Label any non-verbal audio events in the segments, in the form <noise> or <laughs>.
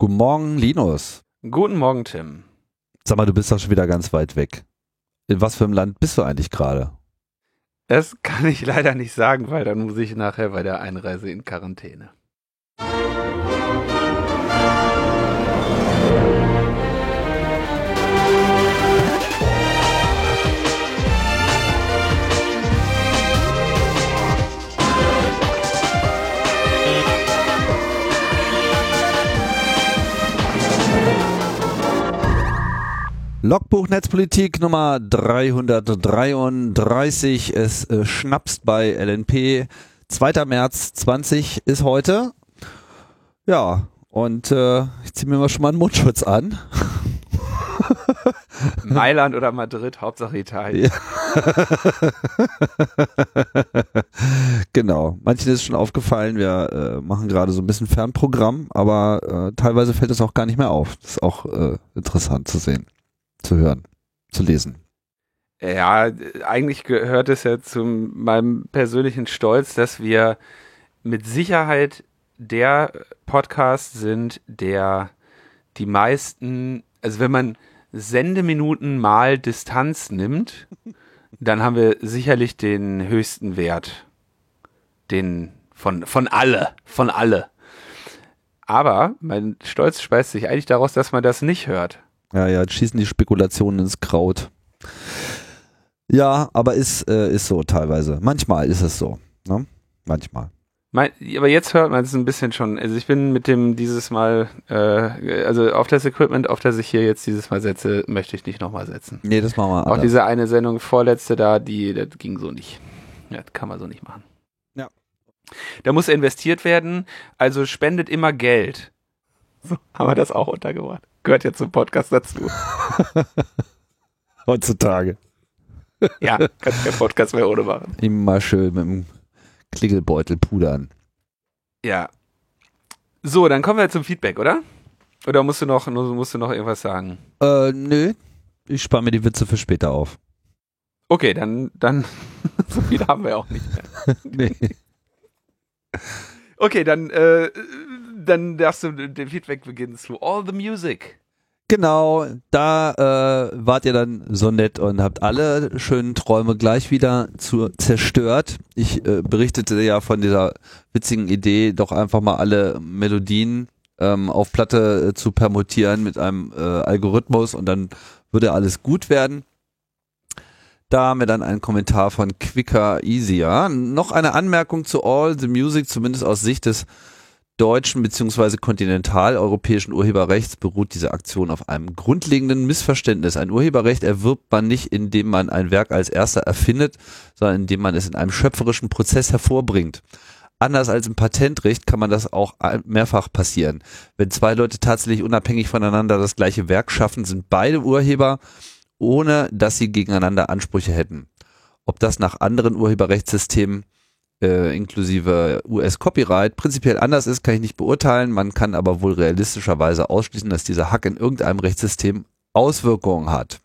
Guten Morgen, Linus. Guten Morgen, Tim. Sag mal, du bist doch schon wieder ganz weit weg. In was für einem Land bist du eigentlich gerade? Das kann ich leider nicht sagen, weil dann muss ich nachher bei der Einreise in Quarantäne. Logbuch Netzpolitik Nummer 333. Es äh, schnapst bei LNP. 2. März 20 ist heute. Ja, und äh, ich ziehe mir mal schon mal einen Mundschutz an. <laughs> Mailand oder Madrid, Hauptsache Italien. Ja. <laughs> genau. Manchen ist schon aufgefallen, wir äh, machen gerade so ein bisschen Fernprogramm, aber äh, teilweise fällt es auch gar nicht mehr auf. Das ist auch äh, interessant zu sehen zu hören, zu lesen. Ja, eigentlich gehört es ja zu meinem persönlichen Stolz, dass wir mit Sicherheit der Podcast sind, der die meisten, also wenn man Sendeminuten mal Distanz nimmt, <laughs> dann haben wir sicherlich den höchsten Wert. Den von, von alle, von alle. Aber mein Stolz speist sich eigentlich daraus, dass man das nicht hört. Ja, ja, schießen die Spekulationen ins Kraut. Ja, aber ist, äh, ist so teilweise. Manchmal ist es so. Ne? Manchmal. Mein, aber jetzt hört man es ein bisschen schon. Also ich bin mit dem dieses Mal, äh, also auf das Equipment, auf das ich hier jetzt dieses Mal setze, möchte ich nicht nochmal setzen. Nee, das machen wir Auch diese eine Sendung, vorletzte da, die, das ging so nicht. Ja, das kann man so nicht machen. Ja. Da muss investiert werden, also spendet immer Geld. So, <laughs> haben wir das auch untergebracht. Gehört jetzt zum Podcast dazu. <laughs> Heutzutage. Ja, kannst keinen Podcast mehr ohne machen. Immer schön mit dem Klingelbeutel pudern. Ja. So, dann kommen wir zum Feedback, oder? Oder musst du noch, musst du noch irgendwas sagen? Äh, nö. Ich spare mir die Witze für später auf. Okay, dann, dann, <laughs> so viel haben wir auch nicht mehr. nee. Okay, dann, äh, dann darfst du den Feedback beginnen zu All the Music. Genau, da äh, wart ihr dann so nett und habt alle schönen Träume gleich wieder zu zerstört. Ich äh, berichtete ja von dieser witzigen Idee, doch einfach mal alle Melodien ähm, auf Platte äh, zu permutieren mit einem äh, Algorithmus und dann würde alles gut werden. Da haben wir dann einen Kommentar von Quicker Easier. Noch eine Anmerkung zu All the Music, zumindest aus Sicht des deutschen bzw. kontinentaleuropäischen Urheberrechts beruht diese Aktion auf einem grundlegenden Missverständnis. Ein Urheberrecht erwirbt man nicht, indem man ein Werk als erster erfindet, sondern indem man es in einem schöpferischen Prozess hervorbringt. Anders als im Patentrecht kann man das auch mehrfach passieren. Wenn zwei Leute tatsächlich unabhängig voneinander das gleiche Werk schaffen, sind beide Urheber, ohne dass sie gegeneinander Ansprüche hätten. Ob das nach anderen Urheberrechtssystemen äh, inklusive US-Copyright prinzipiell anders ist, kann ich nicht beurteilen. Man kann aber wohl realistischerweise ausschließen, dass dieser Hack in irgendeinem Rechtssystem Auswirkungen hat.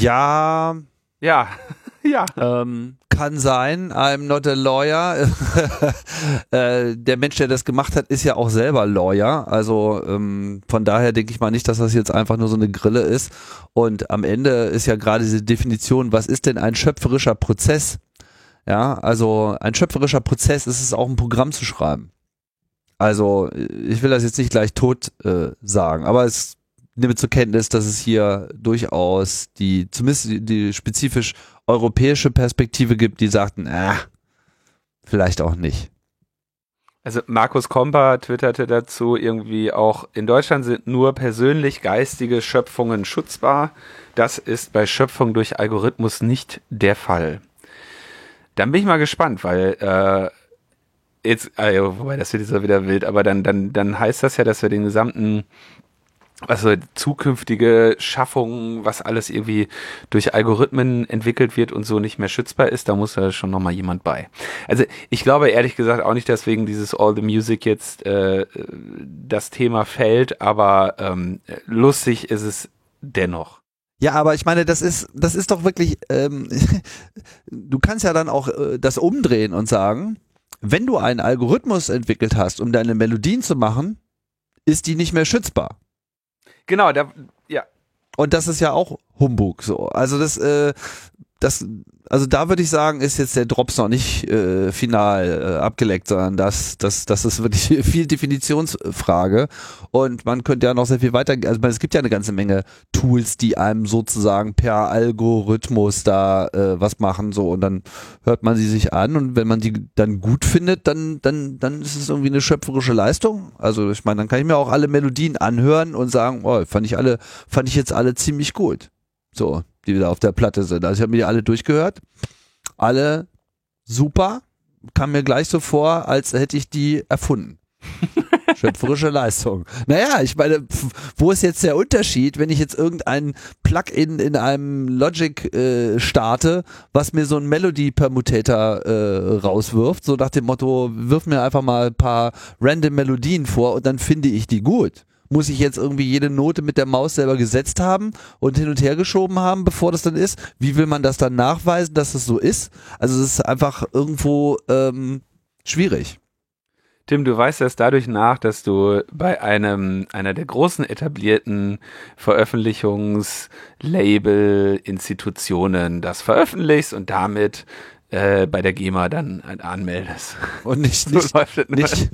Ja. Ja. <laughs> ja. Ähm, kann sein. I'm not a lawyer. <laughs> äh, der Mensch, der das gemacht hat, ist ja auch selber Lawyer. Also ähm, von daher denke ich mal nicht, dass das jetzt einfach nur so eine Grille ist. Und am Ende ist ja gerade diese Definition, was ist denn ein schöpferischer Prozess? Ja, also ein schöpferischer Prozess ist es auch ein Programm zu schreiben. Also ich will das jetzt nicht gleich tot äh, sagen, aber es nehme zur Kenntnis, dass es hier durchaus die, zumindest die, spezifisch europäische Perspektive gibt, die sagten, äh, vielleicht auch nicht. Also Markus Kompa twitterte dazu irgendwie auch, in Deutschland sind nur persönlich geistige Schöpfungen schutzbar. Das ist bei Schöpfung durch Algorithmus nicht der Fall. Dann bin ich mal gespannt, weil äh, jetzt, also, wobei das wird jetzt wieder wild, aber dann, dann, dann heißt das ja, dass wir den gesamten, also zukünftige Schaffungen, was alles irgendwie durch Algorithmen entwickelt wird und so nicht mehr schützbar ist, da muss ja schon nochmal jemand bei. Also ich glaube ehrlich gesagt auch nicht, dass wegen dieses All the Music jetzt äh, das Thema fällt, aber ähm, lustig ist es dennoch. Ja, aber ich meine, das ist, das ist doch wirklich, ähm, <laughs> du kannst ja dann auch äh, das umdrehen und sagen, wenn du einen Algorithmus entwickelt hast, um deine Melodien zu machen, ist die nicht mehr schützbar. Genau, da, ja. Und das ist ja auch Humbug so. Also das, äh, das, also da würde ich sagen, ist jetzt der Drops noch nicht äh, final äh, abgeleckt, sondern das, das, das ist wirklich <laughs> viel Definitionsfrage. Und man könnte ja noch sehr viel weiter, also es gibt ja eine ganze Menge Tools, die einem sozusagen per Algorithmus da äh, was machen, so und dann hört man sie sich an und wenn man die dann gut findet, dann, dann, dann ist es irgendwie eine schöpferische Leistung. Also ich meine, dann kann ich mir auch alle Melodien anhören und sagen, oh, fand ich alle, fand ich jetzt alle ziemlich gut. So, die da auf der Platte sind. Also ich habe mir die alle durchgehört. Alle super. Kam mir gleich so vor, als hätte ich die erfunden. <laughs> Schöpferische Leistung. Naja, ich meine, wo ist jetzt der Unterschied, wenn ich jetzt irgendein Plugin in einem Logic äh, starte, was mir so ein Melody-Permutator äh, rauswirft, so nach dem Motto, wirf mir einfach mal ein paar random Melodien vor und dann finde ich die gut muss ich jetzt irgendwie jede Note mit der Maus selber gesetzt haben und hin und her geschoben haben, bevor das dann ist? Wie will man das dann nachweisen, dass das so ist? Also es ist einfach irgendwo ähm, schwierig. Tim, du weißt das dadurch nach, dass du bei einem einer der großen etablierten Veröffentlichungslabel-Institutionen das veröffentlichst und damit äh, bei der GEMA dann anmeldest. Und nicht, nicht, <laughs> so nicht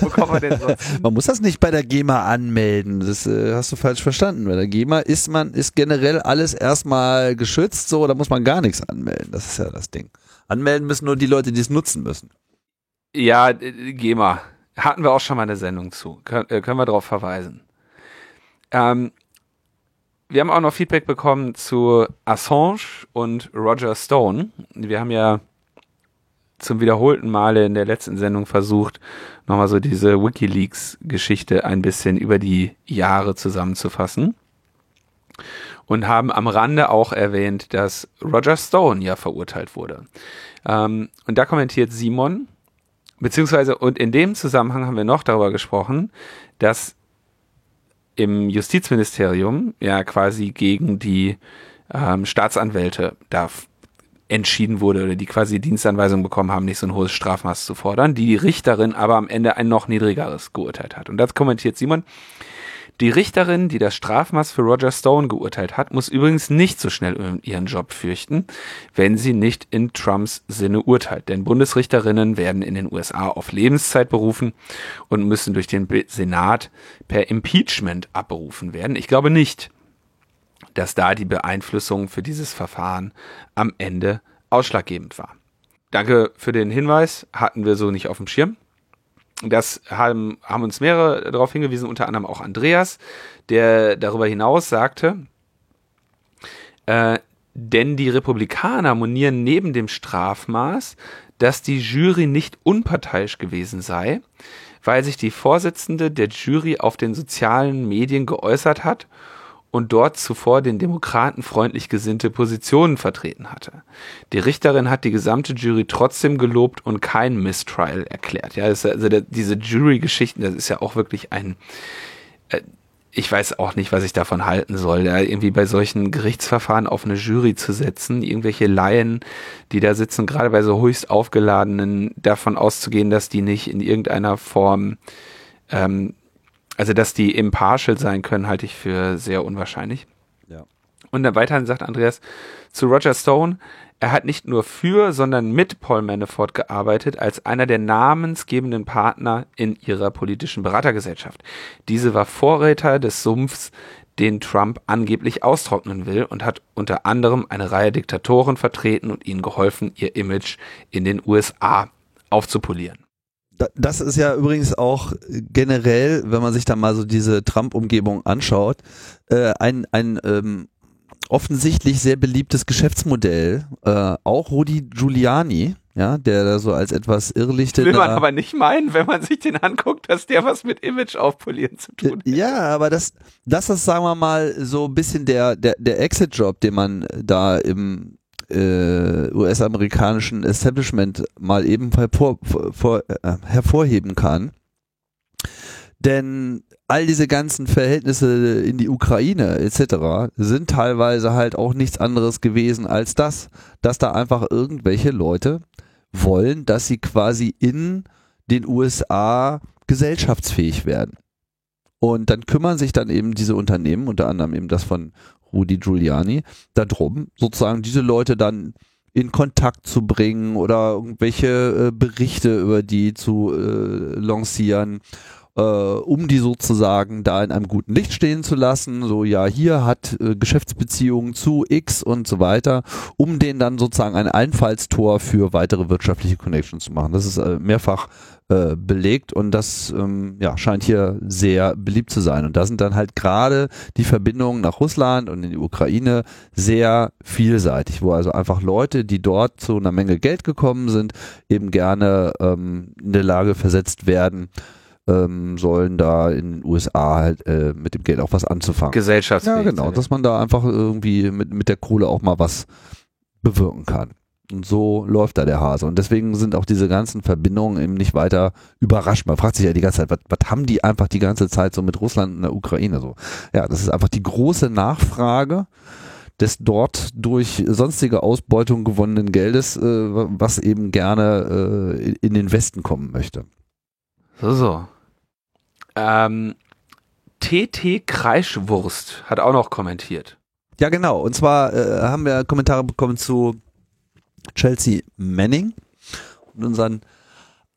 wo kommt man denn sonst? Man muss das nicht bei der GEMA anmelden. Das äh, hast du falsch verstanden. Bei der GEMA ist man, ist generell alles erstmal geschützt, so, da muss man gar nichts anmelden. Das ist ja das Ding. Anmelden müssen nur die Leute, die es nutzen müssen. Ja, äh, GEMA. Hatten wir auch schon mal eine Sendung zu. Kön äh, können wir darauf verweisen. Ähm, wir haben auch noch Feedback bekommen zu Assange und Roger Stone. Wir haben ja zum wiederholten Male in der letzten Sendung versucht, nochmal so diese WikiLeaks-Geschichte ein bisschen über die Jahre zusammenzufassen. Und haben am Rande auch erwähnt, dass Roger Stone ja verurteilt wurde. Ähm, und da kommentiert Simon, beziehungsweise, und in dem Zusammenhang haben wir noch darüber gesprochen, dass im Justizministerium ja quasi gegen die ähm, Staatsanwälte da entschieden wurde oder die quasi Dienstanweisung bekommen haben, nicht so ein hohes Strafmaß zu fordern, die die Richterin aber am Ende ein noch niedrigeres geurteilt hat. Und das kommentiert Simon, die Richterin, die das Strafmaß für Roger Stone geurteilt hat, muss übrigens nicht so schnell ihren Job fürchten, wenn sie nicht in Trumps Sinne urteilt. Denn Bundesrichterinnen werden in den USA auf Lebenszeit berufen und müssen durch den Senat per Impeachment abberufen werden. Ich glaube nicht, dass da die Beeinflussung für dieses Verfahren am Ende ausschlaggebend war. Danke für den Hinweis, hatten wir so nicht auf dem Schirm. Das haben, haben uns mehrere darauf hingewiesen, unter anderem auch Andreas, der darüber hinaus sagte, äh, denn die Republikaner monieren neben dem Strafmaß, dass die Jury nicht unparteiisch gewesen sei, weil sich die Vorsitzende der Jury auf den sozialen Medien geäußert hat und dort zuvor den Demokraten freundlich gesinnte Positionen vertreten hatte. Die Richterin hat die gesamte Jury trotzdem gelobt und kein Mistrial erklärt. Ja, also diese Jury-Geschichten, das ist ja auch wirklich ein, äh, ich weiß auch nicht, was ich davon halten soll, ja, irgendwie bei solchen Gerichtsverfahren auf eine Jury zu setzen, irgendwelche Laien, die da sitzen, gerade bei so höchst aufgeladenen, davon auszugehen, dass die nicht in irgendeiner Form ähm, also, dass die impartial sein können, halte ich für sehr unwahrscheinlich. Ja. Und dann weiterhin sagt Andreas zu Roger Stone, er hat nicht nur für, sondern mit Paul Manafort gearbeitet als einer der namensgebenden Partner in ihrer politischen Beratergesellschaft. Diese war Vorräter des Sumpfs, den Trump angeblich austrocknen will und hat unter anderem eine Reihe Diktatoren vertreten und ihnen geholfen, ihr Image in den USA aufzupolieren das ist ja übrigens auch generell, wenn man sich da mal so diese Trump-Umgebung anschaut, äh, ein, ein ähm, offensichtlich sehr beliebtes Geschäftsmodell. Äh, auch Rudi Giuliani, ja, der da so als etwas irrlichte. Will man aber nicht meinen, wenn man sich den anguckt, dass der was mit Image aufpolieren zu tun hat. Ja, aber das, das ist, sagen wir mal, so ein bisschen der, der, der Exit-Job, den man da im äh, US-amerikanischen Establishment mal eben hervor, vor, äh, hervorheben kann. Denn all diese ganzen Verhältnisse in die Ukraine etc. sind teilweise halt auch nichts anderes gewesen als das, dass da einfach irgendwelche Leute wollen, dass sie quasi in den USA gesellschaftsfähig werden. Und dann kümmern sich dann eben diese Unternehmen, unter anderem eben das von Rudi Giuliani, darum, sozusagen diese Leute dann in Kontakt zu bringen oder irgendwelche äh, Berichte über die zu äh, lancieren äh, um die sozusagen da in einem guten Licht stehen zu lassen. So, ja, hier hat äh, Geschäftsbeziehungen zu X und so weiter, um denen dann sozusagen ein Einfallstor für weitere wirtschaftliche Connections zu machen. Das ist äh, mehrfach äh, belegt und das ähm, ja, scheint hier sehr beliebt zu sein. Und da sind dann halt gerade die Verbindungen nach Russland und in die Ukraine sehr vielseitig, wo also einfach Leute, die dort zu einer Menge Geld gekommen sind, eben gerne ähm, in der Lage versetzt werden, ähm, sollen da in den USA halt äh, mit dem Geld auch was anzufangen. Gesellschaftsfähig. Ja, genau, dass man da einfach irgendwie mit, mit der Kohle auch mal was bewirken kann. Und so läuft da der Hase. Und deswegen sind auch diese ganzen Verbindungen eben nicht weiter überrascht. Man fragt sich ja die ganze Zeit, was, was haben die einfach die ganze Zeit so mit Russland und der Ukraine so? Ja, das ist einfach die große Nachfrage des dort durch sonstige Ausbeutung gewonnenen Geldes, äh, was eben gerne äh, in den Westen kommen möchte. So, so. Ähm, TT Kreischwurst hat auch noch kommentiert. Ja, genau. Und zwar äh, haben wir Kommentare bekommen zu Chelsea Manning und unseren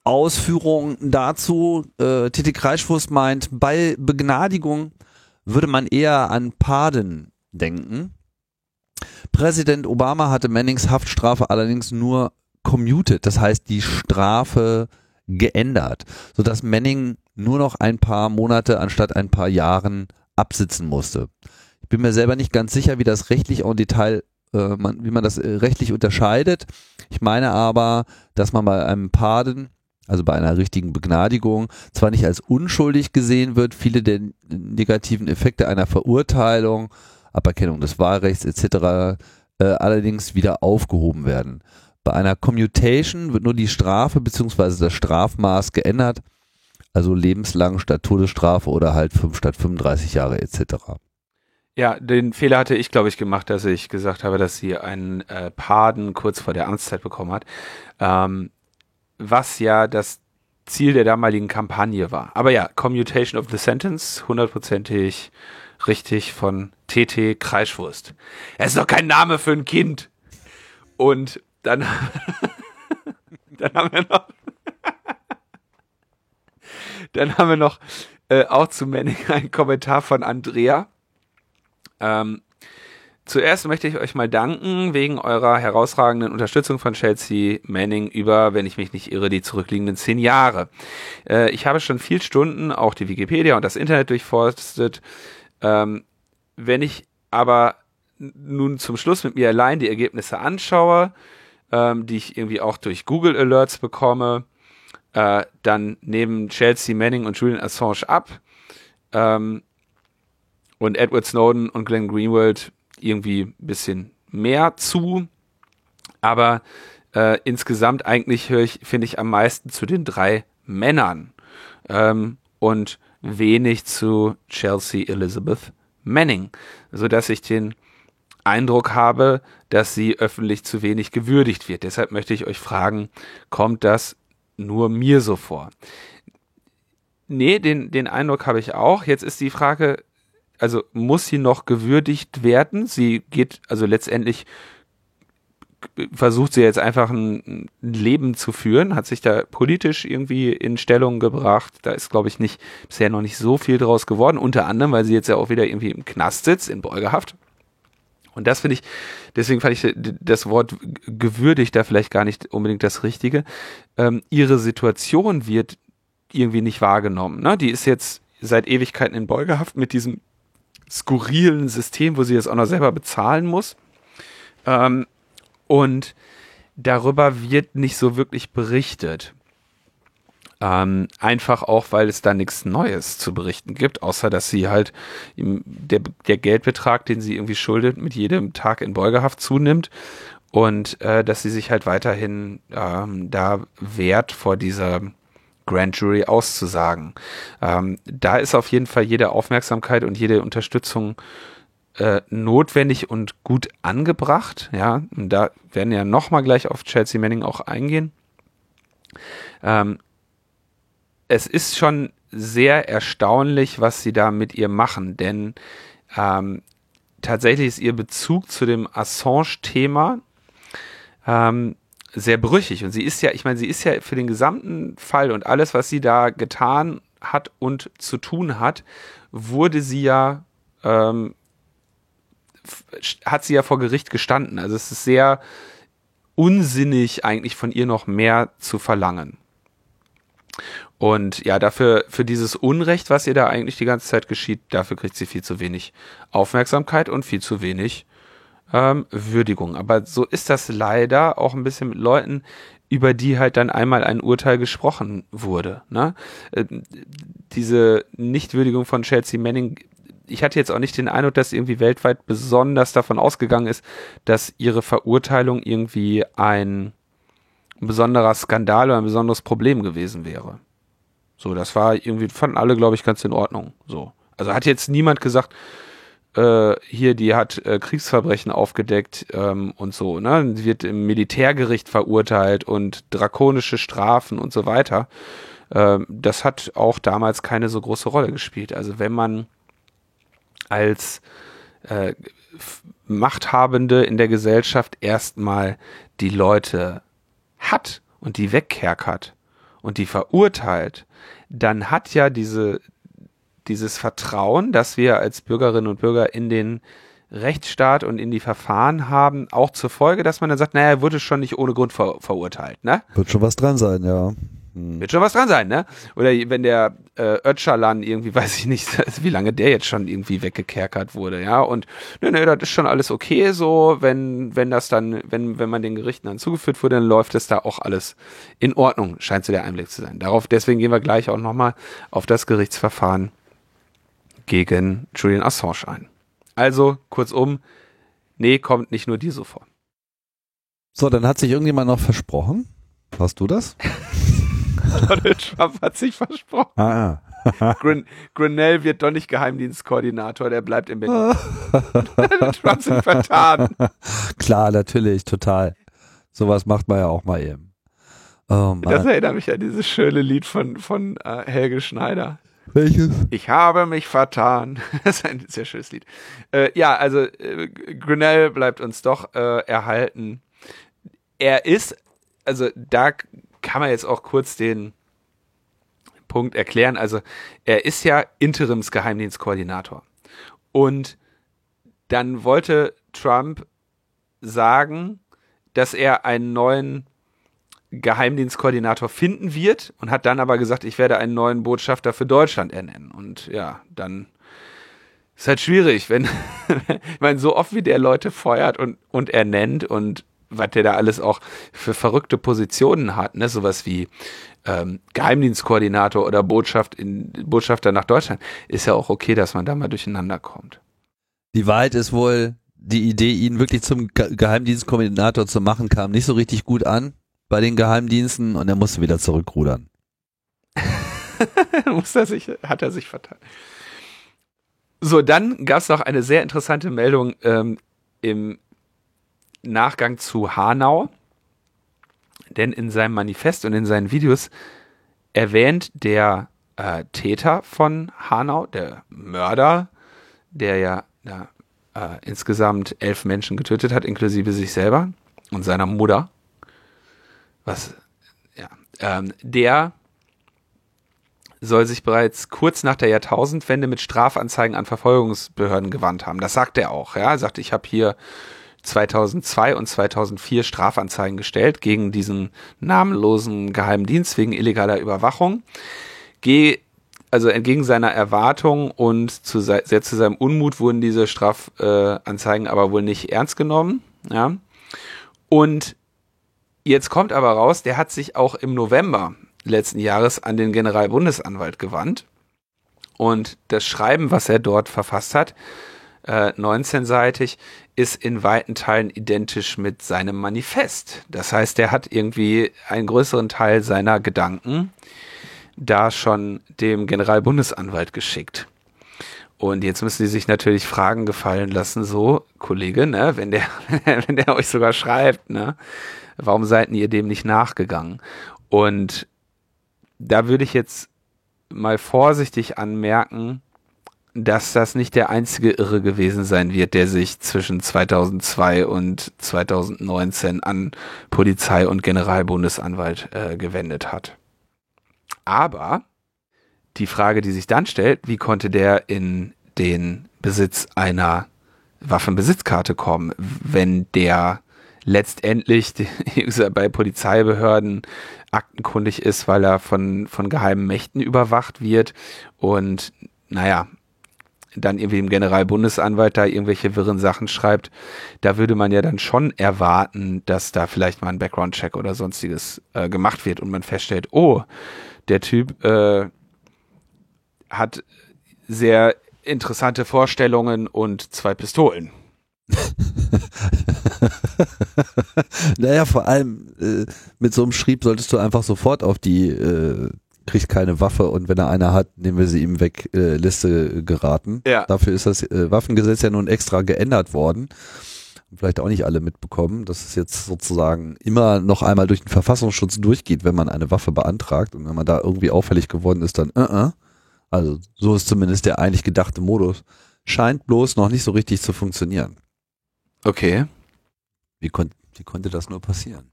Ausführungen dazu. Äh, TT Kreischwurst meint, bei Begnadigung würde man eher an Pardon denken. Präsident Obama hatte Mannings Haftstrafe allerdings nur commuted, das heißt die Strafe geändert, sodass Manning nur noch ein paar Monate anstatt ein paar Jahren absitzen musste. Ich bin mir selber nicht ganz sicher, wie das rechtlich en Detail, äh, man, wie man das äh, rechtlich unterscheidet. Ich meine aber, dass man bei einem Pardon, also bei einer richtigen Begnadigung, zwar nicht als unschuldig gesehen wird, viele der negativen Effekte einer Verurteilung, Aberkennung des Wahlrechts etc. Äh, allerdings wieder aufgehoben werden. Bei einer Commutation wird nur die Strafe bzw. das Strafmaß geändert, also lebenslang statt Todesstrafe oder halt 5 statt 35 Jahre etc. Ja, den Fehler hatte ich, glaube ich, gemacht, dass ich gesagt habe, dass sie einen äh, Paden kurz vor der Amtszeit bekommen hat, ähm, was ja das Ziel der damaligen Kampagne war. Aber ja, Commutation of the Sentence, hundertprozentig richtig von TT Kreischwurst. Er ist doch kein Name für ein Kind. Und dann, <laughs> dann haben wir noch, <laughs> dann haben wir noch äh, auch zu Manning einen Kommentar von Andrea. Ähm, zuerst möchte ich euch mal danken wegen eurer herausragenden Unterstützung von Chelsea Manning über, wenn ich mich nicht irre, die zurückliegenden zehn Jahre. Äh, ich habe schon viel Stunden auch die Wikipedia und das Internet durchforstet. Ähm, wenn ich aber nun zum Schluss mit mir allein die Ergebnisse anschaue, ähm, die ich irgendwie auch durch Google Alerts bekomme. Äh, dann nehmen Chelsea Manning und Julian Assange ab. Ähm, und Edward Snowden und Glenn Greenwald irgendwie ein bisschen mehr zu. Aber äh, insgesamt eigentlich höre ich, finde ich, am meisten zu den drei Männern. Ähm, und wenig zu Chelsea Elizabeth Manning, sodass ich den Eindruck habe, dass sie öffentlich zu wenig gewürdigt wird. Deshalb möchte ich euch fragen, kommt das nur mir so vor? Nee, den, den Eindruck habe ich auch. Jetzt ist die Frage, also muss sie noch gewürdigt werden? Sie geht, also letztendlich versucht sie jetzt einfach ein Leben zu führen, hat sich da politisch irgendwie in Stellung gebracht. Da ist, glaube ich, nicht bisher noch nicht so viel draus geworden. Unter anderem, weil sie jetzt ja auch wieder irgendwie im Knast sitzt, in Beugehaft. Und das finde ich, deswegen fand ich das Wort gewürdigt da vielleicht gar nicht unbedingt das Richtige. Ähm, ihre Situation wird irgendwie nicht wahrgenommen. Ne? Die ist jetzt seit Ewigkeiten in Beugehaft mit diesem skurrilen System, wo sie es auch noch selber bezahlen muss. Ähm, und darüber wird nicht so wirklich berichtet. Ähm, einfach auch, weil es da nichts Neues zu berichten gibt, außer dass sie halt der, der Geldbetrag, den sie irgendwie schuldet, mit jedem Tag in Beugehaft zunimmt und äh, dass sie sich halt weiterhin ähm, da wehrt vor dieser Grand Jury auszusagen. Ähm, da ist auf jeden Fall jede Aufmerksamkeit und jede Unterstützung äh, notwendig und gut angebracht. Ja, und da werden ja nochmal gleich auf Chelsea Manning auch eingehen. Ähm, es ist schon sehr erstaunlich, was sie da mit ihr machen, denn ähm, tatsächlich ist ihr Bezug zu dem Assange-Thema ähm, sehr brüchig. Und sie ist ja, ich meine, sie ist ja für den gesamten Fall und alles, was sie da getan hat und zu tun hat, wurde sie ja, ähm, hat sie ja vor Gericht gestanden. Also es ist sehr unsinnig, eigentlich von ihr noch mehr zu verlangen. Und ja, dafür, für dieses Unrecht, was ihr da eigentlich die ganze Zeit geschieht, dafür kriegt sie viel zu wenig Aufmerksamkeit und viel zu wenig ähm, Würdigung. Aber so ist das leider auch ein bisschen mit Leuten, über die halt dann einmal ein Urteil gesprochen wurde. Ne? Äh, diese Nichtwürdigung von Chelsea Manning, ich hatte jetzt auch nicht den Eindruck, dass irgendwie weltweit besonders davon ausgegangen ist, dass ihre Verurteilung irgendwie ein besonderer Skandal oder ein besonderes Problem gewesen wäre. So, das war irgendwie, fanden alle, glaube ich, ganz in Ordnung. So. Also hat jetzt niemand gesagt, äh, hier, die hat äh, Kriegsverbrechen aufgedeckt ähm, und so, ne? Sie wird im Militärgericht verurteilt und drakonische Strafen und so weiter. Ähm, das hat auch damals keine so große Rolle gespielt. Also wenn man als äh, Machthabende in der Gesellschaft erstmal die Leute hat und die wegkerkert und die verurteilt, dann hat ja diese, dieses Vertrauen, das wir als Bürgerinnen und Bürger in den Rechtsstaat und in die Verfahren haben, auch zur Folge, dass man dann sagt, naja, er wurde schon nicht ohne Grund ver verurteilt, ne? Wird schon was dran sein, ja. Hm. Wird schon was dran sein, ne? Oder wenn der äh, Öcalan irgendwie, <laughs> weiß ich nicht, wie lange der jetzt schon irgendwie weggekerkert wurde, ja? Und ne, ne, das ist schon alles okay so, wenn, wenn das dann, wenn, wenn man den Gerichten dann zugeführt wurde, dann läuft es da auch alles in Ordnung, scheint so der Einblick zu sein. Darauf, deswegen gehen wir gleich auch nochmal auf das Gerichtsverfahren gegen Julian Assange ein. Also, kurzum, nee, kommt nicht nur dir so vor. So, dann hat sich irgendjemand noch versprochen. Hast du das? <laughs> Donald Trump hat sich versprochen. Ah, ah. <laughs> Grin Grinnell wird doch nicht Geheimdienstkoordinator, der bleibt in Berlin. <laughs> Donald Trump sich vertan. Klar, natürlich, total. Sowas macht man ja auch mal eben. Oh, das erinnert mich an dieses schöne Lied von, von uh, Helge Schneider. Welches? Ich habe mich vertan. <laughs> Das ist ein sehr schönes Lied. Äh, ja, also äh, Grinnell bleibt uns doch äh, erhalten. Er ist, also da kann man jetzt auch kurz den Punkt erklären. Also er ist ja Interimsgeheimdienstkoordinator. Und dann wollte Trump sagen, dass er einen neuen Geheimdienstkoordinator finden wird und hat dann aber gesagt, ich werde einen neuen Botschafter für Deutschland ernennen. Und ja, dann ist halt schwierig, wenn, <laughs> ich meine, so oft wie der Leute feuert und, und ernennt und was der da alles auch für verrückte Positionen hat, ne? Sowas wie ähm, Geheimdienstkoordinator oder Botschaft in, Botschafter nach Deutschland, ist ja auch okay, dass man da mal durcheinander kommt. Die Wahrheit ist wohl, die Idee, ihn wirklich zum Ge Geheimdienstkoordinator zu machen, kam nicht so richtig gut an bei den Geheimdiensten und er musste wieder zurückrudern. <laughs> Muss er sich, hat er sich vertan. So, dann gab es noch eine sehr interessante Meldung ähm, im Nachgang zu Hanau, denn in seinem Manifest und in seinen Videos erwähnt der äh, Täter von Hanau, der Mörder, der ja, ja äh, insgesamt elf Menschen getötet hat, inklusive sich selber und seiner Mutter. Was, ja, ähm, der soll sich bereits kurz nach der Jahrtausendwende mit Strafanzeigen an Verfolgungsbehörden gewandt haben. Das sagt er auch. Ja, er sagt, ich habe hier 2002 und 2004 Strafanzeigen gestellt gegen diesen namenlosen Geheimdienst wegen illegaler Überwachung. Geh, also entgegen seiner Erwartung und zu, sehr zu seinem Unmut wurden diese Strafanzeigen aber wohl nicht ernst genommen. Ja. Und jetzt kommt aber raus, der hat sich auch im November letzten Jahres an den Generalbundesanwalt gewandt. Und das Schreiben, was er dort verfasst hat, äh, 19-seitig, ist in weiten Teilen identisch mit seinem Manifest. Das heißt, er hat irgendwie einen größeren Teil seiner Gedanken da schon dem Generalbundesanwalt geschickt. Und jetzt müssen die sich natürlich Fragen gefallen lassen, so, Kollege, ne, wenn der, <laughs> wenn der euch sogar schreibt, ne, warum seid ihr dem nicht nachgegangen? Und da würde ich jetzt mal vorsichtig anmerken, dass das nicht der einzige Irre gewesen sein wird, der sich zwischen 2002 und 2019 an Polizei und Generalbundesanwalt äh, gewendet hat. Aber die Frage, die sich dann stellt, wie konnte der in den Besitz einer Waffenbesitzkarte kommen, wenn der letztendlich bei Polizeibehörden aktenkundig ist, weil er von, von geheimen Mächten überwacht wird und naja, dann irgendwie dem Generalbundesanwalt da irgendwelche wirren Sachen schreibt, da würde man ja dann schon erwarten, dass da vielleicht mal ein Background-Check oder sonstiges äh, gemacht wird und man feststellt, oh, der Typ äh, hat sehr interessante Vorstellungen und zwei Pistolen. <laughs> naja, vor allem äh, mit so einem Schrieb solltest du einfach sofort auf die äh, kriegt keine Waffe und wenn er eine hat, nehmen wir sie ihm weg, äh, Liste geraten. Ja. Dafür ist das äh, Waffengesetz ja nun extra geändert worden. Vielleicht auch nicht alle mitbekommen, dass es jetzt sozusagen immer noch einmal durch den Verfassungsschutz durchgeht, wenn man eine Waffe beantragt und wenn man da irgendwie auffällig geworden ist, dann uh -uh. Also so ist zumindest der eigentlich gedachte Modus. Scheint bloß noch nicht so richtig zu funktionieren. Okay. Wie, kon wie konnte das nur passieren?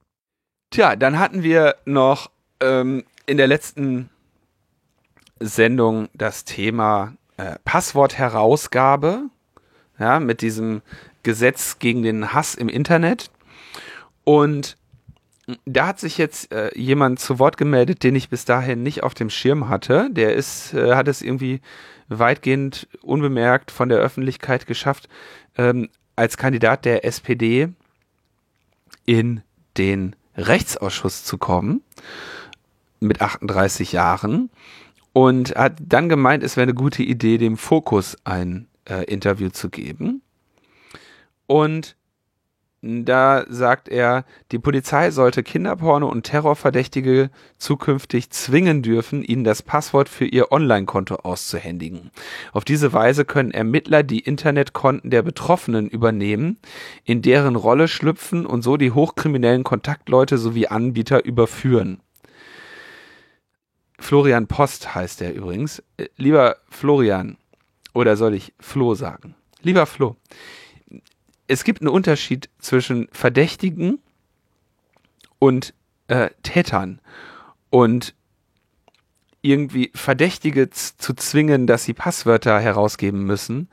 Tja, dann hatten wir noch ähm, in der letzten Sendung das Thema äh, Passwortherausgabe, ja, mit diesem Gesetz gegen den Hass im Internet. Und da hat sich jetzt äh, jemand zu Wort gemeldet, den ich bis dahin nicht auf dem Schirm hatte. Der ist, äh, hat es irgendwie weitgehend unbemerkt von der Öffentlichkeit geschafft, ähm, als Kandidat der SPD in den Rechtsausschuss zu kommen mit 38 Jahren und hat dann gemeint, es wäre eine gute Idee, dem Fokus ein äh, Interview zu geben. Und da sagt er, die Polizei sollte Kinderporno und Terrorverdächtige zukünftig zwingen dürfen, ihnen das Passwort für ihr Online-Konto auszuhändigen. Auf diese Weise können Ermittler die Internetkonten der Betroffenen übernehmen, in deren Rolle schlüpfen und so die hochkriminellen Kontaktleute sowie Anbieter überführen. Florian Post heißt er übrigens. Äh, lieber Florian, oder soll ich Flo sagen? Lieber Flo, es gibt einen Unterschied zwischen Verdächtigen und äh, Tätern. Und irgendwie Verdächtige zu zwingen, dass sie Passwörter herausgeben müssen,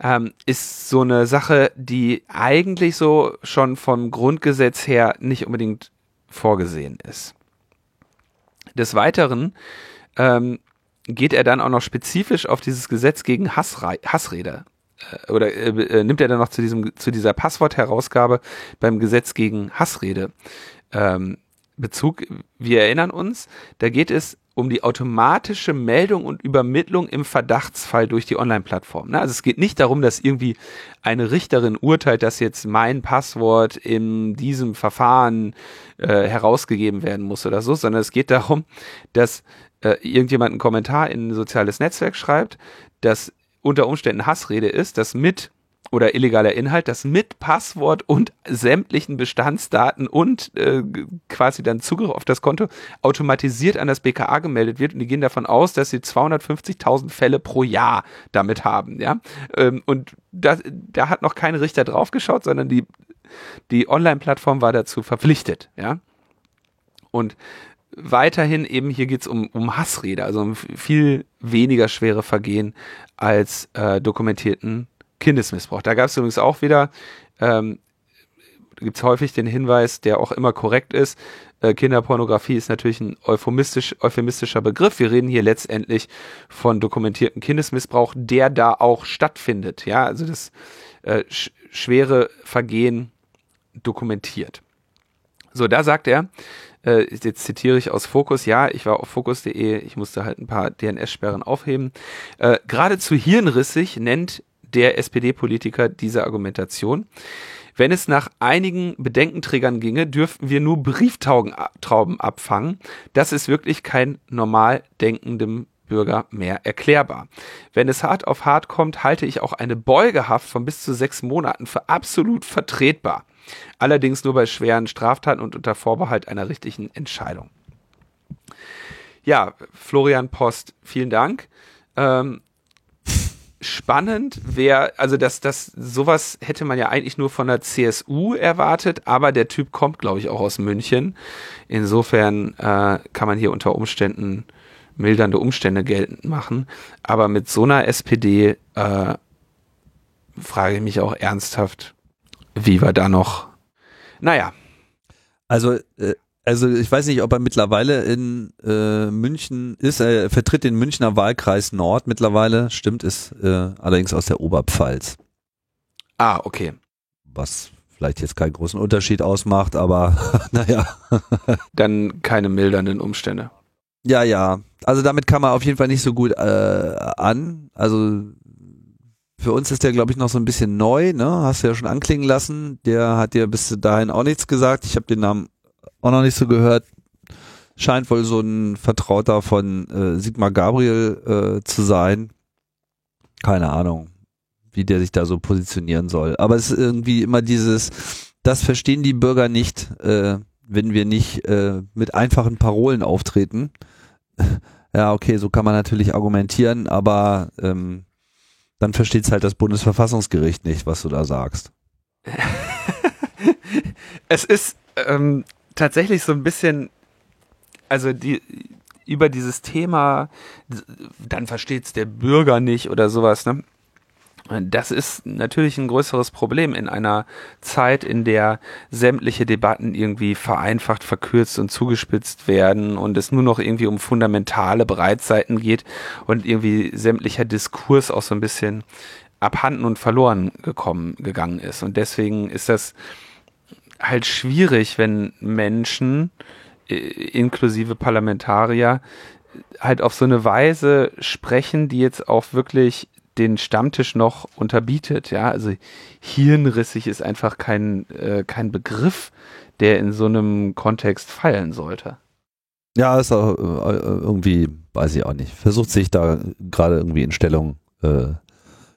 ähm, ist so eine Sache, die eigentlich so schon vom Grundgesetz her nicht unbedingt vorgesehen ist. Des Weiteren ähm, geht er dann auch noch spezifisch auf dieses Gesetz gegen Hassre Hassrede oder äh, äh, nimmt er dann noch zu diesem zu dieser Passwortherausgabe beim Gesetz gegen Hassrede ähm, Bezug. Wir erinnern uns, da geht es um die automatische Meldung und Übermittlung im Verdachtsfall durch die Online-Plattform. Ne? Also es geht nicht darum, dass irgendwie eine Richterin urteilt, dass jetzt mein Passwort in diesem Verfahren äh, herausgegeben werden muss oder so, sondern es geht darum, dass äh, irgendjemand einen Kommentar in ein soziales Netzwerk schreibt, dass unter Umständen Hassrede ist, dass mit oder illegaler Inhalt, das mit Passwort und sämtlichen Bestandsdaten und äh, quasi dann Zugriff auf das Konto automatisiert an das BKA gemeldet wird und die gehen davon aus, dass sie 250.000 Fälle pro Jahr damit haben, ja. Ähm, und da, da hat noch kein Richter draufgeschaut, sondern die, die Online-Plattform war dazu verpflichtet, ja. Und weiterhin eben hier geht's um, um Hassrede, also um viel weniger schwere Vergehen als äh, dokumentierten Kindesmissbrauch. Da gab es übrigens auch wieder, ähm, gibt es häufig den Hinweis, der auch immer korrekt ist, äh, Kinderpornografie ist natürlich ein euphemistisch, euphemistischer Begriff. Wir reden hier letztendlich von dokumentierten Kindesmissbrauch, der da auch stattfindet. Ja, also das äh, sch schwere Vergehen dokumentiert. So, da sagt er, äh, jetzt zitiere ich aus Fokus, ja, ich war auf fokus.de, ich musste halt ein paar DNS-Sperren aufheben. Äh, geradezu hirnrissig nennt der SPD-Politiker diese Argumentation. Wenn es nach einigen Bedenkenträgern ginge, dürften wir nur Brieftrauben abfangen. Das ist wirklich kein normal denkendem Bürger mehr erklärbar. Wenn es hart auf hart kommt, halte ich auch eine Beugehaft von bis zu sechs Monaten für absolut vertretbar. Allerdings nur bei schweren Straftaten und unter Vorbehalt einer richtigen Entscheidung. ja, Florian Post, vielen Dank. Ähm, spannend wäre, also dass das sowas hätte man ja eigentlich nur von der CSU erwartet, aber der Typ kommt, glaube ich, auch aus München. Insofern äh, kann man hier unter Umständen mildernde Umstände geltend machen. Aber mit so einer SPD äh, frage ich mich auch ernsthaft, wie wir da noch. Naja. Also äh, also ich weiß nicht, ob er mittlerweile in äh, München ist. Er vertritt den Münchner Wahlkreis Nord mittlerweile. Stimmt, ist äh, allerdings aus der Oberpfalz. Ah, okay. Was vielleicht jetzt keinen großen Unterschied ausmacht, aber <laughs> naja. Dann keine mildernden Umstände. Ja, ja. Also damit kann man auf jeden Fall nicht so gut äh, an. Also für uns ist der, glaube ich, noch so ein bisschen neu, ne? Hast du ja schon anklingen lassen. Der hat dir bis dahin auch nichts gesagt. Ich habe den Namen auch noch nicht so gehört. Scheint wohl so ein Vertrauter von äh, Sigmar Gabriel äh, zu sein. Keine Ahnung, wie der sich da so positionieren soll. Aber es ist irgendwie immer dieses, das verstehen die Bürger nicht, äh, wenn wir nicht äh, mit einfachen Parolen auftreten. <laughs> ja, okay, so kann man natürlich argumentieren, aber ähm, dann versteht es halt das Bundesverfassungsgericht nicht, was du da sagst. <laughs> es ist, ähm, tatsächlich so ein bisschen, also die über dieses Thema, dann versteht es der Bürger nicht oder sowas, ne? Das ist natürlich ein größeres Problem in einer Zeit, in der sämtliche Debatten irgendwie vereinfacht, verkürzt und zugespitzt werden und es nur noch irgendwie um fundamentale Breitseiten geht und irgendwie sämtlicher Diskurs auch so ein bisschen abhanden und verloren gekommen, gegangen ist. Und deswegen ist das halt schwierig, wenn Menschen, äh, inklusive Parlamentarier, halt auf so eine Weise sprechen, die jetzt auch wirklich den Stammtisch noch unterbietet. Ja, also hirnrissig ist einfach kein, äh, kein Begriff, der in so einem Kontext fallen sollte. Ja, ist auch äh, irgendwie, weiß ich auch nicht, versucht sich da gerade irgendwie in Stellung äh,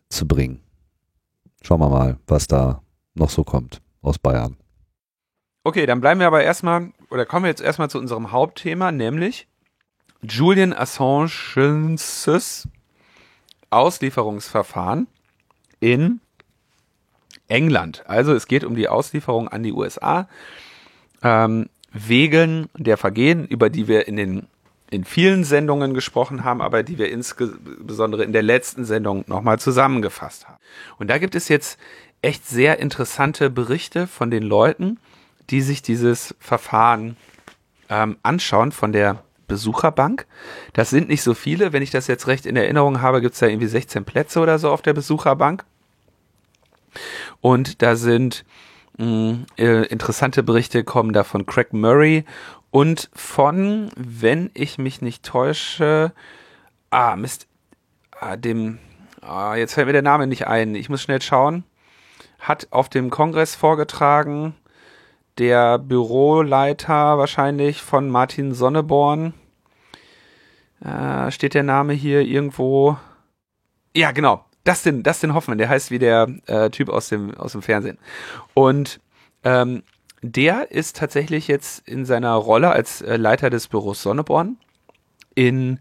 zu bringen. Schauen wir mal, was da noch so kommt aus Bayern. Okay, dann bleiben wir aber erstmal, oder kommen wir jetzt erstmal zu unserem Hauptthema, nämlich Julian Assange's Auslieferungsverfahren in England. Also es geht um die Auslieferung an die USA ähm, wegen der Vergehen, über die wir in den in vielen Sendungen gesprochen haben, aber die wir insbesondere in der letzten Sendung nochmal zusammengefasst haben. Und da gibt es jetzt echt sehr interessante Berichte von den Leuten, die sich dieses Verfahren ähm, anschauen von der Besucherbank. Das sind nicht so viele. Wenn ich das jetzt recht in Erinnerung habe, gibt es da irgendwie 16 Plätze oder so auf der Besucherbank. Und da sind mh, mm, äh, interessante Berichte kommen da von Craig Murray und von, wenn ich mich nicht täusche, ah, Mist, ah, dem, ah, jetzt fällt mir der Name nicht ein. Ich muss schnell schauen. Hat auf dem Kongress vorgetragen der Büroleiter wahrscheinlich von Martin Sonneborn. Äh, steht der Name hier irgendwo? Ja, genau. Dustin, Dustin Hoffmann, der heißt wie der äh, Typ aus dem, aus dem Fernsehen. Und ähm, der ist tatsächlich jetzt in seiner Rolle als äh, Leiter des Büros Sonneborn in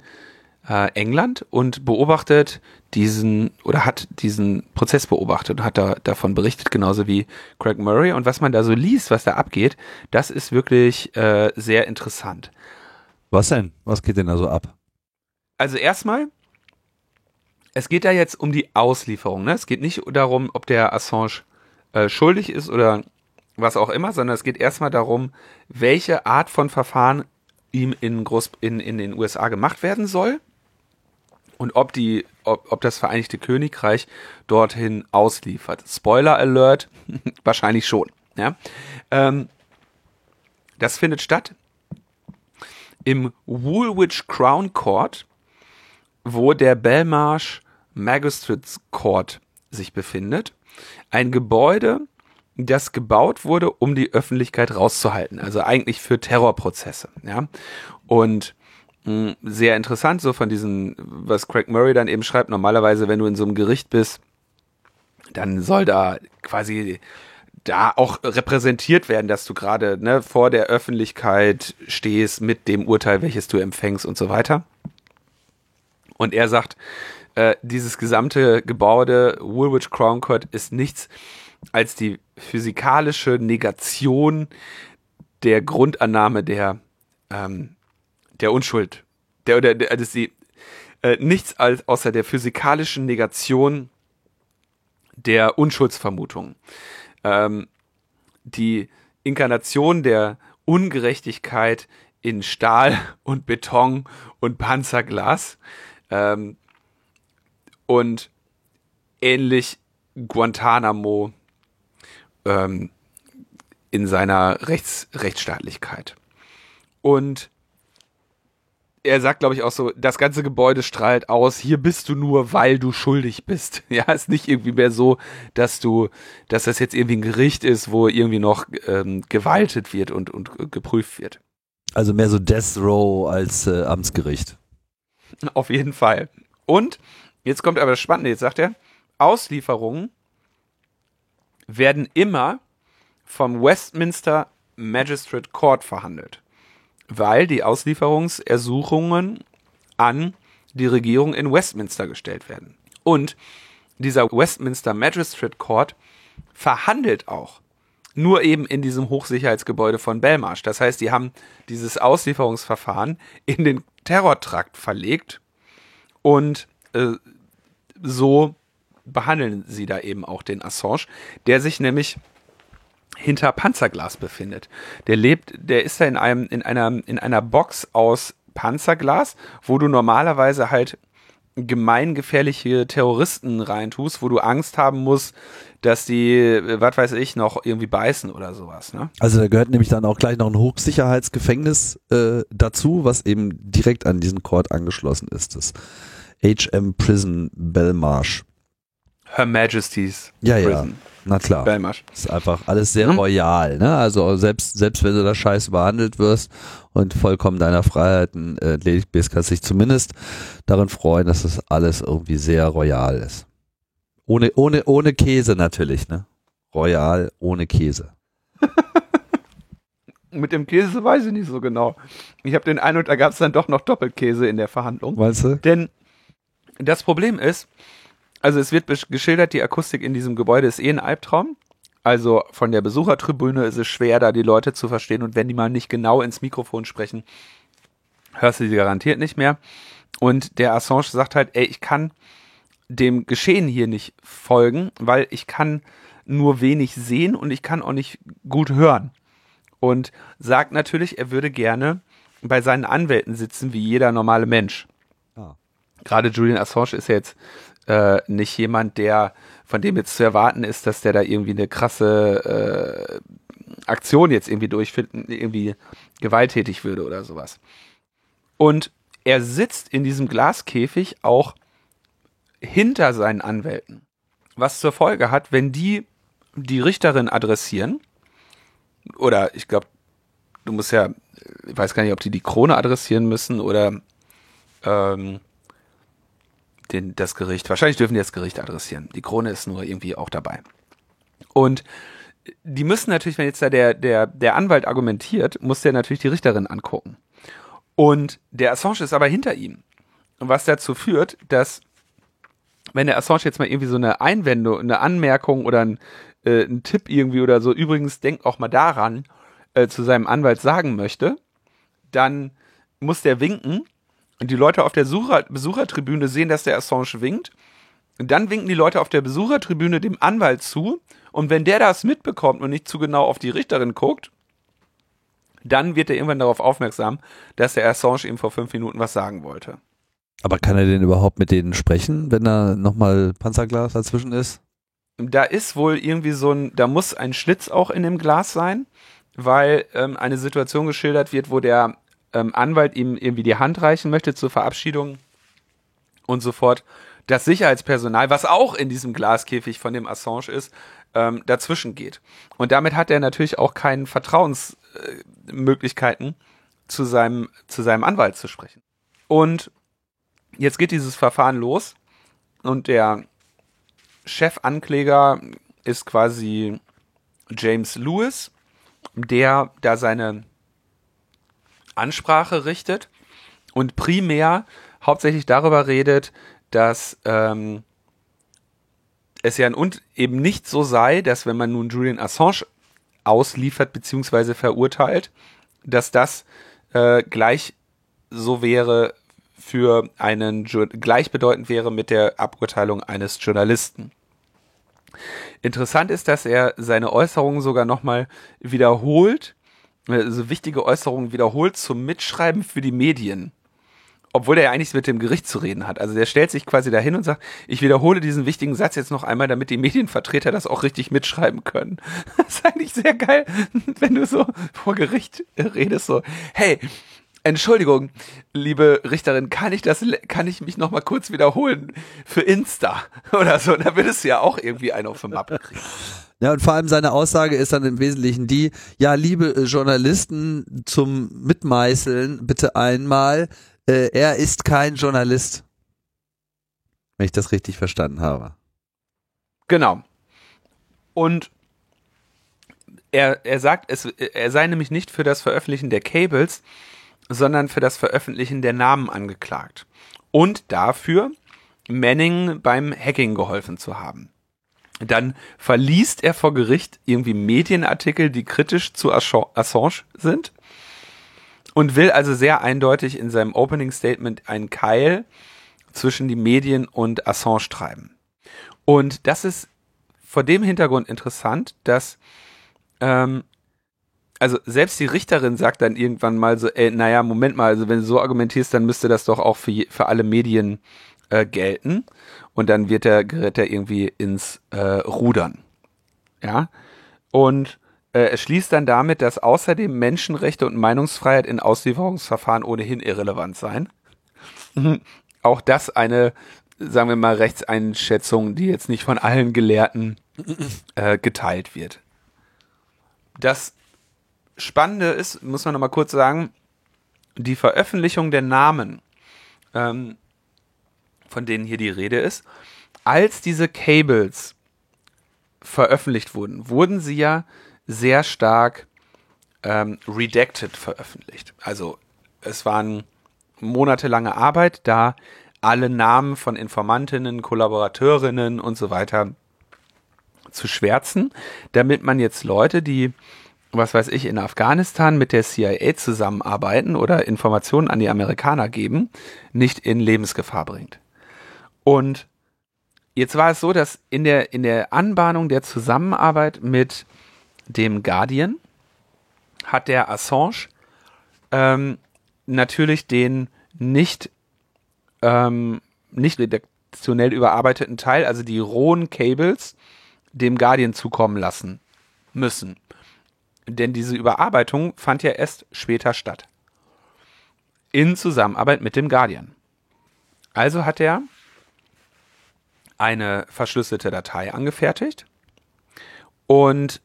äh, England und beobachtet diesen oder hat diesen Prozess beobachtet und hat da davon berichtet, genauso wie Craig Murray. Und was man da so liest, was da abgeht, das ist wirklich äh, sehr interessant. Was denn? Was geht denn da so ab? Also erstmal, es geht da jetzt um die Auslieferung. Ne? Es geht nicht darum, ob der Assange äh, schuldig ist oder was auch immer, sondern es geht erstmal darum, welche Art von Verfahren ihm in, Groß in, in den USA gemacht werden soll und ob die, ob, ob das Vereinigte Königreich dorthin ausliefert. Spoiler Alert, <laughs> wahrscheinlich schon. Ja? Ähm, das findet statt im Woolwich Crown Court, wo der Belmarsh Magistrates Court sich befindet. Ein Gebäude, das gebaut wurde, um die Öffentlichkeit rauszuhalten, also eigentlich für Terrorprozesse. Ja? Und sehr interessant, so von diesen, was Craig Murray dann eben schreibt. Normalerweise, wenn du in so einem Gericht bist, dann soll da quasi da auch repräsentiert werden, dass du gerade ne, vor der Öffentlichkeit stehst mit dem Urteil, welches du empfängst und so weiter. Und er sagt, äh, dieses gesamte Gebäude Woolwich Crown Court ist nichts als die physikalische Negation der Grundannahme der ähm, der Unschuld, der oder der, das die äh, nichts als außer der physikalischen Negation der Unschuldsvermutung ähm, die Inkarnation der Ungerechtigkeit in Stahl <laughs> und Beton und Panzerglas ähm, und ähnlich Guantanamo ähm, in seiner Rechts Rechtsstaatlichkeit. Und er sagt, glaube ich, auch so, das ganze Gebäude strahlt aus, hier bist du nur, weil du schuldig bist. <laughs> Ja, ist nicht irgendwie mehr so, dass du, dass das jetzt irgendwie ein Gericht ist, wo irgendwie noch ähm, gewaltet wird und, und geprüft wird. Also mehr so Death Row als äh, Amtsgericht. Auf jeden Fall. Und jetzt kommt aber das Spannende, jetzt sagt er, Auslieferungen werden immer vom Westminster Magistrate Court verhandelt weil die Auslieferungsersuchungen an die Regierung in Westminster gestellt werden. Und dieser Westminster Magistrate Court verhandelt auch nur eben in diesem Hochsicherheitsgebäude von Belmarsh. Das heißt, die haben dieses Auslieferungsverfahren in den Terrortrakt verlegt und äh, so behandeln sie da eben auch den Assange, der sich nämlich hinter Panzerglas befindet. Der lebt, der ist da in einem, in einer, in einer Box aus Panzerglas, wo du normalerweise halt gemeingefährliche Terroristen reintust, wo du Angst haben musst, dass die, was weiß ich, noch irgendwie beißen oder sowas. Ne? Also da gehört nämlich dann auch gleich noch ein Hochsicherheitsgefängnis äh, dazu, was eben direkt an diesen Court angeschlossen ist. Das HM Prison Belmarsh. Her Majesty's ja, Prison. Ja. Na klar. Belmarsh. Ist einfach alles sehr hm? royal, ne? Also selbst, selbst wenn du da scheiße behandelt wirst und vollkommen deiner Freiheiten äh, ledig bist, kannst du dich zumindest darin freuen, dass das alles irgendwie sehr royal ist. Ohne, ohne, ohne Käse natürlich, ne? Royal ohne Käse. <laughs> Mit dem Käse weiß ich nicht so genau. Ich habe den Eindruck, da gab es dann doch noch Doppelkäse in der Verhandlung. Weißt du? Denn das Problem ist, also es wird geschildert, die Akustik in diesem Gebäude ist eh ein Albtraum. Also von der Besuchertribüne ist es schwer, da die Leute zu verstehen. Und wenn die mal nicht genau ins Mikrofon sprechen, hörst du sie garantiert nicht mehr. Und der Assange sagt halt, ey, ich kann dem Geschehen hier nicht folgen, weil ich kann nur wenig sehen und ich kann auch nicht gut hören. Und sagt natürlich, er würde gerne bei seinen Anwälten sitzen, wie jeder normale Mensch. Ah. Gerade Julian Assange ist ja jetzt äh, nicht jemand, der von dem jetzt zu erwarten ist, dass der da irgendwie eine krasse äh, Aktion jetzt irgendwie durchführt, irgendwie gewalttätig würde oder sowas. Und er sitzt in diesem Glaskäfig auch hinter seinen Anwälten. Was zur Folge hat, wenn die die Richterin adressieren, oder ich glaube, du musst ja, ich weiß gar nicht, ob die die Krone adressieren müssen oder ähm, den, das Gericht. Wahrscheinlich dürfen die das Gericht adressieren. Die Krone ist nur irgendwie auch dabei. Und die müssen natürlich, wenn jetzt da der, der, der Anwalt argumentiert, muss der natürlich die Richterin angucken. Und der Assange ist aber hinter ihm. Was dazu führt, dass wenn der Assange jetzt mal irgendwie so eine Einwendung, eine Anmerkung oder ein, äh, ein Tipp irgendwie oder so, übrigens denk auch mal daran, äh, zu seinem Anwalt sagen möchte, dann muss der winken und die Leute auf der Sucher Besuchertribüne sehen, dass der Assange winkt. Und dann winken die Leute auf der Besuchertribüne dem Anwalt zu. Und wenn der das mitbekommt und nicht zu genau auf die Richterin guckt, dann wird er irgendwann darauf aufmerksam, dass der Assange ihm vor fünf Minuten was sagen wollte. Aber kann er denn überhaupt mit denen sprechen, wenn da nochmal Panzerglas dazwischen ist? Da ist wohl irgendwie so ein, da muss ein Schlitz auch in dem Glas sein, weil ähm, eine Situation geschildert wird, wo der ähm, Anwalt ihm irgendwie die Hand reichen möchte zur Verabschiedung und so fort, das Sicherheitspersonal, was auch in diesem Glaskäfig von dem Assange ist, ähm, dazwischen geht. Und damit hat er natürlich auch keine Vertrauensmöglichkeiten, äh, zu, seinem, zu seinem Anwalt zu sprechen. Und jetzt geht dieses Verfahren los und der Chefankläger ist quasi James Lewis, der da seine Ansprache richtet und primär hauptsächlich darüber redet, dass ähm, es ja und eben nicht so sei, dass wenn man nun Julian Assange ausliefert bzw. verurteilt, dass das äh, gleich so wäre für einen gleichbedeutend wäre mit der Aburteilung eines Journalisten. Interessant ist, dass er seine Äußerungen sogar nochmal wiederholt, also wichtige Äußerungen wiederholt zum Mitschreiben für die Medien. Obwohl er ja eigentlich mit dem Gericht zu reden hat. Also der stellt sich quasi dahin und sagt, ich wiederhole diesen wichtigen Satz jetzt noch einmal, damit die Medienvertreter das auch richtig mitschreiben können. <laughs> Das ist eigentlich sehr geil, <laughs> wenn du so vor Gericht redest, so, hey, Entschuldigung, liebe Richterin, kann ich das, kann ich mich noch mal kurz wiederholen für Insta <laughs> oder so? Da würdest du ja auch irgendwie einen auf den Mappe kriegen. Ja, und vor allem seine Aussage ist dann im Wesentlichen die, ja, liebe äh, Journalisten zum Mitmeißeln, bitte einmal, äh, er ist kein Journalist. Wenn ich das richtig verstanden habe. Genau. Und er, er sagt, es, er sei nämlich nicht für das Veröffentlichen der Cables, sondern für das Veröffentlichen der Namen angeklagt. Und dafür Manning beim Hacking geholfen zu haben. Dann verliest er vor Gericht irgendwie Medienartikel, die kritisch zu Assange sind und will also sehr eindeutig in seinem Opening Statement einen Keil zwischen die Medien und Assange treiben. Und das ist vor dem Hintergrund interessant, dass ähm, also selbst die Richterin sagt dann irgendwann mal so, ey, naja, Moment mal, also wenn du so argumentierst, dann müsste das doch auch für, für alle Medien äh, gelten. Und dann wird der, gerät er irgendwie ins äh, Rudern. Ja. Und äh, es schließt dann damit, dass außerdem Menschenrechte und Meinungsfreiheit in Auslieferungsverfahren ohnehin irrelevant seien. auch das eine, sagen wir mal, Rechtseinschätzung, die jetzt nicht von allen Gelehrten äh, geteilt wird. Das Spannende ist, muss man nochmal kurz sagen, die Veröffentlichung der Namen, ähm, von denen hier die Rede ist, als diese Cables veröffentlicht wurden, wurden sie ja sehr stark ähm, redacted veröffentlicht. Also es waren monatelange Arbeit, da alle Namen von Informantinnen, Kollaborateurinnen und so weiter zu schwärzen, damit man jetzt Leute, die was weiß ich, in Afghanistan mit der CIA zusammenarbeiten oder Informationen an die Amerikaner geben, nicht in Lebensgefahr bringt. Und jetzt war es so, dass in der, in der Anbahnung der Zusammenarbeit mit dem Guardian hat der Assange ähm, natürlich den nicht, ähm, nicht redaktionell überarbeiteten Teil, also die rohen Cables, dem Guardian zukommen lassen müssen. Denn diese Überarbeitung fand ja erst später statt. In Zusammenarbeit mit dem Guardian. Also hat er eine verschlüsselte Datei angefertigt und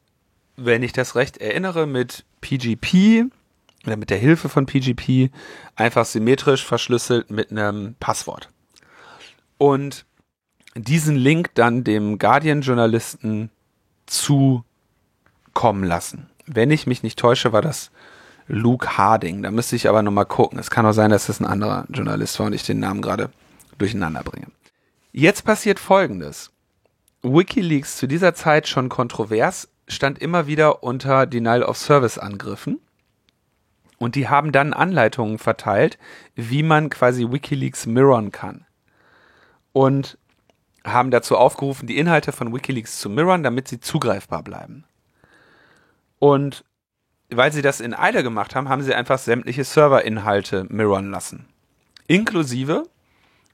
wenn ich das recht erinnere, mit PGP oder mit der Hilfe von PGP einfach symmetrisch verschlüsselt mit einem Passwort. Und diesen Link dann dem Guardian-Journalisten zukommen lassen wenn ich mich nicht täusche, war das Luke Harding. Da müsste ich aber nochmal gucken. Es kann auch sein, dass das ein anderer Journalist war und ich den Namen gerade durcheinander bringe. Jetzt passiert Folgendes. Wikileaks zu dieser Zeit schon kontrovers, stand immer wieder unter Denial of Service Angriffen. Und die haben dann Anleitungen verteilt, wie man quasi Wikileaks mirrorn kann. Und haben dazu aufgerufen, die Inhalte von Wikileaks zu mirrorn, damit sie zugreifbar bleiben. Und weil sie das in Eile gemacht haben, haben sie einfach sämtliche Serverinhalte mirrorn lassen. Inklusive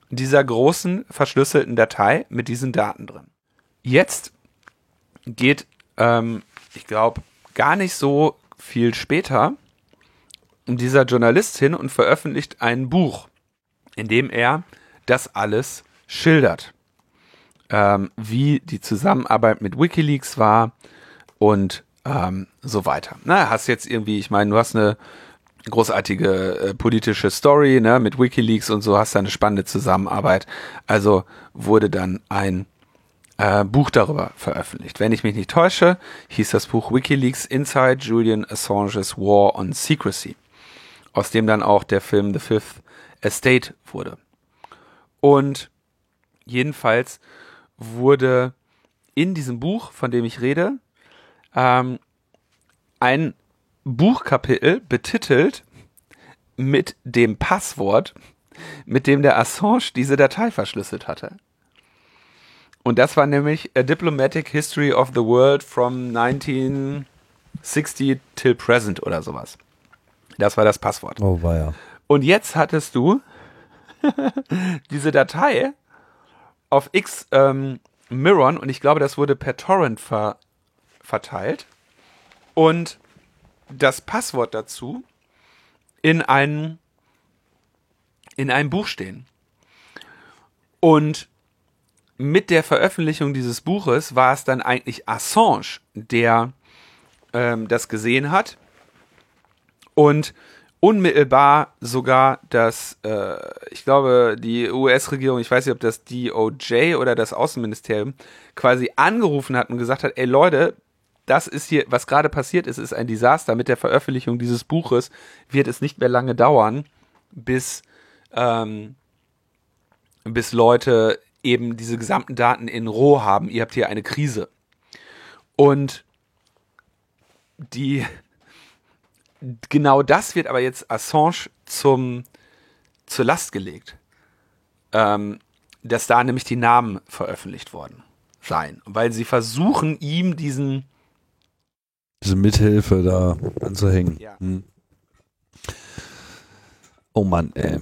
dieser großen verschlüsselten Datei mit diesen Daten drin. Jetzt geht, ähm, ich glaube, gar nicht so viel später dieser Journalist hin und veröffentlicht ein Buch, in dem er das alles schildert. Ähm, wie die Zusammenarbeit mit Wikileaks war und ähm, so weiter. Na, hast jetzt irgendwie, ich meine, du hast eine großartige äh, politische Story, ne, mit WikiLeaks und so, hast da eine spannende Zusammenarbeit. Also wurde dann ein äh, Buch darüber veröffentlicht. Wenn ich mich nicht täusche, hieß das Buch WikiLeaks Inside Julian Assange's War on Secrecy, aus dem dann auch der Film The Fifth Estate wurde. Und jedenfalls wurde in diesem Buch, von dem ich rede, ähm, ein Buchkapitel betitelt mit dem Passwort, mit dem der Assange diese Datei verschlüsselt hatte. Und das war nämlich A Diplomatic History of the World from 1960 till present oder sowas. Das war das Passwort. Oh, war ja. Und jetzt hattest du <laughs> diese Datei auf X ähm, Mirror und ich glaube, das wurde per Torrent ver verteilt und das Passwort dazu in ein in einem Buch stehen. Und mit der Veröffentlichung dieses Buches war es dann eigentlich Assange, der ähm, das gesehen hat und unmittelbar sogar das, äh, ich glaube, die US-Regierung, ich weiß nicht, ob das DOJ oder das Außenministerium, quasi angerufen hat und gesagt hat, ey Leute, das ist hier, was gerade passiert ist, ist ein Desaster. Mit der Veröffentlichung dieses Buches wird es nicht mehr lange dauern, bis, ähm, bis Leute eben diese gesamten Daten in Roh haben. Ihr habt hier eine Krise. Und die, genau das wird aber jetzt Assange zum, zur Last gelegt. Ähm, dass da nämlich die Namen veröffentlicht worden seien. Weil sie versuchen, ihm diesen. Diese Mithilfe da anzuhängen. Ja. Hm. Oh Mann, ey.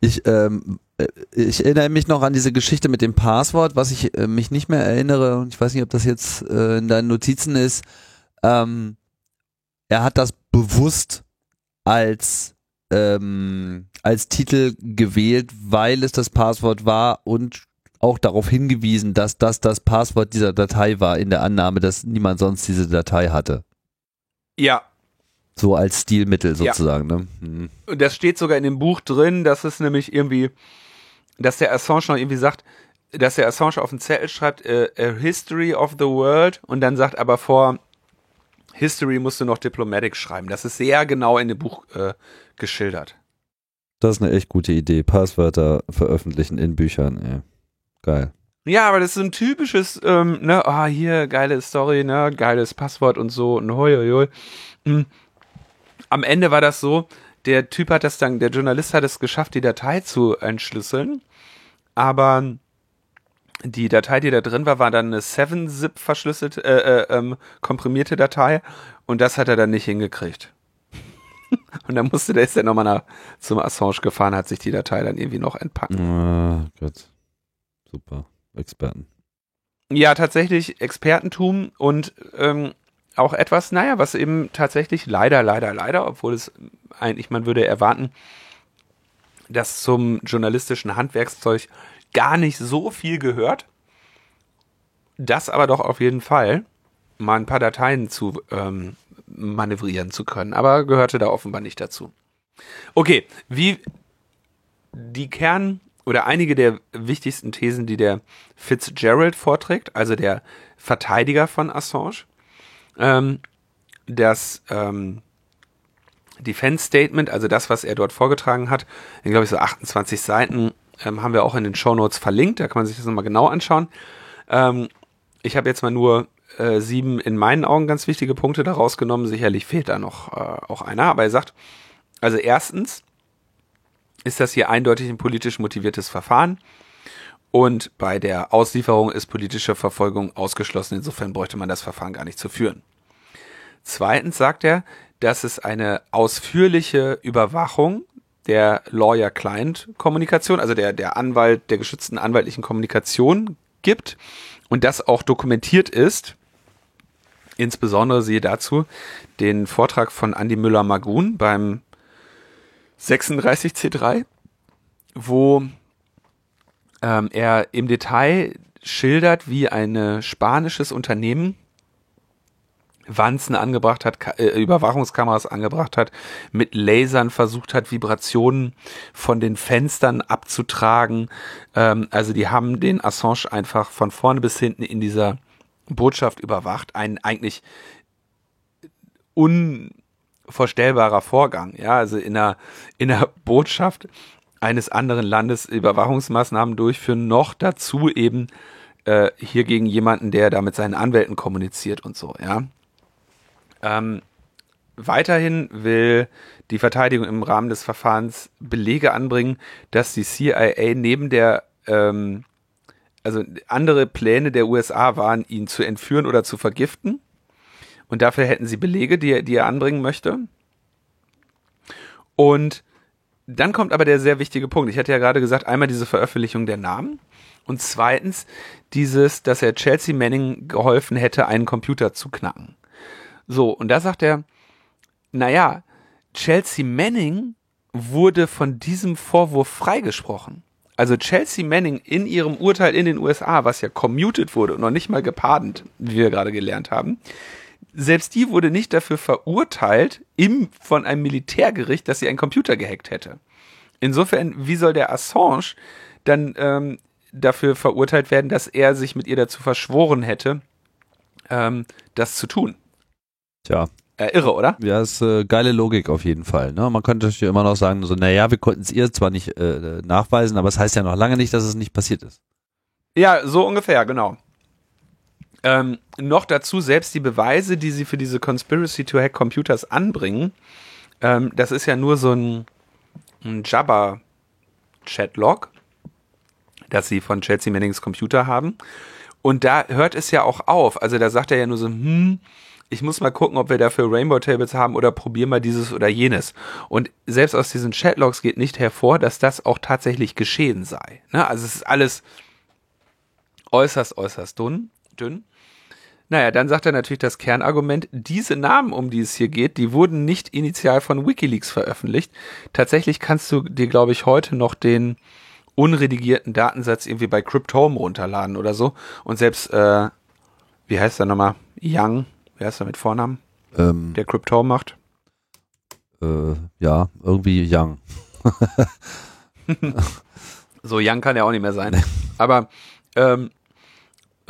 Ich, ähm, äh, ich erinnere mich noch an diese Geschichte mit dem Passwort, was ich äh, mich nicht mehr erinnere. Und ich weiß nicht, ob das jetzt äh, in deinen Notizen ist. Ähm, er hat das bewusst als ähm, als Titel gewählt, weil es das Passwort war und auch darauf hingewiesen, dass das das Passwort dieser Datei war, in der Annahme, dass niemand sonst diese Datei hatte. Ja. So als Stilmittel Ja. sozusagen. Ne? Hm. Und das steht sogar in dem Buch drin, dass es nämlich irgendwie, dass der Assange noch irgendwie sagt, dass der Assange auf den Zettel schreibt, äh, a History of the World und dann sagt aber vor History musst du noch Diplomatic schreiben. Das ist sehr genau in dem Buch äh, geschildert. Das ist eine echt gute Idee. Passwörter veröffentlichen in Büchern, ey. Geil. Ja, aber das ist so ein typisches, ähm, ne, ah, hier, geile Story, ne, geiles Passwort und so, und hoi, hoi, hoi. Hm. Am Ende war das so, der Typ hat das dann, der Journalist hat es geschafft, die Datei zu entschlüsseln, aber die Datei, die da drin war, war dann eine 7-Zip verschlüsselte, äh, äh, ähm, komprimierte Datei und das hat er dann nicht hingekriegt. <laughs> und dann musste der ist dann nochmal nach, zum Assange gefahren, hat sich die Datei dann irgendwie noch entpackt. Ah, Gott. Super. Experten. Ja, tatsächlich Expertentum und ähm, auch etwas, naja, was eben tatsächlich leider, leider, leider, obwohl es eigentlich, man würde erwarten, dass zum journalistischen Handwerkszeug gar nicht so viel gehört. Das aber doch auf jeden Fall, mal ein paar Dateien zu ähm, manövrieren zu können, aber gehörte da offenbar nicht dazu. Okay, wie die Kern oder einige der wichtigsten Thesen, die der Fitzgerald vorträgt, also der Verteidiger von Assange, ähm, das ähm, Defense Statement, also das, was er dort vorgetragen hat, in glaube ich so 28 Seiten, ähm, haben wir auch in den Show Notes verlinkt, da kann man sich das nochmal genau anschauen. Ähm, ich habe jetzt mal nur äh, sieben in meinen Augen ganz wichtige Punkte daraus genommen, sicherlich fehlt da noch äh, auch einer, aber er sagt, also erstens ist das hier eindeutig ein politisch motiviertes Verfahren und bei der Auslieferung ist politische Verfolgung ausgeschlossen, insofern bräuchte man das Verfahren gar nicht zu führen. Zweitens sagt er, dass es eine ausführliche Überwachung der Lawyer-Client-Kommunikation, also der, der Anwalt, der geschützten anwaltlichen Kommunikation gibt und das auch dokumentiert ist. Insbesondere siehe dazu den Vortrag von Andy Müller-Magun beim 36C3, wo ähm, er im Detail schildert, wie ein spanisches Unternehmen Wanzen angebracht hat, äh, Überwachungskameras angebracht hat, mit Lasern versucht hat, Vibrationen von den Fenstern abzutragen. Ähm, also die haben den Assange einfach von vorne bis hinten in dieser Botschaft überwacht. Ein eigentlich unvorstellbarer Vorgang. Ja, also in einer, in einer Botschaft eines anderen Landes Überwachungsmaßnahmen durchführen, noch dazu eben äh, hier gegen jemanden, der da mit seinen Anwälten kommuniziert und so, ja. Ähm, weiterhin will die Verteidigung im Rahmen des Verfahrens Belege anbringen, dass die CIA neben der, ähm, also andere Pläne der USA waren, ihn zu entführen oder zu vergiften. Und dafür hätten sie Belege, die er, die er anbringen möchte. Und dann kommt aber der sehr wichtige Punkt. Ich hatte ja gerade gesagt, einmal diese Veröffentlichung der Namen und zweitens dieses, dass er Chelsea Manning geholfen hätte, einen Computer zu knacken. So, und da sagt er, naja, Chelsea Manning wurde von diesem Vorwurf freigesprochen. Also Chelsea Manning in ihrem Urteil in den USA, was ja commuted wurde und noch nicht mal gepardont, wie wir gerade gelernt haben, selbst die wurde nicht dafür verurteilt im, von einem Militärgericht, dass sie einen Computer gehackt hätte. Insofern, wie soll der Assange dann ähm, dafür verurteilt werden, dass er sich mit ihr dazu verschworen hätte, ähm, das zu tun? Tja. Äh, irre, oder? Ja, ist äh, geile Logik auf jeden Fall. Ne? Man könnte natürlich immer noch sagen, so, naja, wir konnten es ihr zwar nicht äh, nachweisen, aber es das heißt ja noch lange nicht, dass es nicht passiert ist. Ja, so ungefähr, genau. Ähm, noch dazu selbst die Beweise, die sie für diese Conspiracy to Hack Computers anbringen, ähm, das ist ja nur so ein, ein Jabber-Chatlog, das sie von Chelsea Mannings Computer haben. Und da hört es ja auch auf. Also da sagt er ja nur so, hm, ich muss mal gucken, ob wir dafür Rainbow Tables haben oder probier mal dieses oder jenes. Und selbst aus diesen Chatlogs geht nicht hervor, dass das auch tatsächlich geschehen sei. Ne? Also es ist alles äußerst, äußerst dünn. dünn. Naja, dann sagt er natürlich das Kernargument, diese Namen, um die es hier geht, die wurden nicht initial von Wikileaks veröffentlicht. Tatsächlich kannst du dir, glaube ich, heute noch den unredigierten Datensatz irgendwie bei Cryptome runterladen oder so. Und selbst, äh, wie heißt der nochmal? Young, Wer ist da mit Vornamen? Ähm, der Crypto macht? Äh, ja, irgendwie Young. <laughs> so Young kann er auch nicht mehr sein. Aber ähm,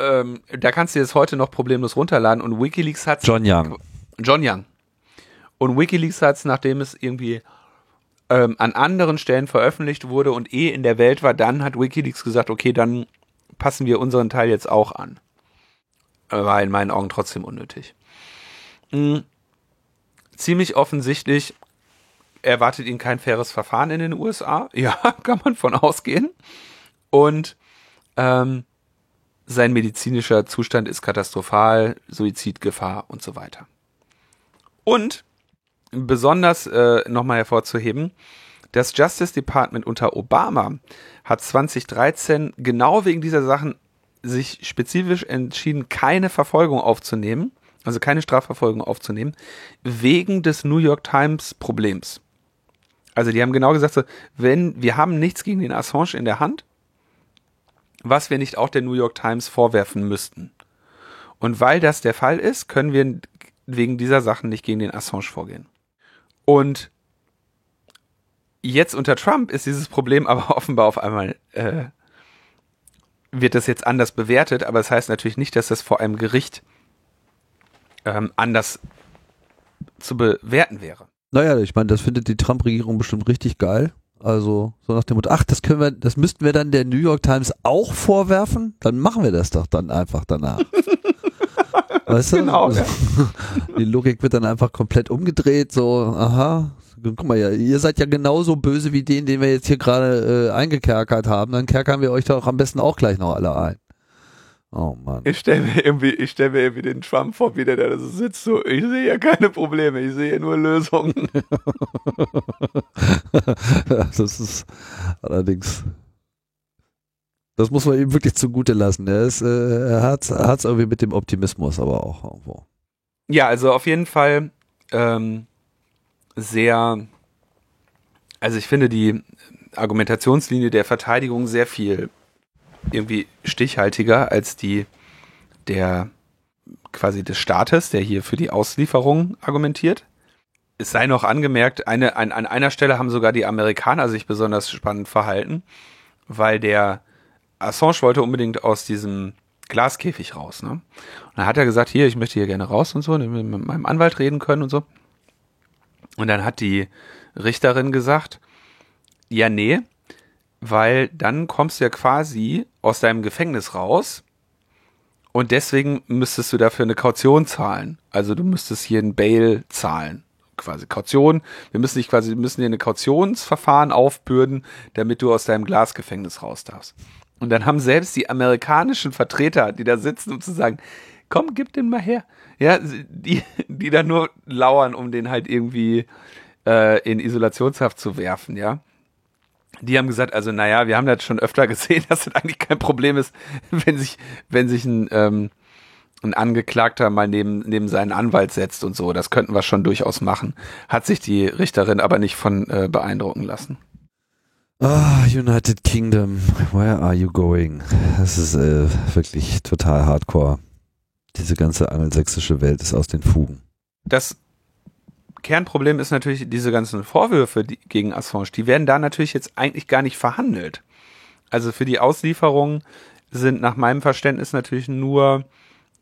ähm, da kannst du das heute noch problemlos runterladen und Wikileaks hat John Young. John Young. Und Wikileaks hat es, nachdem es irgendwie ähm, an anderen Stellen veröffentlicht wurde und eh in der Welt war, dann hat Wikileaks gesagt, okay, dann passen wir unseren Teil jetzt auch an. War in meinen Augen trotzdem unnötig. Mh, ziemlich offensichtlich erwartet ihn kein faires Verfahren in den USA. <laughs> Ja, kann man von ausgehen. Und ähm, sein medizinischer Zustand ist katastrophal, Suizidgefahr und so weiter. Und besonders äh, nochmal hervorzuheben, das Justice Department unter Obama hat 2013 genau wegen dieser Sachen sich spezifisch entschieden, keine Verfolgung aufzunehmen also keine Strafverfolgung aufzunehmen, wegen des New York Times Problems. Also die haben genau gesagt, so, wenn wir haben nichts gegen den Assange in der Hand, was wir nicht auch der New York Times vorwerfen müssten. Und weil das der Fall ist, können wir wegen dieser Sachen nicht gegen den Assange vorgehen. Und jetzt unter Trump ist dieses Problem <laughs> aber offenbar auf einmal äh, wird das jetzt anders bewertet, aber es das heißt natürlich nicht, dass das vor einem Gericht ähm, anders zu bewerten wäre. Naja, ich meine, das findet die Trump-Regierung bestimmt richtig geil. Also so nach dem Motto, ach, das können wir, das müssten wir dann der New York Times auch vorwerfen, dann machen wir das doch dann einfach danach. <laughs> weißt du? Genau. Ja. <laughs> Die Logik wird dann einfach komplett umgedreht, so, aha, guck mal, ja, ihr seid ja genauso böse wie den, den wir jetzt hier gerade äh, eingekerkert haben, dann kerkern wir euch doch am besten auch gleich noch alle ein. Oh Mann. Ich stelle mir irgendwie, ich stelle mir irgendwie den Trump vor, wie der da so sitzt, so, ich sehe ja keine Probleme, ich sehe nur Lösungen. <laughs> das ist allerdings, das muss man ihm wirklich zugute lassen. Er ist, äh, er hat es irgendwie mit dem Optimismus, aber auch irgendwo. Ja, also auf jeden Fall ähm, sehr, also ich finde die Argumentationslinie der Verteidigung sehr viel irgendwie stichhaltiger als die der quasi des Staates, der hier für die Auslieferung argumentiert. Es sei noch angemerkt, eine, an, an einer Stelle haben sogar die Amerikaner sich besonders spannend verhalten, weil der Assange wollte unbedingt aus diesem Glaskäfig raus. Ne? Und dann hat er gesagt, hier, ich möchte hier gerne raus und so, mit meinem Anwalt reden können und so. Und dann hat die Richterin gesagt, ja, nee, weil dann kommst du ja quasi aus deinem Gefängnis raus und deswegen müsstest du dafür eine Kaution zahlen. Also du müsstest hier ein Bail zahlen. Quasi Kaution. Wir müssen dich quasi, müssen dir eine Kautionsverfahren aufbürden, damit du aus deinem Glasgefängnis raus darfst. Und dann haben selbst die amerikanischen Vertreter, die da sitzen, um zu sagen, komm, gib den mal her. Ja, die, die da nur lauern, um den halt irgendwie äh, in Isolationshaft zu werfen, ja. Die haben gesagt, also naja, wir haben das schon öfter <laughs> gesehen, dass das eigentlich kein Problem ist, wenn sich, wenn sich ein, ähm, ein Angeklagter mal neben, neben seinen Anwalt setzt und so. Das könnten wir schon durchaus machen. Hat sich die Richterin aber nicht von äh, beeindrucken lassen. Ah, United Kingdom, where are you going? Das ist äh, wirklich total hardcore. Diese ganze angelsächsische Welt ist aus den Fugen. Das Kernproblem ist natürlich diese ganzen Vorwürfe die, gegen Assange, die werden da natürlich jetzt eigentlich gar nicht verhandelt. Also für die Auslieferung sind nach meinem Verständnis natürlich nur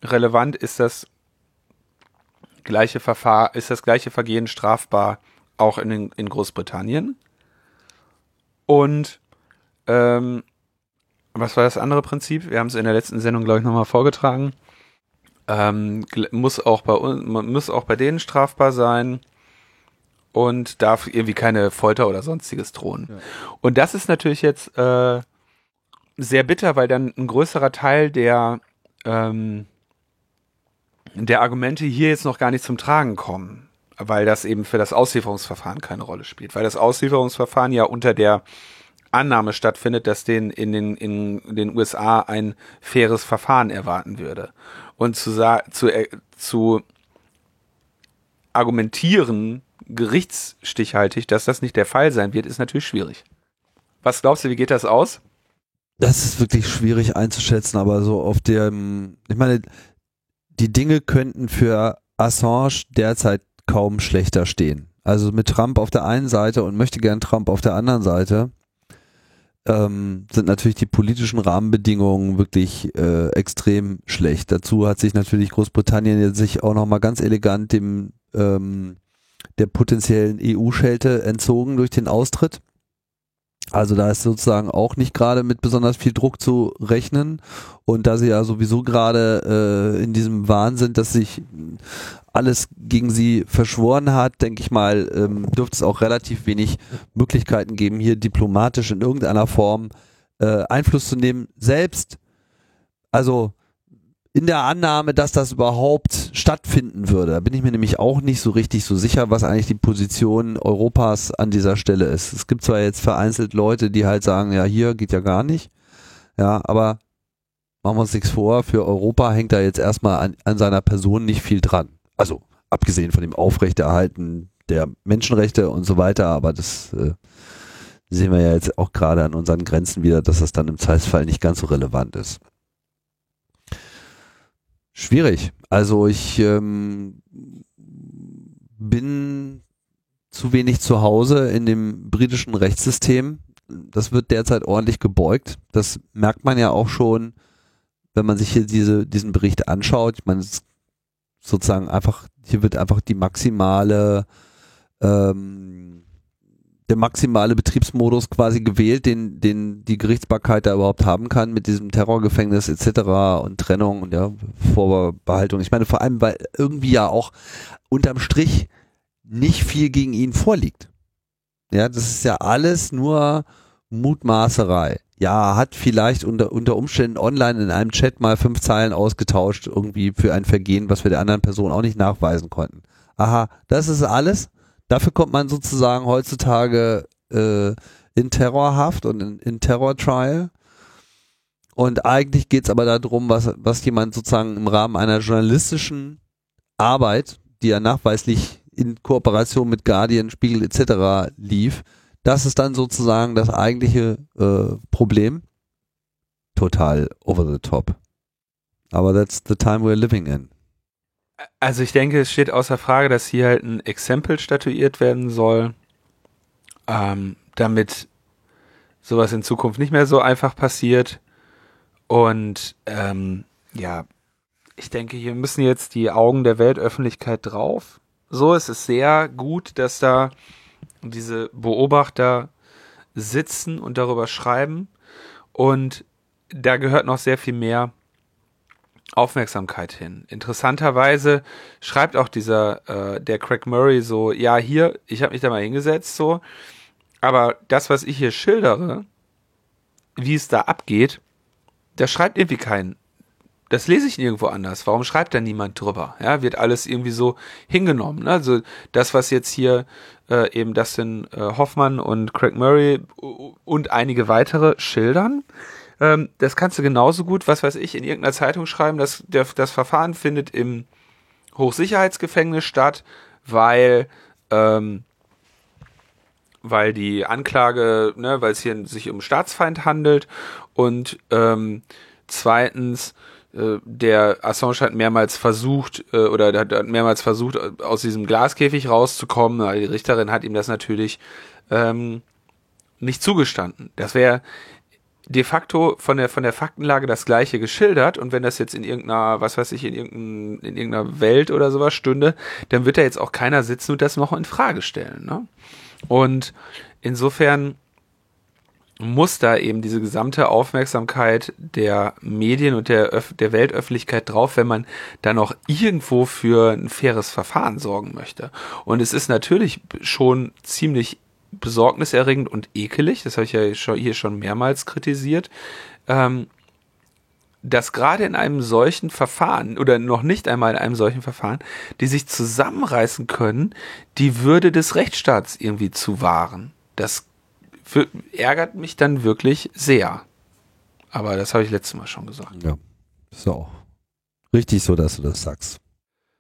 relevant, ist das gleiche Verfahren, ist das gleiche Vergehen strafbar auch in, in Großbritannien. Und ähm, was war das andere Prinzip? Wir haben es in der letzten Sendung, glaube ich, nochmal vorgetragen. Ähm, muss auch bei uns, muss auch bei denen strafbar sein und darf irgendwie keine Folter oder sonstiges drohen. Ja. Und das ist natürlich jetzt äh, sehr bitter, weil dann ein größerer Teil der ähm, der Argumente hier jetzt noch gar nicht zum Tragen kommen weil das eben für das Auslieferungsverfahren keine Rolle spielt, weil das Auslieferungsverfahren ja unter der Annahme stattfindet, dass den in den in den USA ein faires Verfahren erwarten würde. Und zu zu, äh, zu argumentieren gerichtsstichhaltig, dass das nicht der Fall sein wird, ist natürlich schwierig. Was glaubst du, wie geht das aus? Das ist wirklich schwierig einzuschätzen, aber so auf dem, ich meine, die Dinge könnten für Assange derzeit kaum schlechter stehen. Also mit Trump auf der einen Seite und möchte gern Trump auf der anderen Seite ähm, sind natürlich die politischen Rahmenbedingungen wirklich äh, extrem schlecht. Dazu hat sich natürlich Großbritannien jetzt sich auch nochmal ganz elegant dem ähm, der potenziellen EU-Schelte entzogen durch den Austritt. Also da ist sozusagen auch nicht gerade mit besonders viel Druck zu rechnen. Und da sie ja sowieso gerade äh, in diesem Wahn sind, dass sich alles gegen sie verschworen hat, denke ich mal, ähm, dürfte es auch relativ wenig Möglichkeiten geben, hier diplomatisch in irgendeiner Form äh, Einfluss zu nehmen. Selbst, also in der Annahme, dass das überhaupt stattfinden würde. Da bin ich mir nämlich auch nicht so richtig so sicher, was eigentlich die Position Europas an dieser Stelle ist. Es gibt zwar jetzt vereinzelt Leute, die halt sagen, ja, hier geht ja gar nicht. Ja, aber machen wir uns nichts vor, für Europa hängt da jetzt erstmal an, an seiner Person nicht viel dran. Also abgesehen von dem Aufrechterhalten der Menschenrechte und so weiter, aber das äh, sehen wir ja jetzt auch gerade an unseren Grenzen wieder, dass das dann im Zweifelsfall nicht ganz so relevant ist. Schwierig. Also ich ähm, bin zu wenig zu Hause in dem britischen Rechtssystem. Das wird derzeit ordentlich gebeugt. Das merkt man ja auch schon, wenn man sich hier diese, diesen Bericht anschaut. Ich meine, sozusagen einfach, hier wird einfach die maximale ähm, der maximale Betriebsmodus quasi gewählt, den, den die Gerichtsbarkeit da überhaupt haben kann mit diesem Terrorgefängnis etc. und Trennung und ja, Vorbehaltung. Ich meine vor allem, weil irgendwie ja auch unterm Strich nicht viel gegen ihn vorliegt. Ja, das ist ja alles nur Mutmaßerei. Ja, hat vielleicht unter, unter Umständen online in einem Chat mal fünf Zeilen ausgetauscht, irgendwie für ein Vergehen, was wir der anderen Person auch nicht nachweisen konnten. Aha, das ist alles. Dafür kommt man sozusagen heutzutage äh, in Terrorhaft und in, in Terror-Trial. Und eigentlich geht es aber darum, was, was jemand sozusagen im Rahmen einer journalistischen Arbeit, die ja nachweislich in Kooperation mit Guardian, Spiegel etc. lief, das ist dann sozusagen das eigentliche äh, Problem. Total over the top. Aber that's the time we're living in. Also ich denke, es steht außer Frage, dass hier halt ein Exempel statuiert werden soll, ähm, damit sowas in Zukunft nicht mehr so einfach passiert. Und ähm, ja, ich denke, hier müssen jetzt die Augen der Weltöffentlichkeit drauf. So ist es sehr gut, dass da diese Beobachter sitzen und darüber schreiben. Und da gehört noch sehr viel mehr Aufmerksamkeit hin. Interessanterweise schreibt auch dieser, äh, der Craig Murray so, ja, hier, ich habe mich da mal hingesetzt, so, aber das, was ich hier schildere, wie es da abgeht, da schreibt irgendwie kein, das lese ich nirgendwo anders. Warum schreibt da niemand drüber? Ja, wird alles irgendwie so hingenommen. Ne? Also das, was jetzt hier äh, eben Dustin äh, Hoffmann und Craig Murray und einige weitere schildern, ähm, das kannst du genauso gut, was weiß ich, in irgendeiner Zeitung schreiben, dass der, das Verfahren findet im Hochsicherheitsgefängnis statt, weil ähm, weil die Anklage, ne, weil es hier sich um Staatsfeind handelt und ähm, zweitens äh, der Assange hat mehrmals versucht äh, oder hat mehrmals versucht aus diesem Glaskäfig rauszukommen. Die Richterin hat ihm das natürlich ähm, nicht zugestanden. Das wäre de facto von der von der Faktenlage das gleiche geschildert und wenn das jetzt in irgendeiner was weiß ich in irgendeiner in irgendeiner Welt oder sowas stünde, dann wird da jetzt auch keiner sitzen und das noch in Frage stellen. Ne? Und insofern muss da eben diese gesamte Aufmerksamkeit der Medien und der, Öf der Weltöffentlichkeit drauf, wenn man da noch irgendwo für ein faires Verfahren sorgen möchte. Und es ist natürlich schon ziemlich besorgniserregend und ekelig, das habe ich ja hier schon mehrmals kritisiert, ähm, dass gerade in einem solchen Verfahren oder noch nicht einmal in einem solchen Verfahren, die sich zusammenreißen können, die Würde des Rechtsstaats irgendwie zu wahren. Das ärgert mich dann wirklich sehr. Aber das habe ich letztes Mal schon gesagt. Ja, ist auch richtig so, dass du das sagst.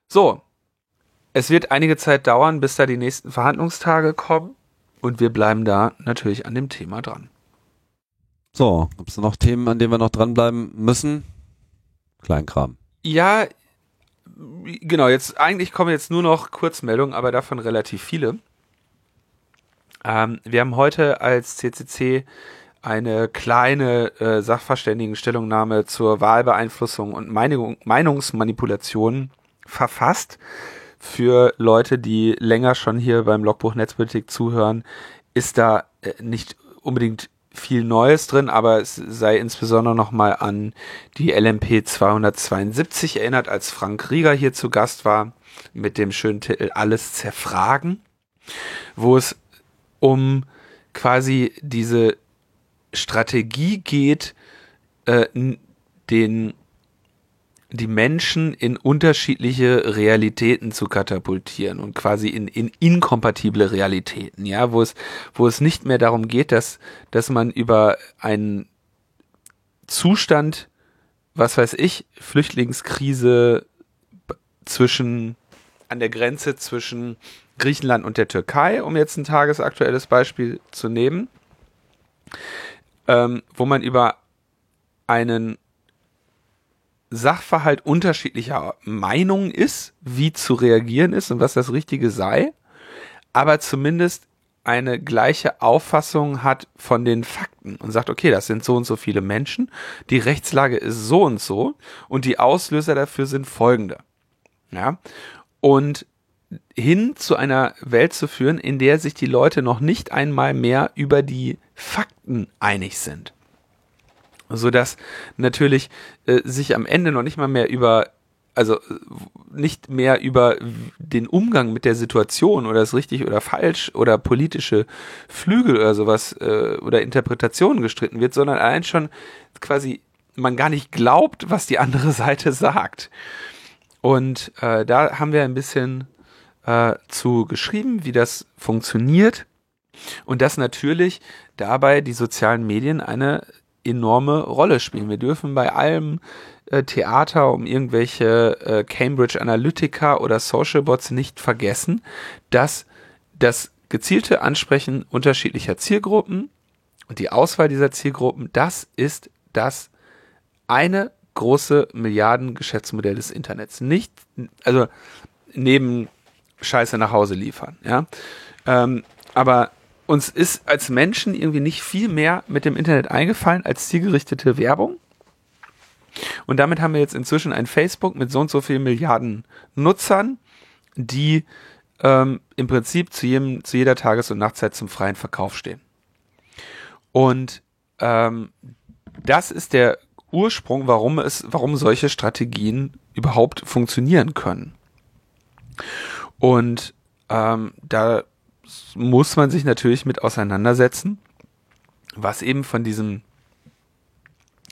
So, es wird einige Zeit dauern, bis da die nächsten Verhandlungstage kommen. Und wir bleiben da natürlich an dem Thema dran. So, gibt es noch Themen, an denen wir noch dranbleiben müssen? Kleinkram. Ja, genau, jetzt eigentlich kommen jetzt nur noch Kurzmeldungen, aber davon relativ viele. Ähm, wir haben heute als CCC eine kleine äh, Sachverständigenstellungnahme zur Wahlbeeinflussung und Meinung, Meinungsmanipulation verfasst. Für Leute, die länger schon hier beim Logbuch Netzpolitik zuhören, ist da äh, nicht unbedingt viel Neues drin, aber es sei insbesondere nochmal an die LMP 272 erinnert, als Frank Rieger hier zu Gast war, mit dem schönen Titel Alles zerfragen, wo es um quasi diese Strategie geht, äh, den die Menschen in unterschiedliche Realitäten zu katapultieren und quasi in, in inkompatible Realitäten, ja, wo es, wo es nicht mehr darum geht, dass, dass man über einen Zustand, was weiß ich, Flüchtlingskrise zwischen, an der Grenze zwischen Griechenland und der Türkei, um jetzt ein tagesaktuelles Beispiel zu nehmen, ähm, wo man über einen Sachverhalt unterschiedlicher Meinungen ist, wie zu reagieren ist und was das Richtige sei, aber zumindest eine gleiche Auffassung hat von den Fakten und sagt, okay, das sind so und so viele Menschen, die Rechtslage ist so und so und die Auslöser dafür sind folgende. Ja, und hin zu einer Welt zu führen, in der sich die Leute noch nicht einmal mehr über die Fakten einig sind. So dass natürlich äh, sich am Ende noch nicht mal mehr über also äh, nicht mehr über den Umgang mit der Situation oder das richtig oder falsch oder politische Flügel oder sowas äh, oder Interpretationen gestritten wird, sondern allein schon quasi man gar nicht glaubt, was die andere <laughs> Seite sagt. Und äh, da haben wir ein bisschen äh, zu geschrieben, wie das funktioniert und dass natürlich dabei die sozialen Medien eine enorme Rolle spielen. Wir dürfen bei allem äh, Theater um irgendwelche äh, Cambridge Analytica oder Social Bots nicht vergessen, dass das gezielte Ansprechen unterschiedlicher Zielgruppen und die Auswahl dieser Zielgruppen, das ist das eine große Milliardengeschäftsmodell des Internets. Nicht, also neben Scheiße nach Hause liefern, ja. Ähm, aber uns ist als Menschen irgendwie nicht viel mehr mit dem Internet eingefallen als zielgerichtete Werbung. Und damit haben wir jetzt inzwischen ein Facebook mit so und so vielen Milliarden Nutzern, die ähm, im Prinzip zu, jedem, zu jeder Tages- und Nachtzeit zum freien Verkauf stehen. Und ähm, das ist der Ursprung, warum es, warum solche Strategien überhaupt funktionieren können. Und ähm, da muss man sich natürlich mit auseinandersetzen, was eben von diesen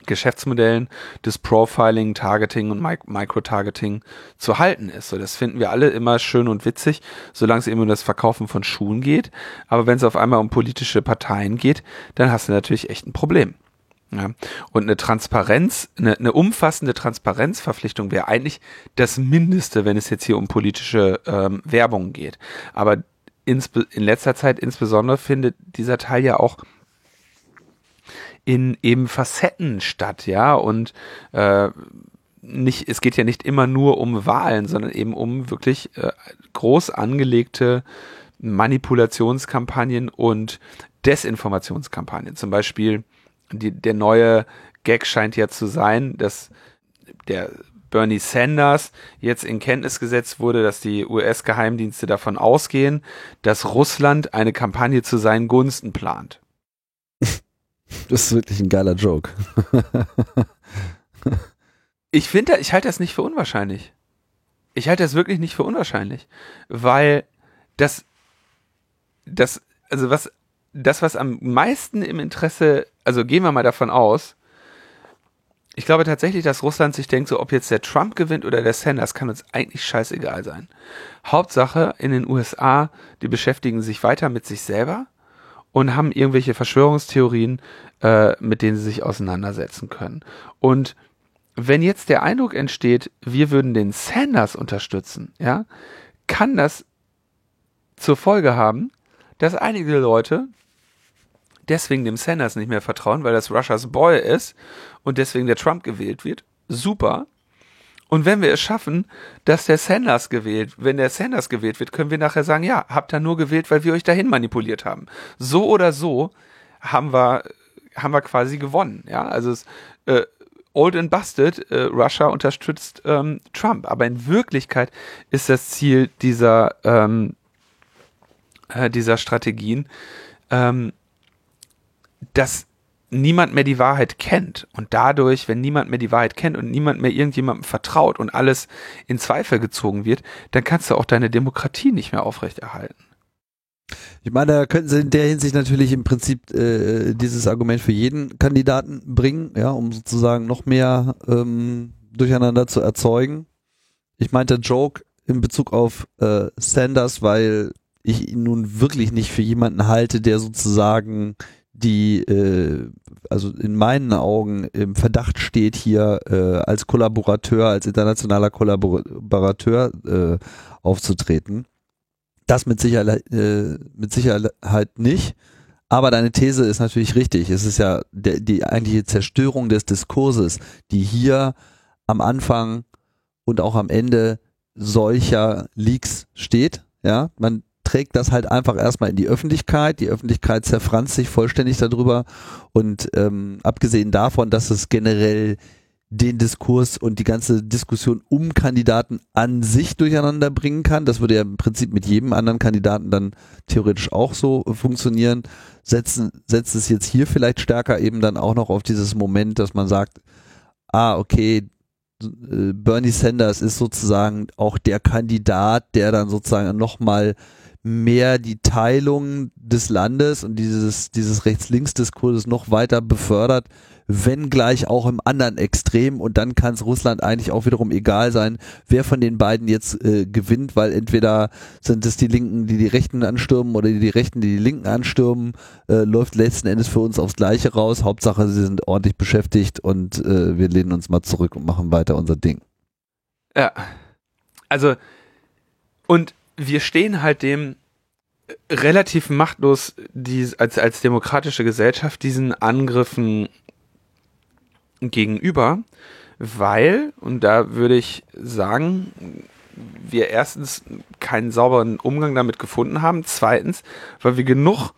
Geschäftsmodellen des Profiling, Targeting und Micro-Targeting zu halten ist. So, das finden wir alle immer schön und witzig, solange es eben um das Verkaufen von Schuhen geht. Aber wenn es auf einmal um politische Parteien geht, dann hast du natürlich echt ein Problem. Ja. Und eine Transparenz, eine, eine umfassende Transparenzverpflichtung wäre eigentlich das Mindeste, wenn es jetzt hier um politische ähm, Werbung geht. Aber in letzter Zeit insbesondere findet dieser Teil ja auch in eben Facetten statt, ja, und äh, nicht, es geht ja nicht immer nur um Wahlen, sondern eben um wirklich äh, groß angelegte Manipulationskampagnen und Desinformationskampagnen. Zum Beispiel die, der neue Gag scheint ja zu sein, dass der Bernie Sanders jetzt in Kenntnis gesetzt wurde, dass die US-Geheimdienste davon ausgehen, dass Russland eine Kampagne zu seinen Gunsten plant. <laughs> Das ist wirklich ein geiler Joke. <laughs> ich finde, ich halte das nicht für unwahrscheinlich. Ich halte das wirklich nicht für unwahrscheinlich, weil das, das, also was, das, was am meisten im Interesse, also gehen wir mal davon aus, ich glaube tatsächlich, dass Russland sich denkt, so ob jetzt der Trump gewinnt oder der Sanders, kann uns eigentlich scheißegal sein. Hauptsache in den USA, die beschäftigen sich weiter mit sich selber und haben irgendwelche Verschwörungstheorien, äh, mit denen sie sich auseinandersetzen können. Und wenn jetzt der Eindruck entsteht, wir würden den Sanders unterstützen, ja, kann das zur Folge haben, dass einige Leute deswegen dem Sanders nicht mehr vertrauen, weil das Russias Boy ist und deswegen der Trump gewählt wird. Super. Und wenn wir es schaffen, dass der Sanders gewählt, wenn der Sanders gewählt wird, können wir nachher sagen, ja, habt ihr nur gewählt, weil wir euch dahin manipuliert haben. So oder so haben wir, haben wir quasi gewonnen. Ja, also es, äh, old and busted, äh, Russia unterstützt ähm, Trump. Aber in Wirklichkeit ist das Ziel dieser, ähm, äh, dieser Strategien, ähm, dass niemand mehr die Wahrheit kennt. Und dadurch, wenn niemand mehr die Wahrheit kennt und niemand mehr irgendjemandem vertraut und alles in Zweifel gezogen wird, dann kannst du auch deine Demokratie nicht mehr aufrechterhalten. Ich meine, da könnten sie in der Hinsicht natürlich im Prinzip äh, dieses Argument für jeden Kandidaten bringen, ja, um sozusagen noch mehr ähm, Durcheinander zu erzeugen. Ich meinte Joke in Bezug auf äh, Sanders, weil ich ihn nun wirklich nicht für jemanden halte, der sozusagen die äh, also in meinen Augen im Verdacht steht, hier äh, als Kollaborateur, als internationaler Kollaborateur äh, aufzutreten. Das mit Sicherheit, äh, mit Sicherheit nicht. Aber deine These ist natürlich richtig. Es ist ja der, die eigentliche Zerstörung des Diskurses, die hier am Anfang und auch am Ende solcher Leaks steht. Ja, man trägt das halt einfach erstmal in die Öffentlichkeit. Die Öffentlichkeit zerfranst sich vollständig darüber. Und ähm, abgesehen davon, dass es generell den Diskurs und die ganze Diskussion um Kandidaten an sich durcheinander bringen kann. Das würde ja im Prinzip mit jedem anderen Kandidaten dann theoretisch auch so funktionieren. Setzen, setzt es jetzt hier vielleicht stärker eben dann auch noch auf dieses Moment, dass man sagt, ah, okay, äh, Bernie Sanders ist sozusagen auch der Kandidat, der dann sozusagen nochmal mehr die Teilung des Landes und dieses, dieses Rechts-Links-Diskurses noch weiter befördert, wenn gleich auch im anderen Extrem und dann kann es Russland eigentlich auch wiederum egal sein, wer von den beiden jetzt äh, gewinnt, weil entweder sind es die Linken, die die Rechten anstürmen oder die, die Rechten, die die Linken anstürmen, äh, läuft letzten Endes für uns aufs Gleiche raus. Hauptsache, sie sind ordentlich beschäftigt und äh, wir lehnen uns mal zurück und machen weiter unser Ding. Ja, also und wir stehen halt dem relativ machtlos die, als, als demokratische Gesellschaft diesen Angriffen gegenüber, weil, und da würde ich sagen, wir erstens keinen sauberen Umgang damit gefunden haben, zweitens, weil wir genug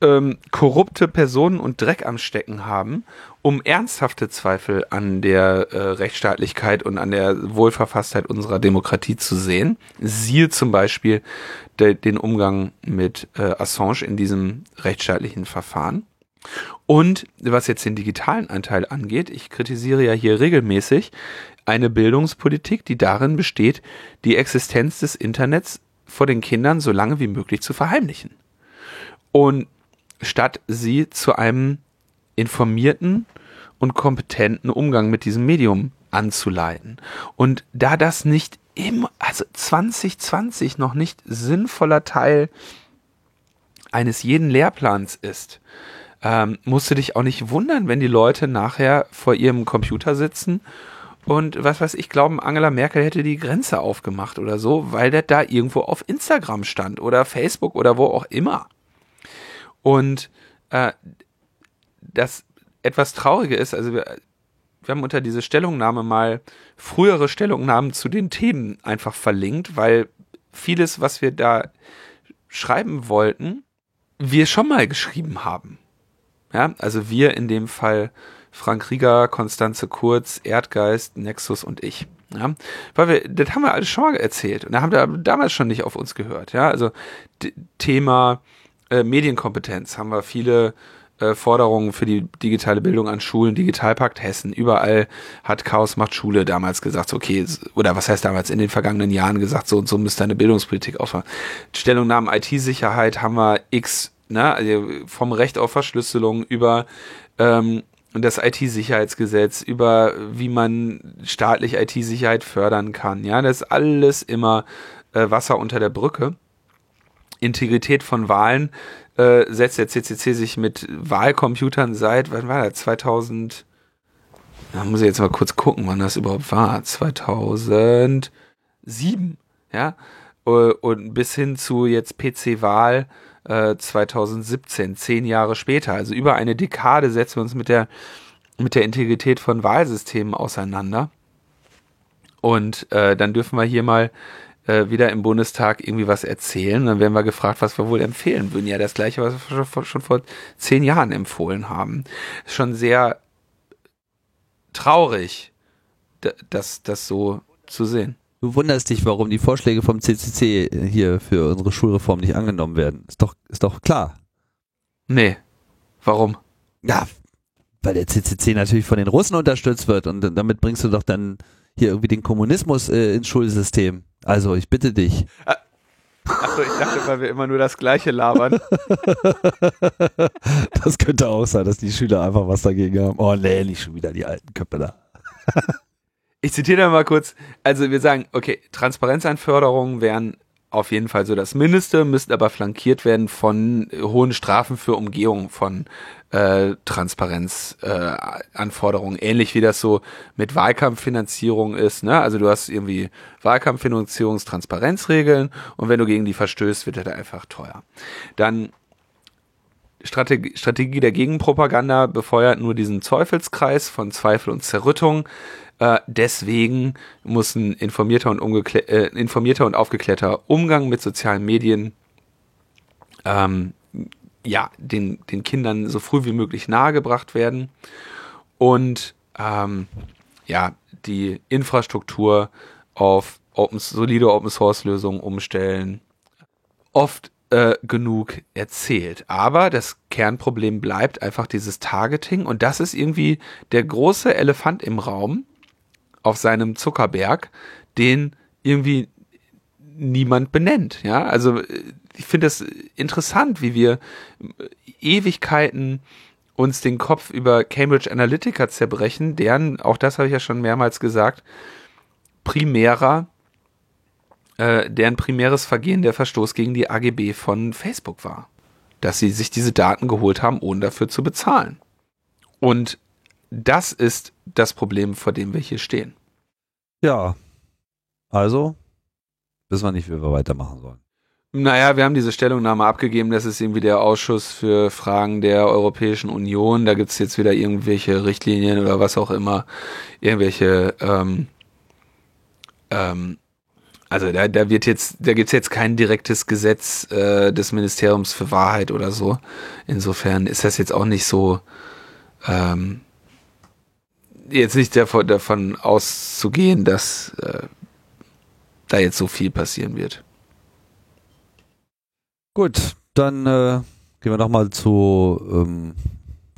ähm, korrupte Personen und Dreck am Stecken haben, um ernsthafte Zweifel an der äh, Rechtsstaatlichkeit und an der Wohlverfasstheit unserer Demokratie zu sehen. Siehe zum Beispiel de, den Umgang mit äh, Assange in diesem rechtsstaatlichen Verfahren. Und was jetzt den digitalen Anteil angeht, ich kritisiere ja hier regelmäßig eine Bildungspolitik, die darin besteht, die Existenz des Internets vor den Kindern so lange wie möglich zu verheimlichen. Und statt sie zu einem informierten und kompetenten Umgang mit diesem Medium anzuleiten. Und da das nicht im, also 2020 noch nicht sinnvoller Teil eines jeden Lehrplans ist, ähm, musst du dich auch nicht wundern, wenn die Leute nachher vor ihrem Computer sitzen und was weiß ich, glauben, Angela Merkel hätte die Grenze aufgemacht oder so, weil der da irgendwo auf Instagram stand oder Facebook oder wo auch immer. Und äh, das etwas Traurige ist, also wir, wir haben unter diese Stellungnahme mal frühere Stellungnahmen zu den Themen einfach verlinkt, weil vieles, was wir da schreiben wollten, wir schon mal geschrieben haben. Ja, also wir in dem Fall Frank Rieger, Konstanze Kurz, Erdgeist, Nexus und ich. Ja, weil wir, das haben wir alles schon mal erzählt und da haben wir damals schon nicht auf uns gehört. Ja, also Thema äh, Medienkompetenz haben wir viele äh, Forderungen für die digitale Bildung an Schulen, Digitalpakt Hessen. Überall hat Chaos macht Schule damals gesagt, okay, oder was heißt damals in den vergangenen Jahren gesagt, so und so müsste eine Bildungspolitik aufhören. Stellungnahmen IT-Sicherheit haben wir X ne, also vom Recht auf Verschlüsselung über ähm, das IT-Sicherheitsgesetz, über wie man staatlich IT-Sicherheit fördern kann. Ja, das ist alles immer äh, Wasser unter der Brücke. Integrität von Wahlen äh, setzt der CCC sich mit Wahlcomputern seit, wann war das, 2000, da muss ich jetzt mal kurz gucken, wann das überhaupt war, 2007, ja, äh, und bis hin zu jetzt PC-Wahl 2017, äh, zehn Jahre später. Also über eine Dekade setzen wir uns mit der, mit der Integrität von Wahlsystemen auseinander. Und äh, dann dürfen wir hier mal äh, wieder im Bundestag irgendwie was erzählen. Dann werden wir gefragt, was wir wohl empfehlen würden. Ja, das gleiche, was wir schon, schon vor zehn Jahren empfohlen haben. Ist schon sehr traurig, das, das so zu sehen. Du wunderst dich, warum die Vorschläge vom CCC hier für unsere Schulreform nicht angenommen werden. Ist doch, ist doch klar. Nee. Warum? Ja, weil der CCC natürlich von den Russen unterstützt wird und damit bringst du doch dann hier irgendwie den Kommunismus äh, ins Schulsystem. Also, ich bitte dich. Ah. Achso, ich dachte, weil wir immer nur das Gleiche labern. <laughs> das könnte auch sein, dass die Schüler einfach was dagegen haben. Oh nee, nicht schon wieder die alten Köpfe da. Ich zitiere da mal kurz. Also wir sagen, okay, Transparenzanforderungen wären auf jeden Fall so das Mindeste, müssten aber flankiert werden von hohen Strafen für Umgehung von äh, Transparenzanforderungen. Äh, Ähnlich wie das so mit Wahlkampffinanzierung ist. Ne? Also du hast irgendwie Wahlkampffinanzierungstransparenzregeln und wenn du gegen die verstößt, wird das einfach teuer. Dann Strategie, Strategie der Gegenpropaganda befeuert nur diesen Teufelskreis von Zweifel und Zerrüttung. Äh, deswegen muss ein informierter und, äh, informierter und aufgeklärter Umgang mit sozialen Medien ähm, ja, den, den Kindern so früh wie möglich nahegebracht werden. Und ähm, ja, die Infrastruktur auf open, solide Open Source Lösungen umstellen. Oft äh, genug erzählt. Aber das Kernproblem bleibt einfach dieses Targeting und das ist irgendwie der große Elefant im Raum, auf seinem Zuckerberg, den irgendwie niemand benennt. Ja, also ich finde das interessant, wie wir Ewigkeiten uns den Kopf über Cambridge Analytica zerbrechen, deren, auch das habe ich ja schon mehrmals gesagt, primärer, äh, deren primäres Vergehen der Verstoß gegen die AGB von Facebook war. Dass sie sich diese Daten geholt haben, ohne dafür zu bezahlen. Und das ist das Problem, vor dem wir hier stehen. Ja. Also, wissen wir nicht, wie wir weitermachen sollen. Naja, wir haben diese Stellungnahme abgegeben, das ist irgendwie der Ausschuss für Fragen der Europäischen Union. Da gibt's jetzt wieder irgendwelche Richtlinien oder was auch immer, irgendwelche, ähm, ähm, also da, da wird jetzt, da gibt's jetzt kein direktes Gesetz äh, des Ministeriums für Wahrheit oder so. Insofern ist das jetzt auch nicht so, ähm, jetzt nicht davon, davon auszugehen, dass äh, da jetzt so viel passieren wird. Gut, dann äh, gehen wir nochmal zu ähm,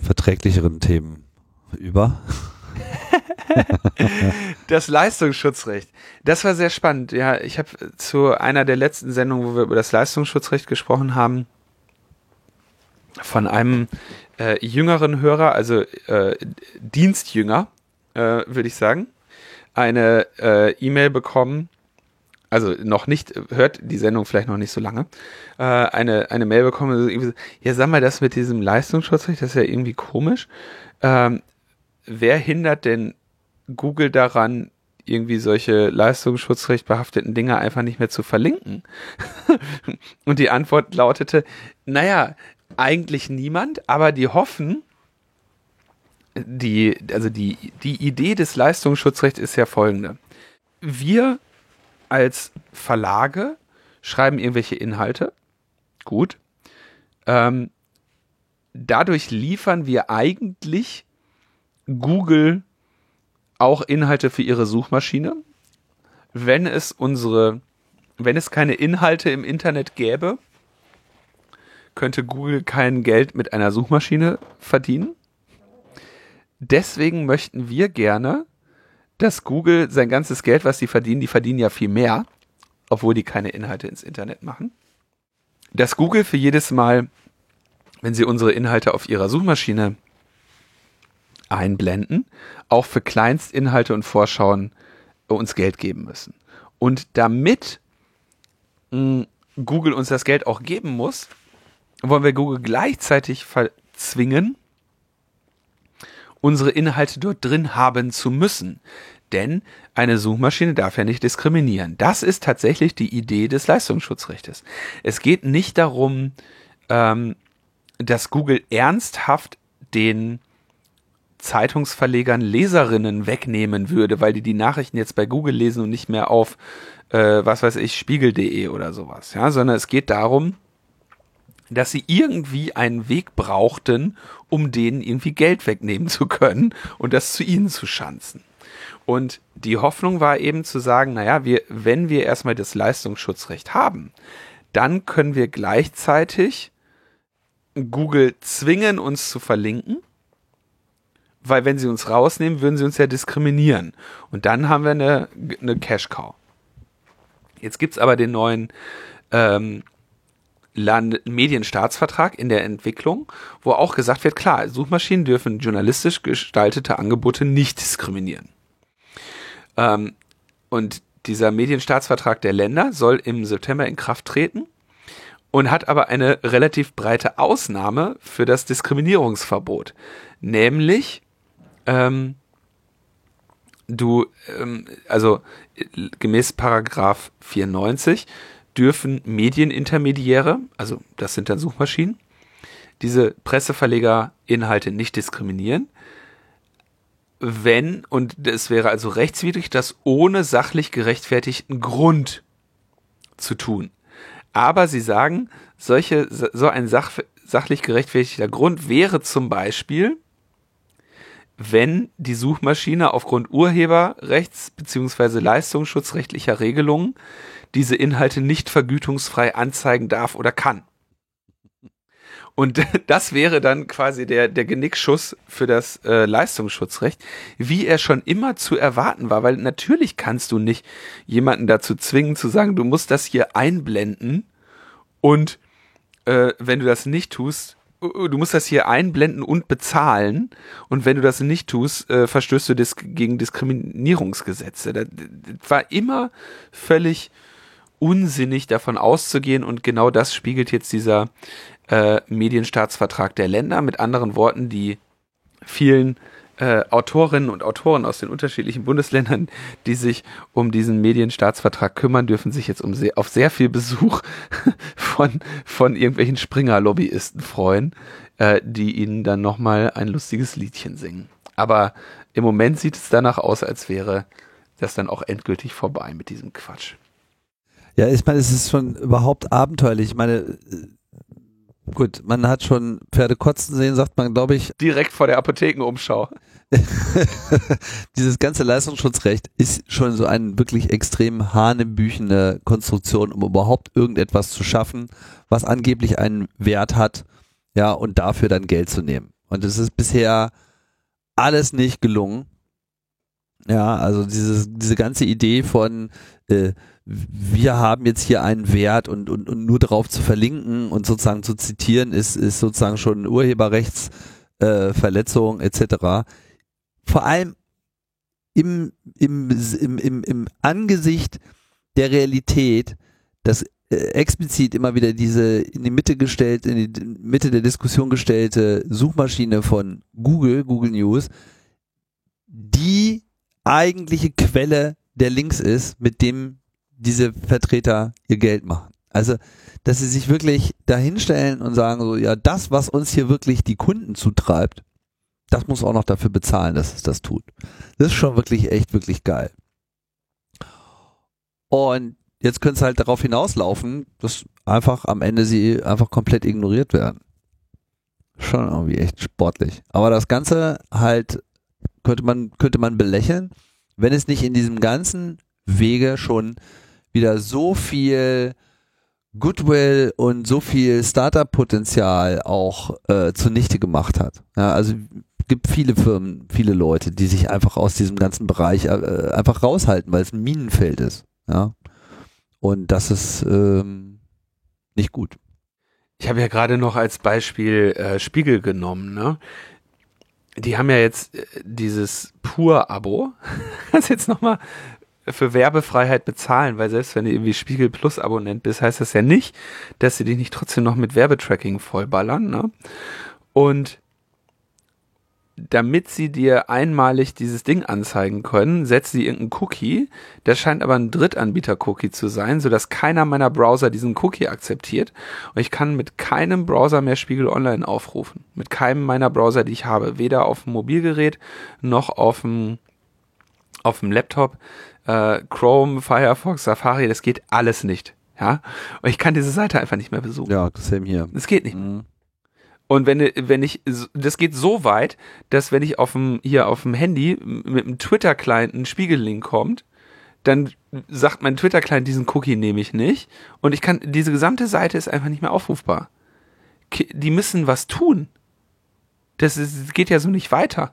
verträglicheren Themen über. <laughs> <laughs> das Leistungsschutzrecht. Das war sehr spannend. Ja, ich habe zu einer der letzten Sendungen, wo wir über das Leistungsschutzrecht gesprochen haben, von einem äh, jüngeren Hörer, also äh, Dienstjünger, äh, würde ich sagen, eine äh, E-Mail bekommen, also noch nicht, hört die Sendung vielleicht noch nicht so lange, äh, eine, eine Mail bekommen, ja, sag mal, das mit diesem Leistungsschutzrecht, das ist ja irgendwie komisch. Ähm, wer hindert denn Google daran, irgendwie solche leistungsschutzrecht behafteten Dinge einfach nicht mehr zu verlinken? <laughs> Und die Antwort lautete, naja, eigentlich niemand, aber die hoffen, die, also die, die Idee des Leistungsschutzrechts ist ja folgende. Wir als Verlage schreiben irgendwelche Inhalte. Gut. Ähm, dadurch liefern wir eigentlich Google auch Inhalte für ihre Suchmaschine. Wenn es unsere, wenn es keine Inhalte im Internet gäbe, könnte Google kein Geld mit einer Suchmaschine verdienen. Deswegen möchten wir gerne, dass Google sein ganzes Geld, was sie verdienen, die verdienen ja viel mehr, obwohl die keine Inhalte ins Internet machen, dass Google für jedes Mal, wenn sie unsere Inhalte auf ihrer Suchmaschine einblenden, auch für Kleinstinhalte und Vorschauen uns Geld geben müssen. Und damit mh, Google uns das Geld auch geben muss, wollen wir Google gleichzeitig verzwingen, unsere Inhalte dort drin haben zu müssen. Denn eine Suchmaschine darf ja nicht diskriminieren. Das ist tatsächlich die Idee des Leistungsschutzrechtes. Es geht nicht darum, ähm, dass Google ernsthaft den Zeitungsverlegern Leserinnen wegnehmen würde, weil die die Nachrichten jetzt bei Google lesen und nicht mehr auf, äh, was weiß ich, spiegel.de oder sowas. Ja, sondern es geht darum, dass sie irgendwie einen Weg brauchten, um denen irgendwie Geld wegnehmen zu können und das zu ihnen zu schanzen. Und die Hoffnung war eben zu sagen, naja, wir, wenn wir erstmal das Leistungsschutzrecht haben, dann können wir gleichzeitig Google zwingen, uns zu verlinken, weil wenn sie uns rausnehmen, würden sie uns ja diskriminieren. Und dann haben wir eine, eine Cash-Cow. Jetzt gibt's aber den neuen ähm, Land Medienstaatsvertrag in der Entwicklung, wo auch gesagt wird, klar, Suchmaschinen dürfen journalistisch gestaltete Angebote nicht diskriminieren. Ähm, und dieser Medienstaatsvertrag der Länder soll im September in Kraft treten und hat aber eine relativ breite Ausnahme für das Diskriminierungsverbot. Nämlich, ähm, du, ähm, also gemäß Paragraph 94 dürfen Medienintermediäre, also das sind dann Suchmaschinen, diese Presseverleger-Inhalte nicht diskriminieren, wenn, und es wäre also rechtswidrig, das ohne sachlich gerechtfertigten Grund zu tun. Aber sie sagen, solche, so ein sach, sachlich gerechtfertigter Grund wäre zum Beispiel, wenn die Suchmaschine aufgrund Urheberrechts bzw. leistungsschutzrechtlicher Regelungen diese Inhalte nicht vergütungsfrei anzeigen darf oder kann. Und <laughs> das wäre dann quasi der, der Genickschuss für das äh, Leistungsschutzrecht, wie er schon immer zu erwarten war, weil natürlich kannst du nicht jemanden dazu zwingen zu sagen, du musst das hier einblenden und äh, wenn du das nicht tust, du musst das hier einblenden und bezahlen und wenn du das nicht tust, äh, verstößt du dis gegen Diskriminierungsgesetze. Das, das war immer völlig unsinnig davon auszugehen und genau das spiegelt jetzt dieser äh, Medienstaatsvertrag der Länder. Mit anderen Worten, die vielen äh, Autorinnen und Autoren aus den unterschiedlichen Bundesländern, die sich um diesen Medienstaatsvertrag kümmern, dürfen sich jetzt um sehr, auf sehr viel Besuch <laughs> von, von irgendwelchen Springer-Lobbyisten freuen, äh, die ihnen dann nochmal ein lustiges Liedchen singen. Aber im Moment sieht es danach aus, als wäre das dann auch endgültig vorbei mit diesem Quatsch. Ja, ich meine, es ist schon überhaupt abenteuerlich. Ich meine, gut, man hat schon Pferde kotzen sehen, sagt man, glaube ich. Direkt vor der Apothekenumschau. <laughs> Dieses ganze Leistungsschutzrecht ist schon so eine wirklich extrem hanebüchene Konstruktion, um überhaupt irgendetwas zu schaffen, was angeblich einen Wert hat, ja, und dafür dann Geld zu nehmen. Und es ist bisher alles nicht gelungen. Ja, also dieses, diese ganze Idee von äh, wir haben jetzt hier einen Wert und, und, und nur darauf zu verlinken und sozusagen zu zitieren, ist, ist sozusagen schon Urheberrechtsverletzung äh, etc. Vor allem im, im, im, im, im Angesicht der Realität, dass äh, explizit immer wieder diese in die Mitte gestellt, in die Mitte der Diskussion gestellte Suchmaschine von Google, Google News, die eigentliche Quelle der Links ist, mit dem diese Vertreter ihr Geld machen. Also, dass sie sich wirklich dahinstellen und sagen so, ja, das, was uns hier wirklich die Kunden zutreibt, das muss auch noch dafür bezahlen, dass es das tut. Das ist schon wirklich echt, wirklich geil. Und jetzt könnte es halt darauf hinauslaufen, dass einfach am Ende sie einfach komplett ignoriert werden. Schon irgendwie echt sportlich. Aber das Ganze halt könnte man, könnte man belächeln, wenn es nicht in diesem ganzen Wege schon wieder so viel Goodwill und so viel Startup-Potenzial auch äh, zunichte gemacht hat. Ja, also gibt viele Firmen, viele Leute, die sich einfach aus diesem ganzen Bereich äh, einfach raushalten, weil es ein Minenfeld ist. Ja. Und das ist ähm, nicht gut. Ich habe ja gerade noch als Beispiel äh, Spiegel genommen, ne? Die haben ja jetzt äh, dieses Pur-Abo. <laughs> Kannst jetzt nochmal für Werbefreiheit bezahlen, weil selbst wenn du irgendwie Spiegel Plus Abonnent bist, heißt das ja nicht, dass sie dich nicht trotzdem noch mit Werbetracking vollballern. Ne? Und damit sie dir einmalig dieses Ding anzeigen können, setzen sie irgendeinen Cookie. Das scheint aber ein Drittanbieter-Cookie zu sein, sodass keiner meiner Browser diesen Cookie akzeptiert. Und ich kann mit keinem Browser mehr Spiegel Online aufrufen. Mit keinem meiner Browser, die ich habe. Weder auf dem Mobilgerät noch auf dem, auf dem Laptop. Äh, Chrome, Firefox, Safari, das geht alles nicht. Ja. Und ich kann diese Seite einfach nicht mehr besuchen. Ja, same hier. Das geht nicht. Mhm. Und wenn, wenn ich, das geht so weit, dass wenn ich auf dem, hier auf dem Handy mit einem Twitter-Client ein Spiegellink kommt, dann sagt mein Twitter-Client, diesen Cookie nehme ich nicht. Und ich kann, diese gesamte Seite ist einfach nicht mehr aufrufbar. Die müssen was tun. Das ist, geht ja so nicht weiter.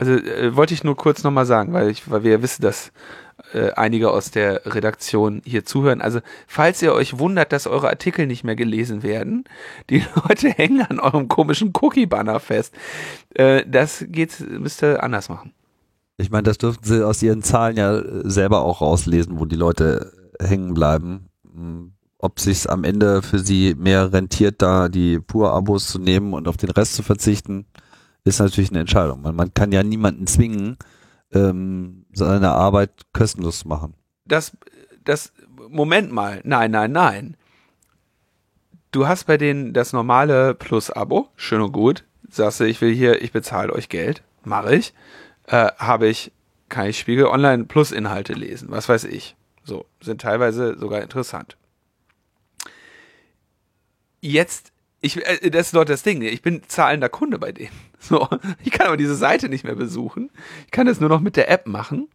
Also äh, wollte ich nur kurz nochmal sagen, weil ich, weil wir ja wissen, dass äh, einige aus der Redaktion hier zuhören. Also, falls ihr euch wundert, dass eure Artikel nicht mehr gelesen werden, die <laughs> Leute hängen an eurem komischen Cookie-Banner fest. Äh, das geht, müsst ihr anders machen. Ich meine, das dürften sie aus ihren Zahlen ja selber auch rauslesen, wo die Leute hängen bleiben. Hm, ob sich's am Ende für sie mehr rentiert, da die Pur-Abos zu nehmen und auf den Rest zu verzichten, ist natürlich eine Entscheidung. Man, man kann ja niemanden zwingen, ähm, seine Arbeit kostenlos machen. Das, das, Moment mal, nein, nein, nein. Du hast bei denen das normale Plus-Abo, schön und gut. Sagst du, ich will hier, ich bezahle euch Geld, mache ich. Äh, Habe ich, kann ich Spiegel Online Plus Inhalte lesen, was weiß ich. So, sind teilweise sogar interessant. Jetzt ich, äh, das ist dort das Ding. Ich bin zahlender Kunde bei denen. <laughs> So, ich kann aber diese Seite nicht mehr besuchen. Ich kann das nur noch mit der App machen.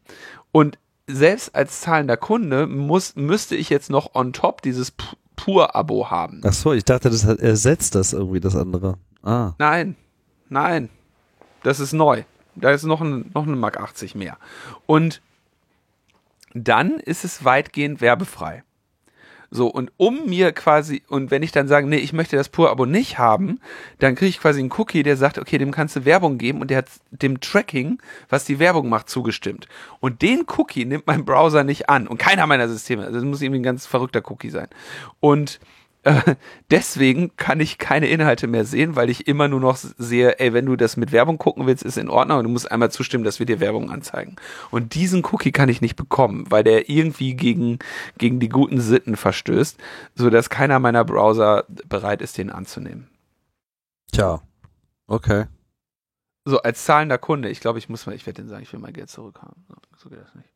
Und selbst als zahlender Kunde muss, müsste ich jetzt noch on top dieses Pur-Abo haben. Ach so, ich dachte, das ersetzt das irgendwie das andere. Ah. Nein, nein, das ist neu. Da ist noch ein, noch eine Mark 80 mehr. Und dann ist es weitgehend werbefrei. So, und um mir quasi, und wenn ich dann sage, nee, ich möchte das Pur-Abo nicht haben, dann kriege ich quasi einen Cookie, der sagt, okay, dem kannst du Werbung geben und der hat dem Tracking, was die Werbung macht, zugestimmt. Und den Cookie nimmt mein Browser nicht an und keiner meiner Systeme. Also das muss irgendwie ein ganz verrückter Cookie sein. Und Äh, <laughs> deswegen kann ich keine Inhalte mehr sehen, weil ich immer nur noch sehe, ey, wenn du das mit Werbung gucken willst, ist in Ordnung und du musst einmal zustimmen, dass wir dir Werbung anzeigen. Und diesen Cookie kann ich nicht bekommen, weil der irgendwie gegen, gegen die guten Sitten verstößt, so dass keiner meiner Browser bereit ist, den anzunehmen. Tja, okay. So, als zahlender Kunde, ich glaube, ich muss mal, ich werde den sagen, ich will mein Geld zurückhaben. So geht das nicht.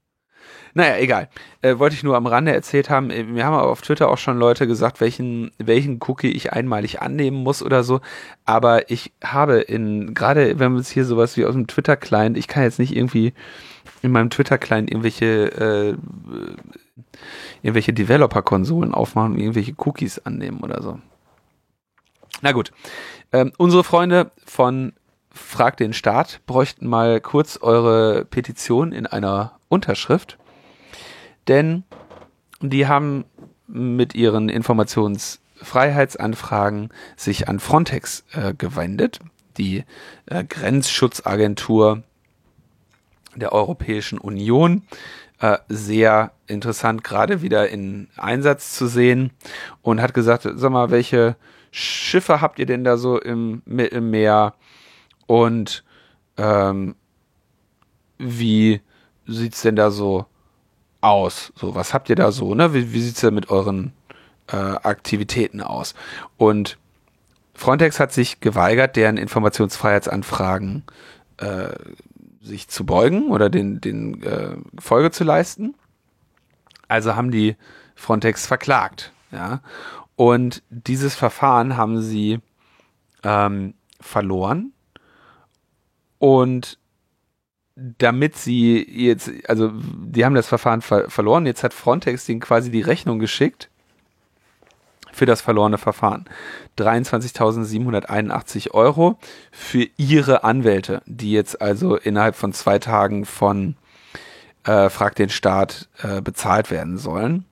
Naja, egal. Äh, wollte ich nur am Rande erzählt haben. Äh, wir haben aber auf Twitter auch schon Leute gesagt, welchen, welchen Cookie ich einmalig annehmen muss oder so. Aber ich habe in, gerade wenn man es hier sowas wie aus dem Twitter-Client, ich kann jetzt nicht irgendwie in meinem Twitter-Client irgendwelche, äh, irgendwelche Developer-Konsolen aufmachen und irgendwelche Cookies annehmen oder so. Na gut. Ähm, unsere Freunde von Frag den Staat bräuchten mal kurz eure Petition in einer Unterschrift, denn die haben mit ihren Informationsfreiheitsanfragen sich an Frontex äh, gewendet, die äh, Grenzschutzagentur der Europäischen Union. Äh, sehr interessant, gerade wieder in Einsatz zu sehen und hat gesagt, sag mal, welche Schiffe habt ihr denn da so im Mittelmeer und ähm, wie sieht's denn da so aus? So, was habt ihr da so, ne? Wie, wie sieht's denn mit euren äh, Aktivitäten aus? Und Frontex hat sich geweigert, deren Informationsfreiheitsanfragen äh, sich zu beugen oder den, den äh, Folge zu leisten. Also haben die Frontex verklagt, ja. Und dieses Verfahren haben sie ähm, verloren. Und damit sie jetzt, also die haben das Verfahren ver verloren, jetzt hat Frontex ihnen quasi die Rechnung geschickt für das verlorene Verfahren. 23.781 Euro für ihre Anwälte, die jetzt also innerhalb von zwei Tagen von äh, Frag den Staat äh, bezahlt werden sollen.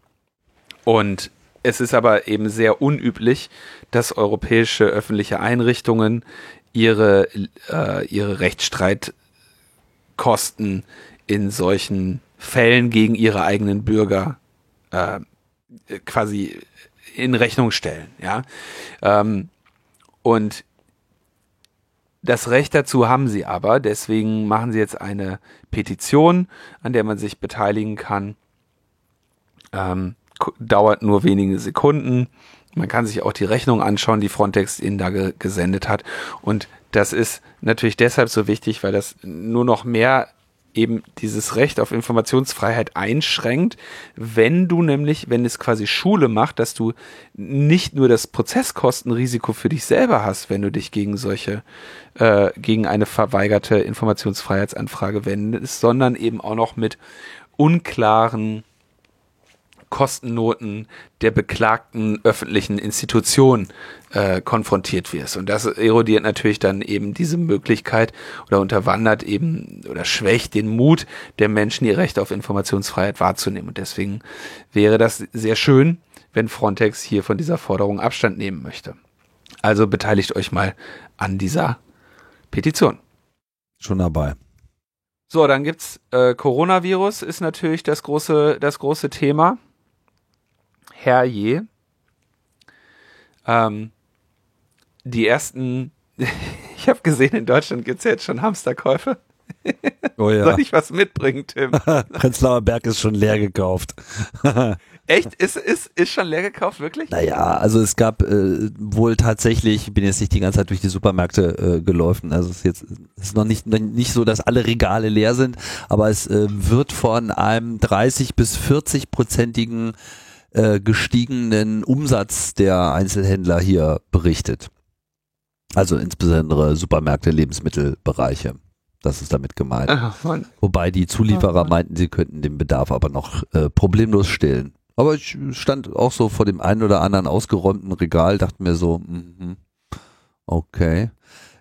Und es ist aber eben sehr unüblich, dass europäische öffentliche Einrichtungen ihre, äh, ihre Rechtsstreit Kosten in solchen Fällen gegen ihre eigenen Bürger äh, quasi in Rechnung stellen. Ja? Ähm, und das Recht dazu haben sie aber, deswegen machen sie jetzt eine Petition, an der man sich beteiligen kann. Ähm, dauert nur wenige Sekunden. Man kann sich auch die Rechnung anschauen, die Frontex ihnen da ge gesendet hat. Und das ist natürlich deshalb so wichtig, weil das nur noch mehr eben dieses Recht auf Informationsfreiheit einschränkt, wenn du nämlich, wenn es quasi Schule macht, dass du nicht nur das Prozesskostenrisiko für dich selber hast, wenn du dich gegen solche, äh, gegen eine verweigerte Informationsfreiheitsanfrage wendest, sondern eben auch noch mit unklaren Kostennoten der beklagten öffentlichen Institution äh, konfrontiert wirst. Und das erodiert natürlich dann eben diese Möglichkeit oder unterwandert eben oder schwächt den Mut der Menschen, ihr Recht auf Informationsfreiheit wahrzunehmen. Und deswegen wäre das sehr schön, wenn Frontex hier von dieser Forderung Abstand nehmen möchte. Also beteiligt euch mal an dieser Petition. Schon dabei. So, dann gibt's äh, Coronavirus ist natürlich das große das große Thema herrje. Ähm, die ersten, <laughs> ich habe gesehen, in Deutschland gibt es jetzt schon Hamsterkäufe. Oh ja. Soll ich was mitbringen, Tim? <laughs> Prenzlauer Berg ist schon leer gekauft. <laughs> Echt? Ist, ist, ist schon leer gekauft, wirklich? Naja, also es gab äh, wohl tatsächlich, ich bin jetzt nicht die ganze Zeit durch die Supermärkte äh, gelaufen, also es ist jetzt ist noch nicht, nicht so, dass alle Regale leer sind, aber es äh, wird von einem 30 bis 40 prozentigen äh, gestiegenen Umsatz der Einzelhändler hier berichtet. Also insbesondere Supermärkte, Lebensmittelbereiche. Das ist damit gemeint. Ach, Wobei die Zulieferer meinten, sie könnten den Bedarf aber noch äh, problemlos stillen. Aber ich stand auch so vor dem einen oder anderen ausgeräumten Regal, dachte mir so, mm, okay.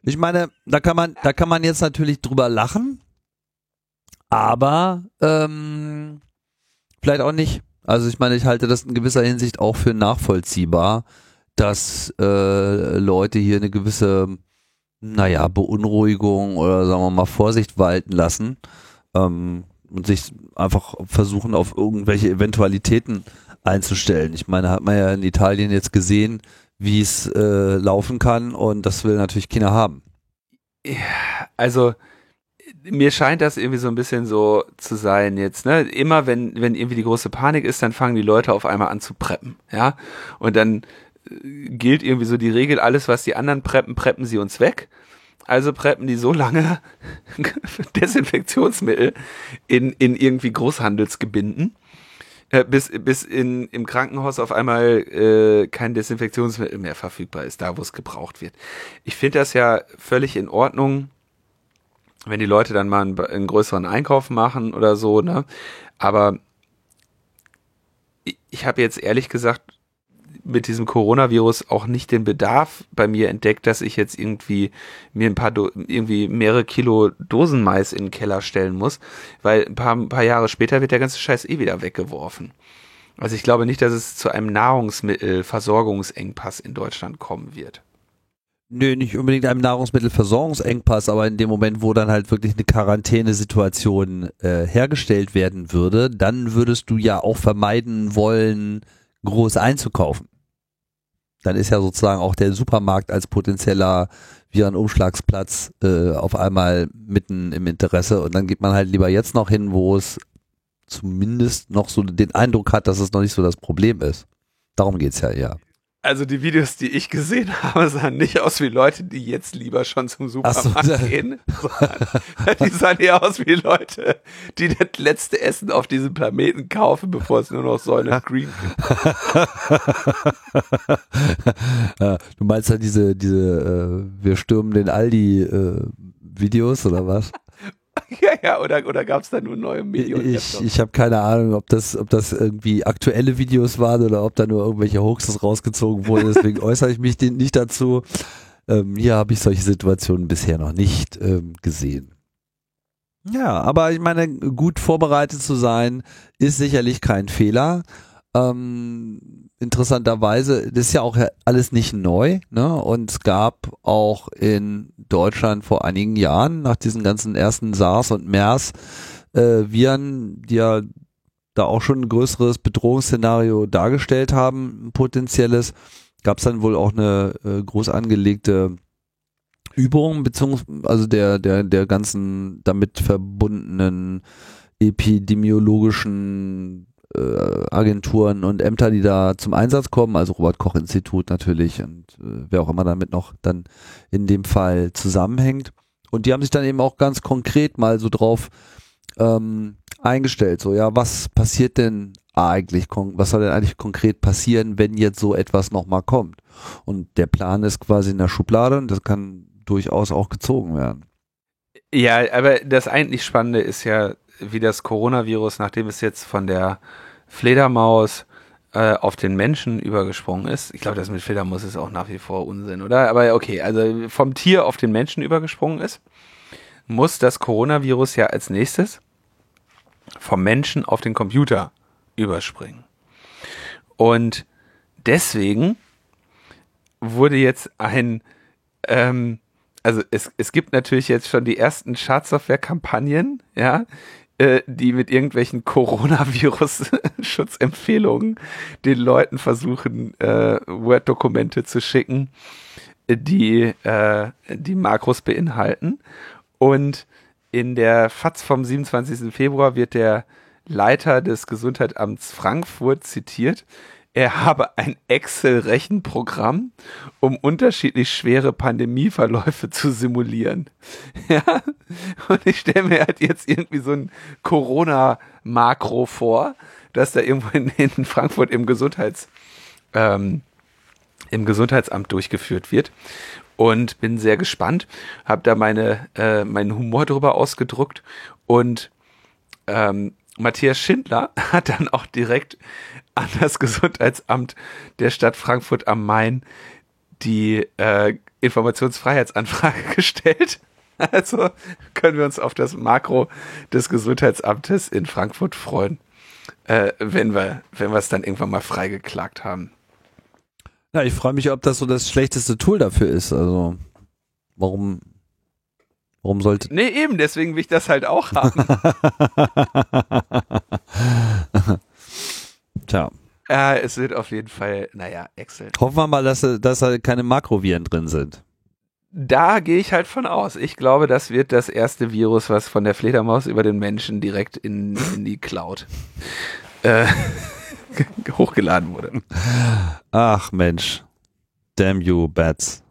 Ich meine, da kann man, da kann man jetzt natürlich drüber lachen, aber ähm, vielleicht auch nicht. Also ich meine, ich halte das in gewisser Hinsicht auch für nachvollziehbar, dass äh, Leute hier eine gewisse, naja, Beunruhigung oder sagen wir mal Vorsicht walten lassen ähm, und sich einfach versuchen, auf irgendwelche Eventualitäten einzustellen. Ich meine, hat man ja in Italien jetzt gesehen, wie es äh, laufen kann und das will natürlich China haben. Also mir scheint das irgendwie so ein bisschen so zu sein jetzt, ne? Immer wenn, wenn irgendwie die große Panik ist, dann fangen die Leute auf einmal an zu preppen, ja? Und dann äh, gilt irgendwie so die Regel, alles was die anderen preppen, preppen sie uns weg. Also preppen die so lange <laughs> Desinfektionsmittel in, in irgendwie Großhandelsgebinden, äh, bis, bis in, im Krankenhaus auf einmal äh, kein Desinfektionsmittel mehr verfügbar ist, da wo es gebraucht wird. Ich finde das ja völlig in Ordnung, wenn die Leute dann mal einen, einen größeren Einkauf machen oder so, ne? Aber ich, ich habe jetzt ehrlich gesagt mit diesem Coronavirus auch nicht den Bedarf bei mir entdeckt, dass ich jetzt irgendwie mir ein paar Do irgendwie mehrere Kilo Dosenmais in den Keller stellen muss, weil ein paar, ein paar Jahre später wird der ganze Scheiß eh wieder weggeworfen. Also ich glaube nicht, dass es zu einem Nahrungsmittelversorgungsengpass in Deutschland kommen wird. Nö, nicht unbedingt einem Nahrungsmittelversorgungsengpass, aber in dem Moment, wo dann halt wirklich eine Quarantänesituation äh, hergestellt werden würde, dann würdest du ja auch vermeiden wollen, groß einzukaufen. Dann ist ja sozusagen auch der Supermarkt als potenzieller Virenumschlagsplatz äh, auf einmal mitten im Interesse und dann geht man halt lieber jetzt noch hin, wo es zumindest noch so den Eindruck hat, dass es noch nicht so das Problem ist. Darum geht's ja eher also die Videos, die ich gesehen habe, <laughs> sahen nicht aus wie Leute, die jetzt lieber schon zum Supermarkt so, gehen. <laughs> die sahen eher aus wie Leute, die das letzte Essen auf diesem Planeten kaufen, bevor es nur noch Säule Green gibt. <laughs> du meinst ja diese, diese äh, wir stürmen den Aldi äh, Videos oder was? <laughs> Ja, ja, oder, oder gab es da nur neue Medien? Ich, ich habe keine Ahnung, ob das, ob das irgendwie aktuelle Videos waren oder ob da nur irgendwelche Hoaxes rausgezogen wurden. <laughs> Deswegen äußere ich mich nicht dazu. Ähm, hier habe ich solche Situationen bisher noch nicht ähm, gesehen. Ja, aber ich meine, gut vorbereitet zu sein, ist sicherlich kein Fehler. Ähm, interessanterweise, das ist ja auch alles nicht neu, ne? Und es gab auch in Deutschland vor einigen Jahren, nach diesen ganzen ersten SARS und MERS, äh, Viren, die ja da auch schon ein größeres Bedrohungsszenario dargestellt haben, ein potenzielles, gab es dann wohl auch eine äh, groß angelegte Übung, beziehungsweise also der, der, der ganzen damit verbundenen epidemiologischen Agenturen und Ämter, die da zum Einsatz kommen, also Robert Koch Institut natürlich und äh, wer auch immer damit noch dann in dem Fall zusammenhängt. Und die haben sich dann eben auch ganz konkret mal so drauf ähm, eingestellt, so ja, was passiert denn eigentlich, was soll denn eigentlich konkret passieren, wenn jetzt so etwas nochmal kommt? Und der Plan ist quasi in der Schublade und das kann durchaus auch gezogen werden. Ja, aber das eigentlich Spannende ist ja, wie das Coronavirus, nachdem es jetzt von der Fledermaus äh, auf den Menschen übergesprungen ist. Ich glaube, das mit Fledermaus ist auch nach wie vor Unsinn, oder? Aber okay, also vom Tier auf den Menschen übergesprungen ist, muss das Coronavirus ja als nächstes vom Menschen auf den Computer überspringen. Und deswegen wurde jetzt ein, ähm, also es, es gibt natürlich jetzt schon die ersten Schadsoftware-Kampagnen, ja, äh, die mit irgendwelchen Coronavirus-Schutzempfehlungen den Leuten versuchen, äh, Word-Dokumente zu schicken, die äh, die Makros beinhalten. Und in der FAZ vom 27. Februar wird der Leiter des Gesundheitsamts Frankfurt zitiert, er habe ein Excel-Rechenprogramm, um unterschiedlich schwere Pandemieverläufe zu simulieren. <laughs> Ja, und ich stelle mir halt jetzt irgendwie so ein Corona-Makro vor, dass da irgendwo in, in Frankfurt im Gesundheits, ähm, im Gesundheitsamt durchgeführt wird. Und bin sehr gespannt, habe da meine, äh, meinen Humor drüber ausgedruckt und ähm, Matthias Schindler <laughs> hat dann auch direkt an das <laughs> Gesundheitsamt der Stadt Frankfurt am Main die äh, Informationsfreiheitsanfrage <laughs> gestellt. Also können wir uns auf das Makro des Gesundheitsamtes in Frankfurt freuen, äh, wenn wir wenn wir es dann irgendwann mal freigeklagt haben. Ja, ich freue mich, ob das so das schlechteste Tool dafür ist. Also warum Warum sollte. Nee, eben, deswegen will ich das halt auch haben. <laughs> Tja. Äh, Ja, es wird auf jeden Fall, naja, excellent. Hoffen wir mal, dass, dass da keine Makroviren drin sind. Da gehe ich halt von aus. Ich glaube, das wird das erste Virus, was von der Fledermaus über den Menschen direkt in, in die Cloud äh, <laughs> hochgeladen wurde. Ach Mensch. Damn you, Bats.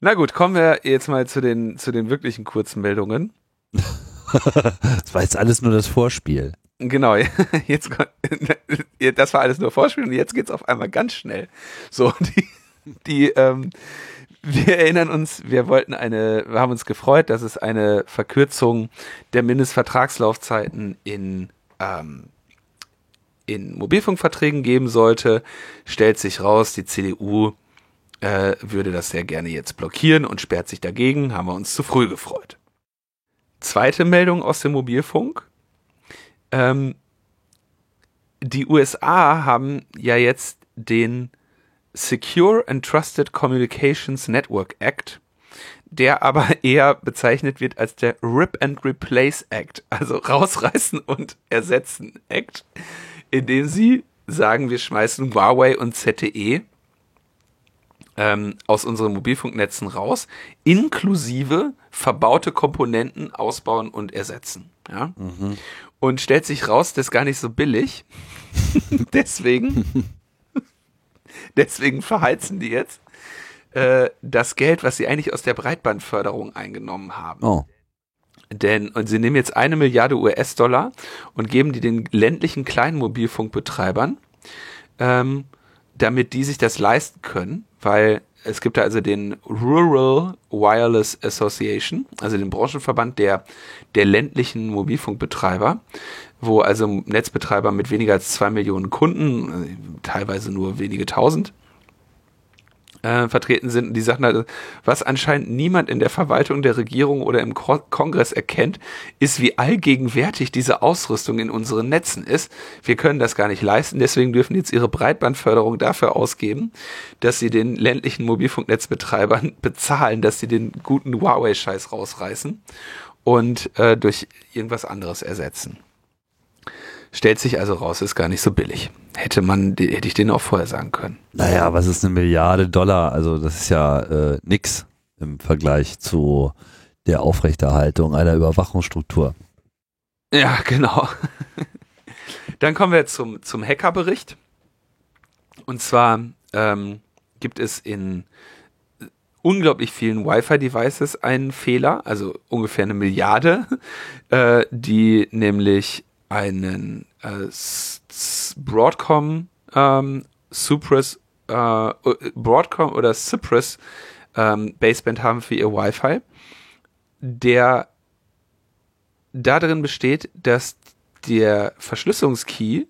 Na gut, kommen wir jetzt mal zu den, zu den wirklichen Kurzmeldungen. <laughs> das war jetzt alles nur das Vorspiel. Genau, <laughs> jetzt <laughs> das war alles nur Vorspiel und jetzt geht's auf einmal ganz schnell. So, <laughs> die, die ähm, wir erinnern uns, wir wollten eine, wir haben uns gefreut, dass es eine Verkürzung der Mindestvertragslaufzeiten in ähm, in Mobilfunkverträgen geben sollte, stellt sich raus, die CDU äh, würde das sehr gerne jetzt blockieren und sperrt sich dagegen, haben wir uns zu früh gefreut. Zweite Meldung aus dem Mobilfunk. Ähm, die USA haben ja jetzt den Secure and Trusted Communications Network Act, der aber <laughs> eher bezeichnet wird als der Rip and Replace Act, also rausreißen und ersetzen Act, in dem sie sagen, wir schmeißen Huawei und ZTE ähm, aus unseren Mobilfunknetzen raus, inklusive verbaute Komponenten ausbauen und ersetzen. Ja? Mhm. Und stellt sich raus, das ist gar nicht so billig. <laughs> deswegen, <laughs> deswegen verheizen die jetzt äh, das Geld, was sie eigentlich aus der Breitbandförderung eingenommen haben. Oh. Denn, und sie nehmen jetzt eine Milliarde US-Dollar und geben die den ländlichen kleinen Mobilfunkbetreibern, ähm, damit die sich das leisten können, weil es gibt also den Rural Wireless Association, also den Branchenverband der, der ländlichen Mobilfunkbetreiber, wo also Netzbetreiber mit weniger als zwei Millionen Kunden, äh, teilweise nur wenige tausend, äh, vertreten sind. Die sagten halt, was anscheinend niemand in der Verwaltung der Regierung oder im Ko Kongress erkennt, ist, wie allgegenwärtig diese Ausrüstung in unseren Netzen ist. Wir können das gar nicht leisten, deswegen dürfen jetzt ihre Breitbandförderung dafür ausgeben, dass sie den ländlichen Mobilfunknetzbetreibern <laughs> bezahlen, dass sie den guten Huawei-Scheiß rausreißen und äh, durch irgendwas anderes ersetzen. Stellt sich also raus, ist gar nicht so billig. Hätte man, hätte ich denen auch vorher sagen können. Naja, was ist eine Milliarde Dollar? Also das ist ja äh, nix im Vergleich zu der Aufrechterhaltung einer Überwachungsstruktur. Ja, <laughs> genau. Dann kommen wir zum, zum Hackerbericht. Und zwar ähm, gibt es in unglaublich vielen Wi-Fi-Devices einen Fehler, also ungefähr eine Milliarde, <laughs> äh, die nämlich einen äh, Broadcom ähm, Cypress äh, Broadcom oder Cypress ähm, Baseband haben für ihr Wi-Fi, der darin besteht, dass der Verschlüsselungskey,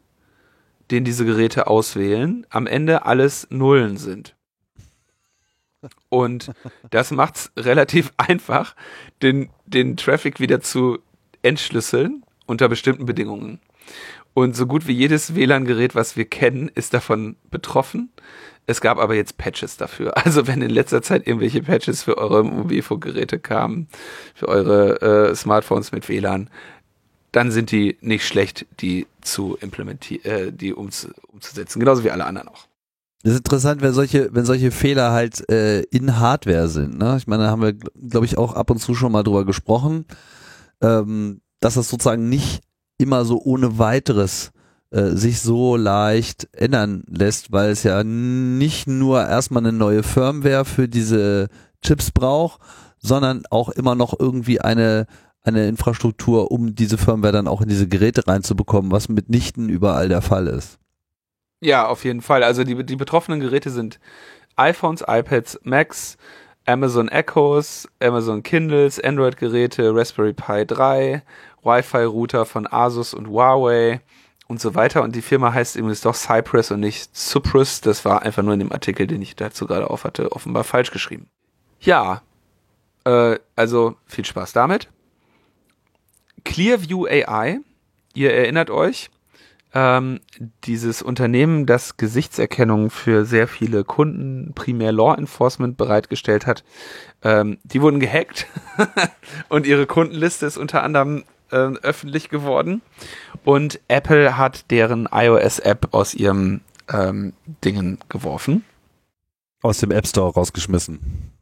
den diese Geräte auswählen, am Ende alles Nullen sind. Und das macht es <laughs> relativ einfach, den, den Traffic wieder zu entschlüsseln unter bestimmten Bedingungen. Und so gut wie jedes WLAN-Gerät, was wir kennen, ist davon betroffen. Es gab aber jetzt Patches dafür. <laughs> Also wenn in letzter Zeit irgendwelche Patches für eure Mobilfunkgeräte kamen, für eure äh, Smartphones mit WLAN, dann sind die nicht schlecht, die zu implementieren, äh, die umzu umzusetzen, genauso wie alle anderen auch. Das ist interessant, wenn solche, wenn solche Fehler halt äh, in Hardware sind. Ne? Ich meine, da haben wir, glaube ich, auch ab und zu schon mal drüber gesprochen. Ähm, dass das sozusagen nicht immer so ohne weiteres äh, sich so leicht ändern lässt, weil es ja nicht nur erstmal eine neue Firmware für diese Chips braucht, sondern auch immer noch irgendwie eine eine Infrastruktur, um diese Firmware dann auch in diese Geräte reinzubekommen, was mitnichten überall der Fall ist. Ja, auf jeden Fall. Also die, die betroffenen Geräte sind iPhones, iPads, Macs, Amazon Echoes, Amazon Kindles, Android-Geräte, Raspberry Pi 3, Wi-Fi-Router von Asus und Huawei und so weiter. Und die Firma heißt übrigens doch Cypress und nicht Cypress. Das war einfach nur in dem Artikel, den ich dazu gerade auf hatte, offenbar falsch geschrieben. Ja, äh, also viel Spaß damit. Clearview AI, ihr erinnert euch, ähm, dieses Unternehmen, das Gesichtserkennung für sehr viele Kunden, primär Law Enforcement bereitgestellt hat, ähm, die wurden gehackt <laughs> und ihre Kundenliste ist unter anderem äh, öffentlich geworden und Apple hat deren iOS-App aus ihrem ähm, Dingen geworfen. Aus dem App Store rausgeschmissen.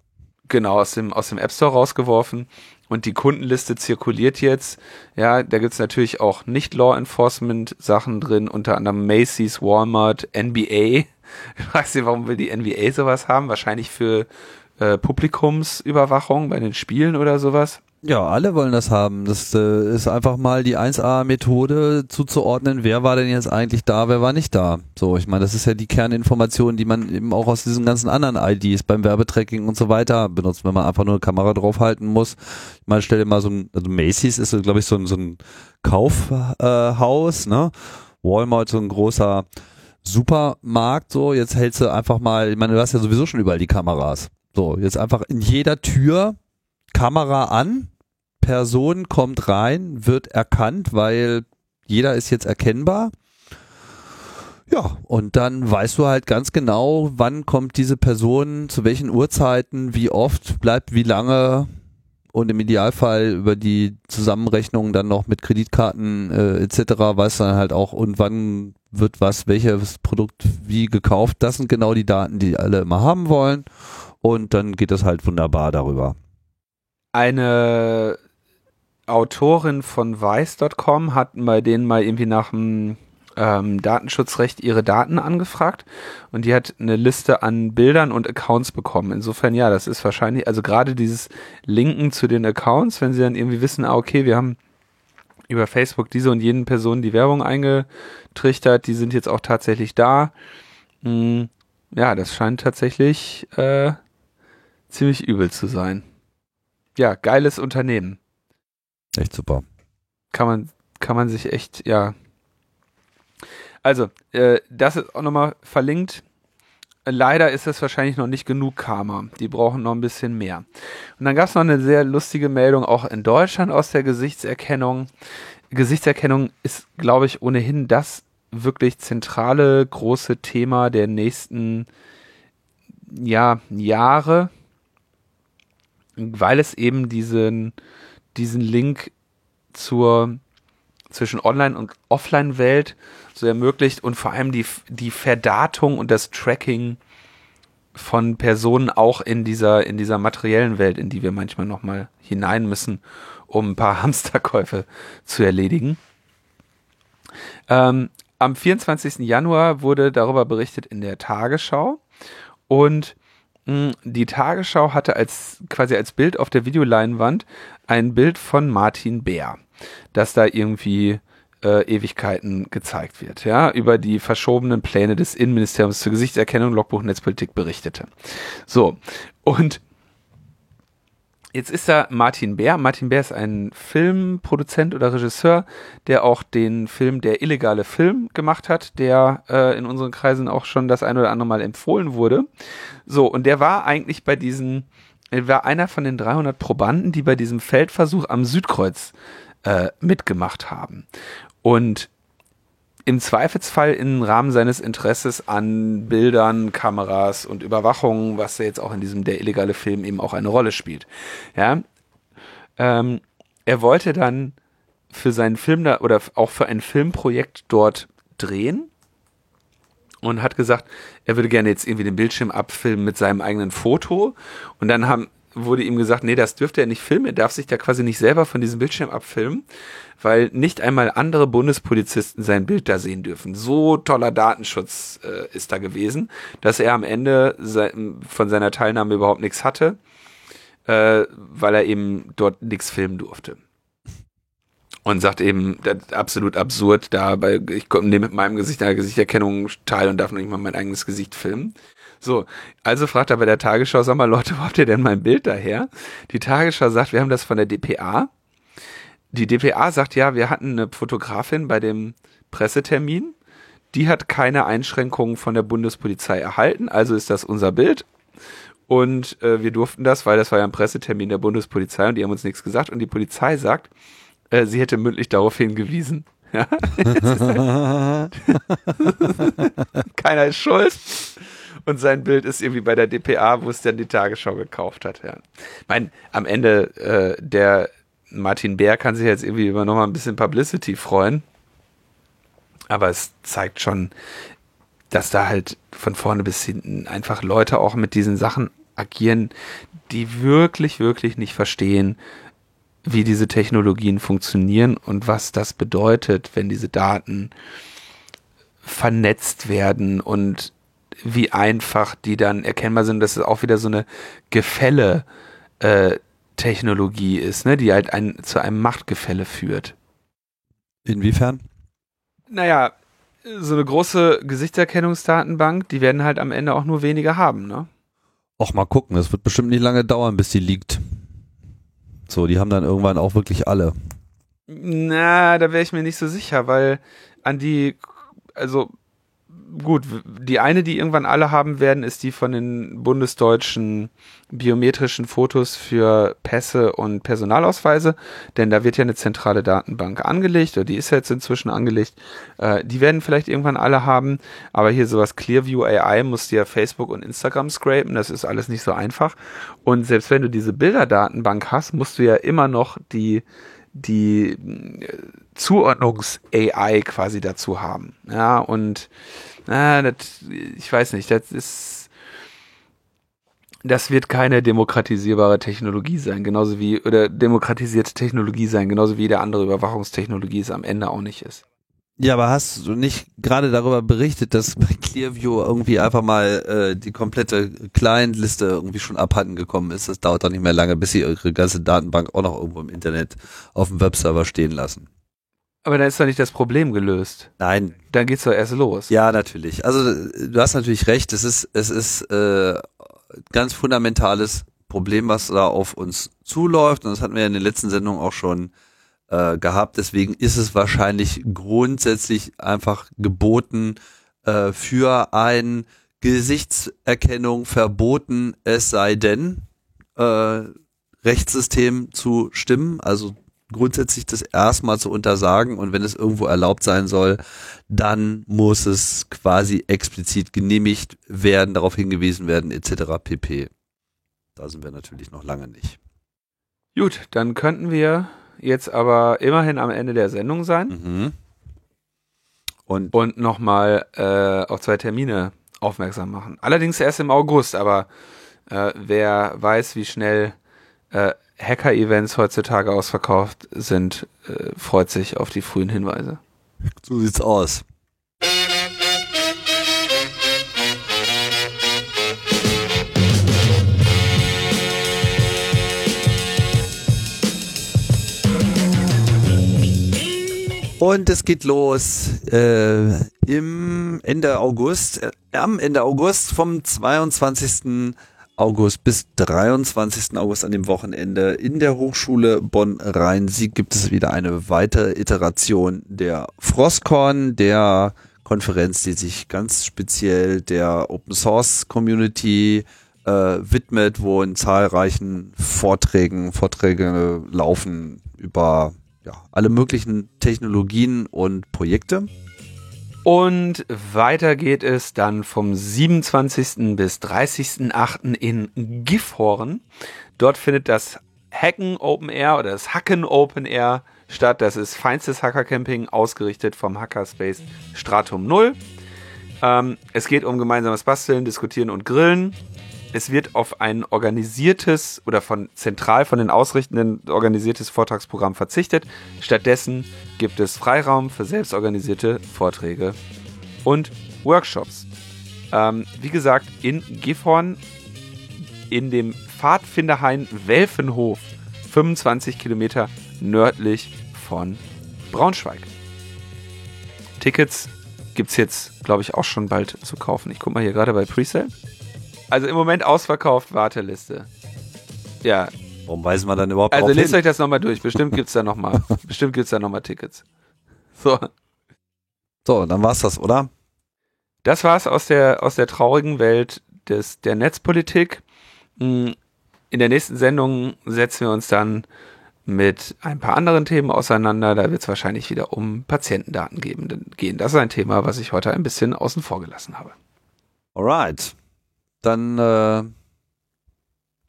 Genau, aus dem, aus dem App Store rausgeworfen. Und die Kundenliste zirkuliert jetzt. Ja, da gibt's natürlich auch nicht Law Enforcement Sachen drin, unter anderem Macy's, Walmart, NBA. <laughs> Ich weiß nicht, warum will die NBA sowas haben? Wahrscheinlich für äh, Publikumsüberwachung bei den Spielen oder sowas. Ja, alle wollen das haben. Das äh, ist einfach mal die 1A-Methode zuzuordnen, wer war denn jetzt eigentlich da, wer war nicht da. So, ich meine, das ist ja die Kerninformation, die man eben auch aus diesen ganzen anderen IDs beim Werbetracking und so weiter benutzt, wenn man einfach nur eine Kamera draufhalten muss. Ich meine, stell dir mal so ein, also Macy's ist, glaube ich, so ein, so ein Kaufhaus, äh, ne? Walmart so ein großer Supermarkt, so, jetzt hältst du einfach mal, ich meine, du hast ja sowieso schon überall die Kameras. So, jetzt einfach in jeder Tür Kamera an, Person kommt rein, wird erkannt, weil jeder ist jetzt erkennbar. Ja, und dann weißt du halt ganz genau, wann kommt diese Person, zu welchen Uhrzeiten, wie oft, bleibt wie lange und im Idealfall über die Zusammenrechnung dann noch mit Kreditkarten äh, etc. weißt du dann halt auch, und wann wird was, welches Produkt wie gekauft. Das sind genau die Daten, die alle immer haben wollen. Und dann geht das halt wunderbar darüber. Eine Autorin von Vice.com hat bei denen mal irgendwie nach dem ähm, Datenschutzrecht ihre Daten angefragt und die hat eine Liste an Bildern und Accounts bekommen. Insofern ja, das ist wahrscheinlich, also gerade dieses Linken zu den Accounts, wenn sie dann irgendwie wissen, ah, okay, wir haben über Facebook diese und jenen Personen die Werbung eingetrichtert, die sind jetzt auch tatsächlich da. Hm, ja, das scheint tatsächlich äh, ziemlich übel zu sein. Ja, geiles Unternehmen. Echt super. Kann man, kann man sich echt, ja. Also, äh, das ist auch nochmal verlinkt. Leider ist es wahrscheinlich noch nicht genug Karma. Die brauchen noch ein bisschen mehr. Und dann gab es noch eine sehr lustige Meldung auch in Deutschland aus der Gesichtserkennung. Gesichtserkennung ist, glaube ich, ohnehin das wirklich zentrale große Thema der nächsten ja, Jahre, weil es eben diesen, diesen Link zur zwischen Online- und Offline-Welt so ermöglicht und vor allem die, die Verdatung und das Tracking von Personen auch in dieser, in dieser materiellen Welt, in die wir manchmal nochmal hinein müssen, um ein paar <laughs> Hamsterkäufe zu erledigen. Ähm, am 24. Januar wurde darüber berichtet in der Tagesschau und die Tagesschau hatte als quasi als Bild auf der Videoleinwand ein Bild von Martin Bär, das da irgendwie äh, Ewigkeiten gezeigt wird, ja, über die verschobenen Pläne des Innenministeriums zur Gesichtserkennung Logbuch Netzpolitik berichtete. So, und Jetzt ist da Martin Bär. Martin Bär ist ein Filmproduzent oder Regisseur, der auch den Film Der illegale Film gemacht hat, der äh, in unseren Kreisen auch schon das ein oder andere Mal empfohlen wurde. So, und der war eigentlich bei diesen, er war einer von den 300 Probanden, die bei diesem Feldversuch am Südkreuz äh, mitgemacht haben. Und im Zweifelsfall im Rahmen seines Interesses an Bildern, Kameras und Überwachung, was ja jetzt auch in diesem der illegale Film eben auch eine Rolle spielt. Ja, ähm, er wollte dann für seinen Film da oder auch für ein Filmprojekt dort drehen und hat gesagt, er würde gerne jetzt irgendwie den Bildschirm abfilmen mit seinem eigenen Foto und dann haben wurde ihm gesagt, nee, das dürfte er nicht filmen, er darf sich da quasi nicht selber von diesem Bildschirm abfilmen, weil nicht einmal andere Bundespolizisten sein Bild da sehen dürfen. So toller Datenschutz äh, ist da gewesen, dass er am Ende se von seiner Teilnahme überhaupt nichts hatte, äh, weil er eben dort nichts filmen durfte. Und sagt eben, das ist absolut absurd, da bei, ich nehme mit meinem Gesicht einer Gesichterkennung teil und darf noch nicht mal mein eigenes Gesicht filmen. So, also fragt er bei der Tagesschau, sag mal Leute, wo habt ihr denn mein Bild daher? Die Tagesschau sagt, wir haben das von der DPA. Die DPA sagt, ja, wir hatten eine Fotografin bei dem Pressetermin. Die hat keine Einschränkungen von der Bundespolizei erhalten, also ist das unser Bild. Und äh, wir durften das, weil das war ja ein Pressetermin der Bundespolizei und die haben uns nichts gesagt. Und die Polizei sagt, äh, sie hätte mündlich darauf hingewiesen. Ja? <laughs> <laughs> Keiner ist schuld und sein Bild ist irgendwie bei der DPA, wo es dann die Tagesschau gekauft hat. Ja. Ich meine, am Ende äh, der Martin Bär kann sich jetzt irgendwie über nochmal ein bisschen Publicity freuen. Aber es zeigt schon, dass da halt von vorne bis hinten einfach Leute auch mit diesen Sachen agieren, die wirklich, wirklich nicht verstehen, wie diese Technologien funktionieren und was das bedeutet, wenn diese Daten vernetzt werden und wie einfach die dann erkennbar sind, dass es auch wieder so eine Gefälle äh, Technologie ist, ne, die halt ein, zu einem Machtgefälle führt. Inwiefern? Naja, so eine große Gesichtserkennungsdatenbank, die werden halt am Ende auch nur wenige haben, ne? Och, mal gucken, es wird bestimmt nicht lange dauern, bis die liegt. So, die haben dann irgendwann auch wirklich alle. Na, da wäre ich mir nicht so sicher, weil an die, also gut, die eine, die irgendwann alle haben werden, ist die von den bundesdeutschen biometrischen Fotos für Pässe und Personalausweise, denn da wird ja eine zentrale Datenbank angelegt, oder die ist jetzt inzwischen angelegt. Äh, die werden vielleicht irgendwann alle haben, aber hier sowas Clearview AI muss ja Facebook und Instagram scrapen, das ist alles nicht so einfach. Und selbst wenn du diese Bilderdatenbank hast, musst du ja immer noch die die äh, Zuordnungs-AI quasi dazu haben. Ja, und na, das, ich weiß nicht, das ist, das wird keine demokratisierbare Technologie sein, genauso wie, oder demokratisierte Technologie sein, genauso wie jede andere Überwachungstechnologie es am Ende auch nicht ist. Ja, aber hast du nicht gerade darüber berichtet, dass bei Clearview irgendwie einfach mal äh, die komplette Client-Liste irgendwie schon abhanden gekommen ist? Das dauert doch nicht mehr lange, bis sie ihre ganze Datenbank auch noch irgendwo im Internet auf dem Webserver stehen lassen. Aber dann ist doch nicht das Problem gelöst. Nein. Dann geht's doch erst los. Ja, natürlich. Also du hast natürlich recht. Es ist es ist äh, ganz fundamentales Problem, was da auf uns zuläuft. Und das hatten wir ja in den letzten Sendungen auch schon äh, gehabt. Deswegen ist es wahrscheinlich grundsätzlich einfach geboten, äh, für ein Gesichtserkennung verboten, es sei denn, äh, Rechtssystem zu stimmen, also grundsätzlich das erstmal zu untersagen und wenn es irgendwo erlaubt sein soll, dann muss es quasi explizit genehmigt werden, darauf hingewiesen werden etc. pp. Da sind wir natürlich noch lange nicht. Gut, dann könnten wir jetzt aber immerhin am Ende der Sendung sein Mhm. Und und nochmal äh, auf zwei Termine aufmerksam machen. Allerdings erst im August, aber äh, wer weiß, wie schnell äh, Hacker-Events heutzutage ausverkauft sind, äh, freut sich auf die frühen Hinweise. so sieht's aus. Und es geht los äh, im Ende August, äh, am Ende August vom 22. August bis 23. August an dem Wochenende in der Hochschule Bonn-Rhein-Sieg gibt es wieder eine weitere Iteration der Frostcorn, der Konferenz, die sich ganz speziell der Open Source Community äh, widmet, wo in zahlreichen Vorträgen Vorträge laufen über ja, alle möglichen Technologien und Projekte. Und weiter geht es dann vom 27. bis 30.8. in Gifhorn. Dort findet das Hacken Open Air oder das Hacken Open Air statt. Das ist feinstes Hackercamping, ausgerichtet vom Hackerspace Stratum 0. Ähm, es geht um gemeinsames Basteln, Diskutieren und Grillen. Es wird auf ein organisiertes oder von zentral von den Ausrichtenden organisiertes Vortragsprogramm verzichtet. Stattdessen gibt es Freiraum für selbstorganisierte Vorträge und Workshops. Ähm, wie gesagt, in Gifhorn in dem Pfadfinderhain Welfenhof, 25 Kilometer nördlich von Braunschweig. Tickets gibt es jetzt, glaube ich, auch schon bald zu kaufen. Ich gucke mal hier gerade bei Presale. Also im Moment ausverkauft, Warteliste. Ja, Warum weisen wir dann überhaupt also lest hin? euch das nochmal durch. Bestimmt gibt's da nochmal, <laughs> bestimmt gibt's da nochmal Tickets. So, So, dann war's das, oder? das war's aus der, aus der traurigen Welt des, der Netzpolitik. Hm, In der nächsten Sendung setzen wir uns dann mit ein paar anderen Themen auseinander. Da wird es wahrscheinlich wieder um Patientendaten geben, gehen. Das ist ein Thema, was ich heute ein bisschen außen vor gelassen habe. Alright. Dann äh,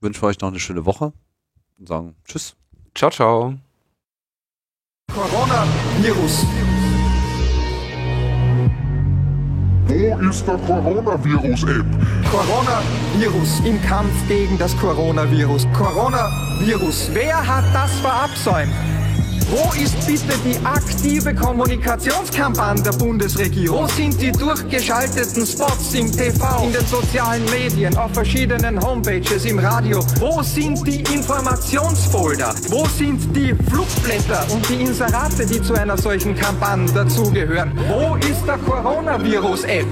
wünschen wir euch noch eine schöne Woche und sagen Tschüss. Ciao, ciao. Coronavirus. Wo ist der Coronavirus-App? Coronavirus im Kampf gegen das Coronavirus. Coronavirus. Wer hat das verabsäumt? Wo ist bitte die aktive Kommunikationskampagne der Bundesregierung? Wo sind die durchgeschalteten Spots im TV, in den sozialen Medien, auf verschiedenen Homepages, im Radio? Wo sind die Informationsfolder? Wo sind die Flugblätter und die Inserate, die zu einer solchen Kampagne dazugehören? Wo ist der Coronavirus-App?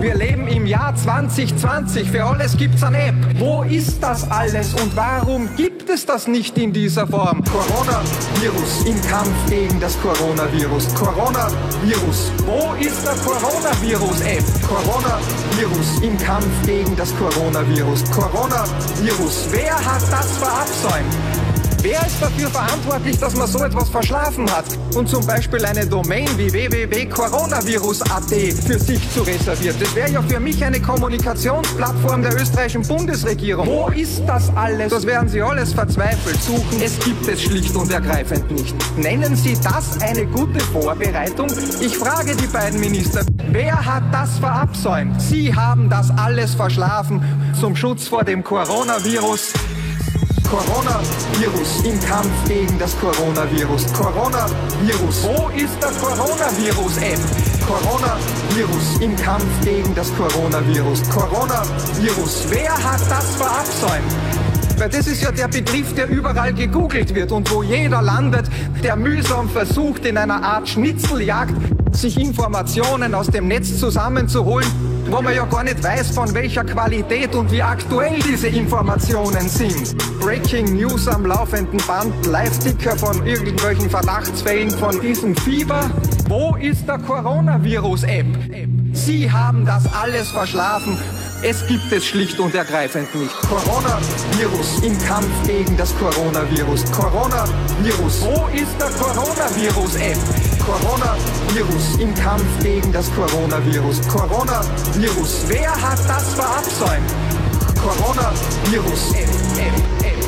Wir leben im Jahr 2020. Für alles gibt's eine App. Wo ist das alles und warum gibt es das nicht in dieser Form? Coronavirus im Kampf gegen das Coronavirus. Coronavirus. Wo ist der Coronavirus-App? Coronavirus im Kampf gegen das Coronavirus. Coronavirus. Wer hat das verabsäumt? Wer ist dafür verantwortlich, dass man so etwas verschlafen hat und zum Beispiel eine Domain wie www.coronavirus.at für sich zu reservieren? Das wäre ja für mich eine Kommunikationsplattform der österreichischen Bundesregierung. Wo ist das alles? Das werden Sie alles verzweifelt suchen. Es gibt es schlicht und ergreifend nicht. Nennen Sie das eine gute Vorbereitung? Ich frage die beiden Minister, wer hat das verabsäumt? Sie haben das alles verschlafen zum Schutz vor dem Coronavirus. Coronavirus im Kampf gegen das Coronavirus. Coronavirus. Wo ist der Coronavirus-App? Coronavirus im Kampf gegen das Coronavirus. Coronavirus. Wer hat das verabsäumt? Weil das ist ja der Begriff, der überall gegoogelt wird und wo jeder landet, der mühsam versucht, in einer Art Schnitzeljagd sich Informationen aus dem Netz zusammenzuholen, wo man ja gar nicht weiß, von welcher Qualität und wie aktuell diese Informationen sind. Breaking News am laufenden Band, Live-Ticker von irgendwelchen Verdachtsfällen von diesem Fieber. Wo ist der Coronavirus-App? Sie haben das alles verschlafen. Es gibt es schlicht und ergreifend nicht. Coronavirus im Kampf gegen das Coronavirus. Coronavirus. Wo ist der Coronavirus-App? Coronavirus im Kampf gegen das Coronavirus. Coronavirus. Wer hat das verabsäumt? Coronavirus. App, App, App.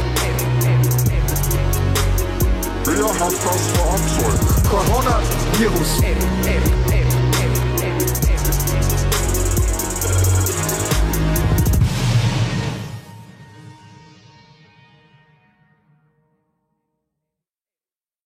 Wer hat das verabsäumt? Coronavirus. App, App, App.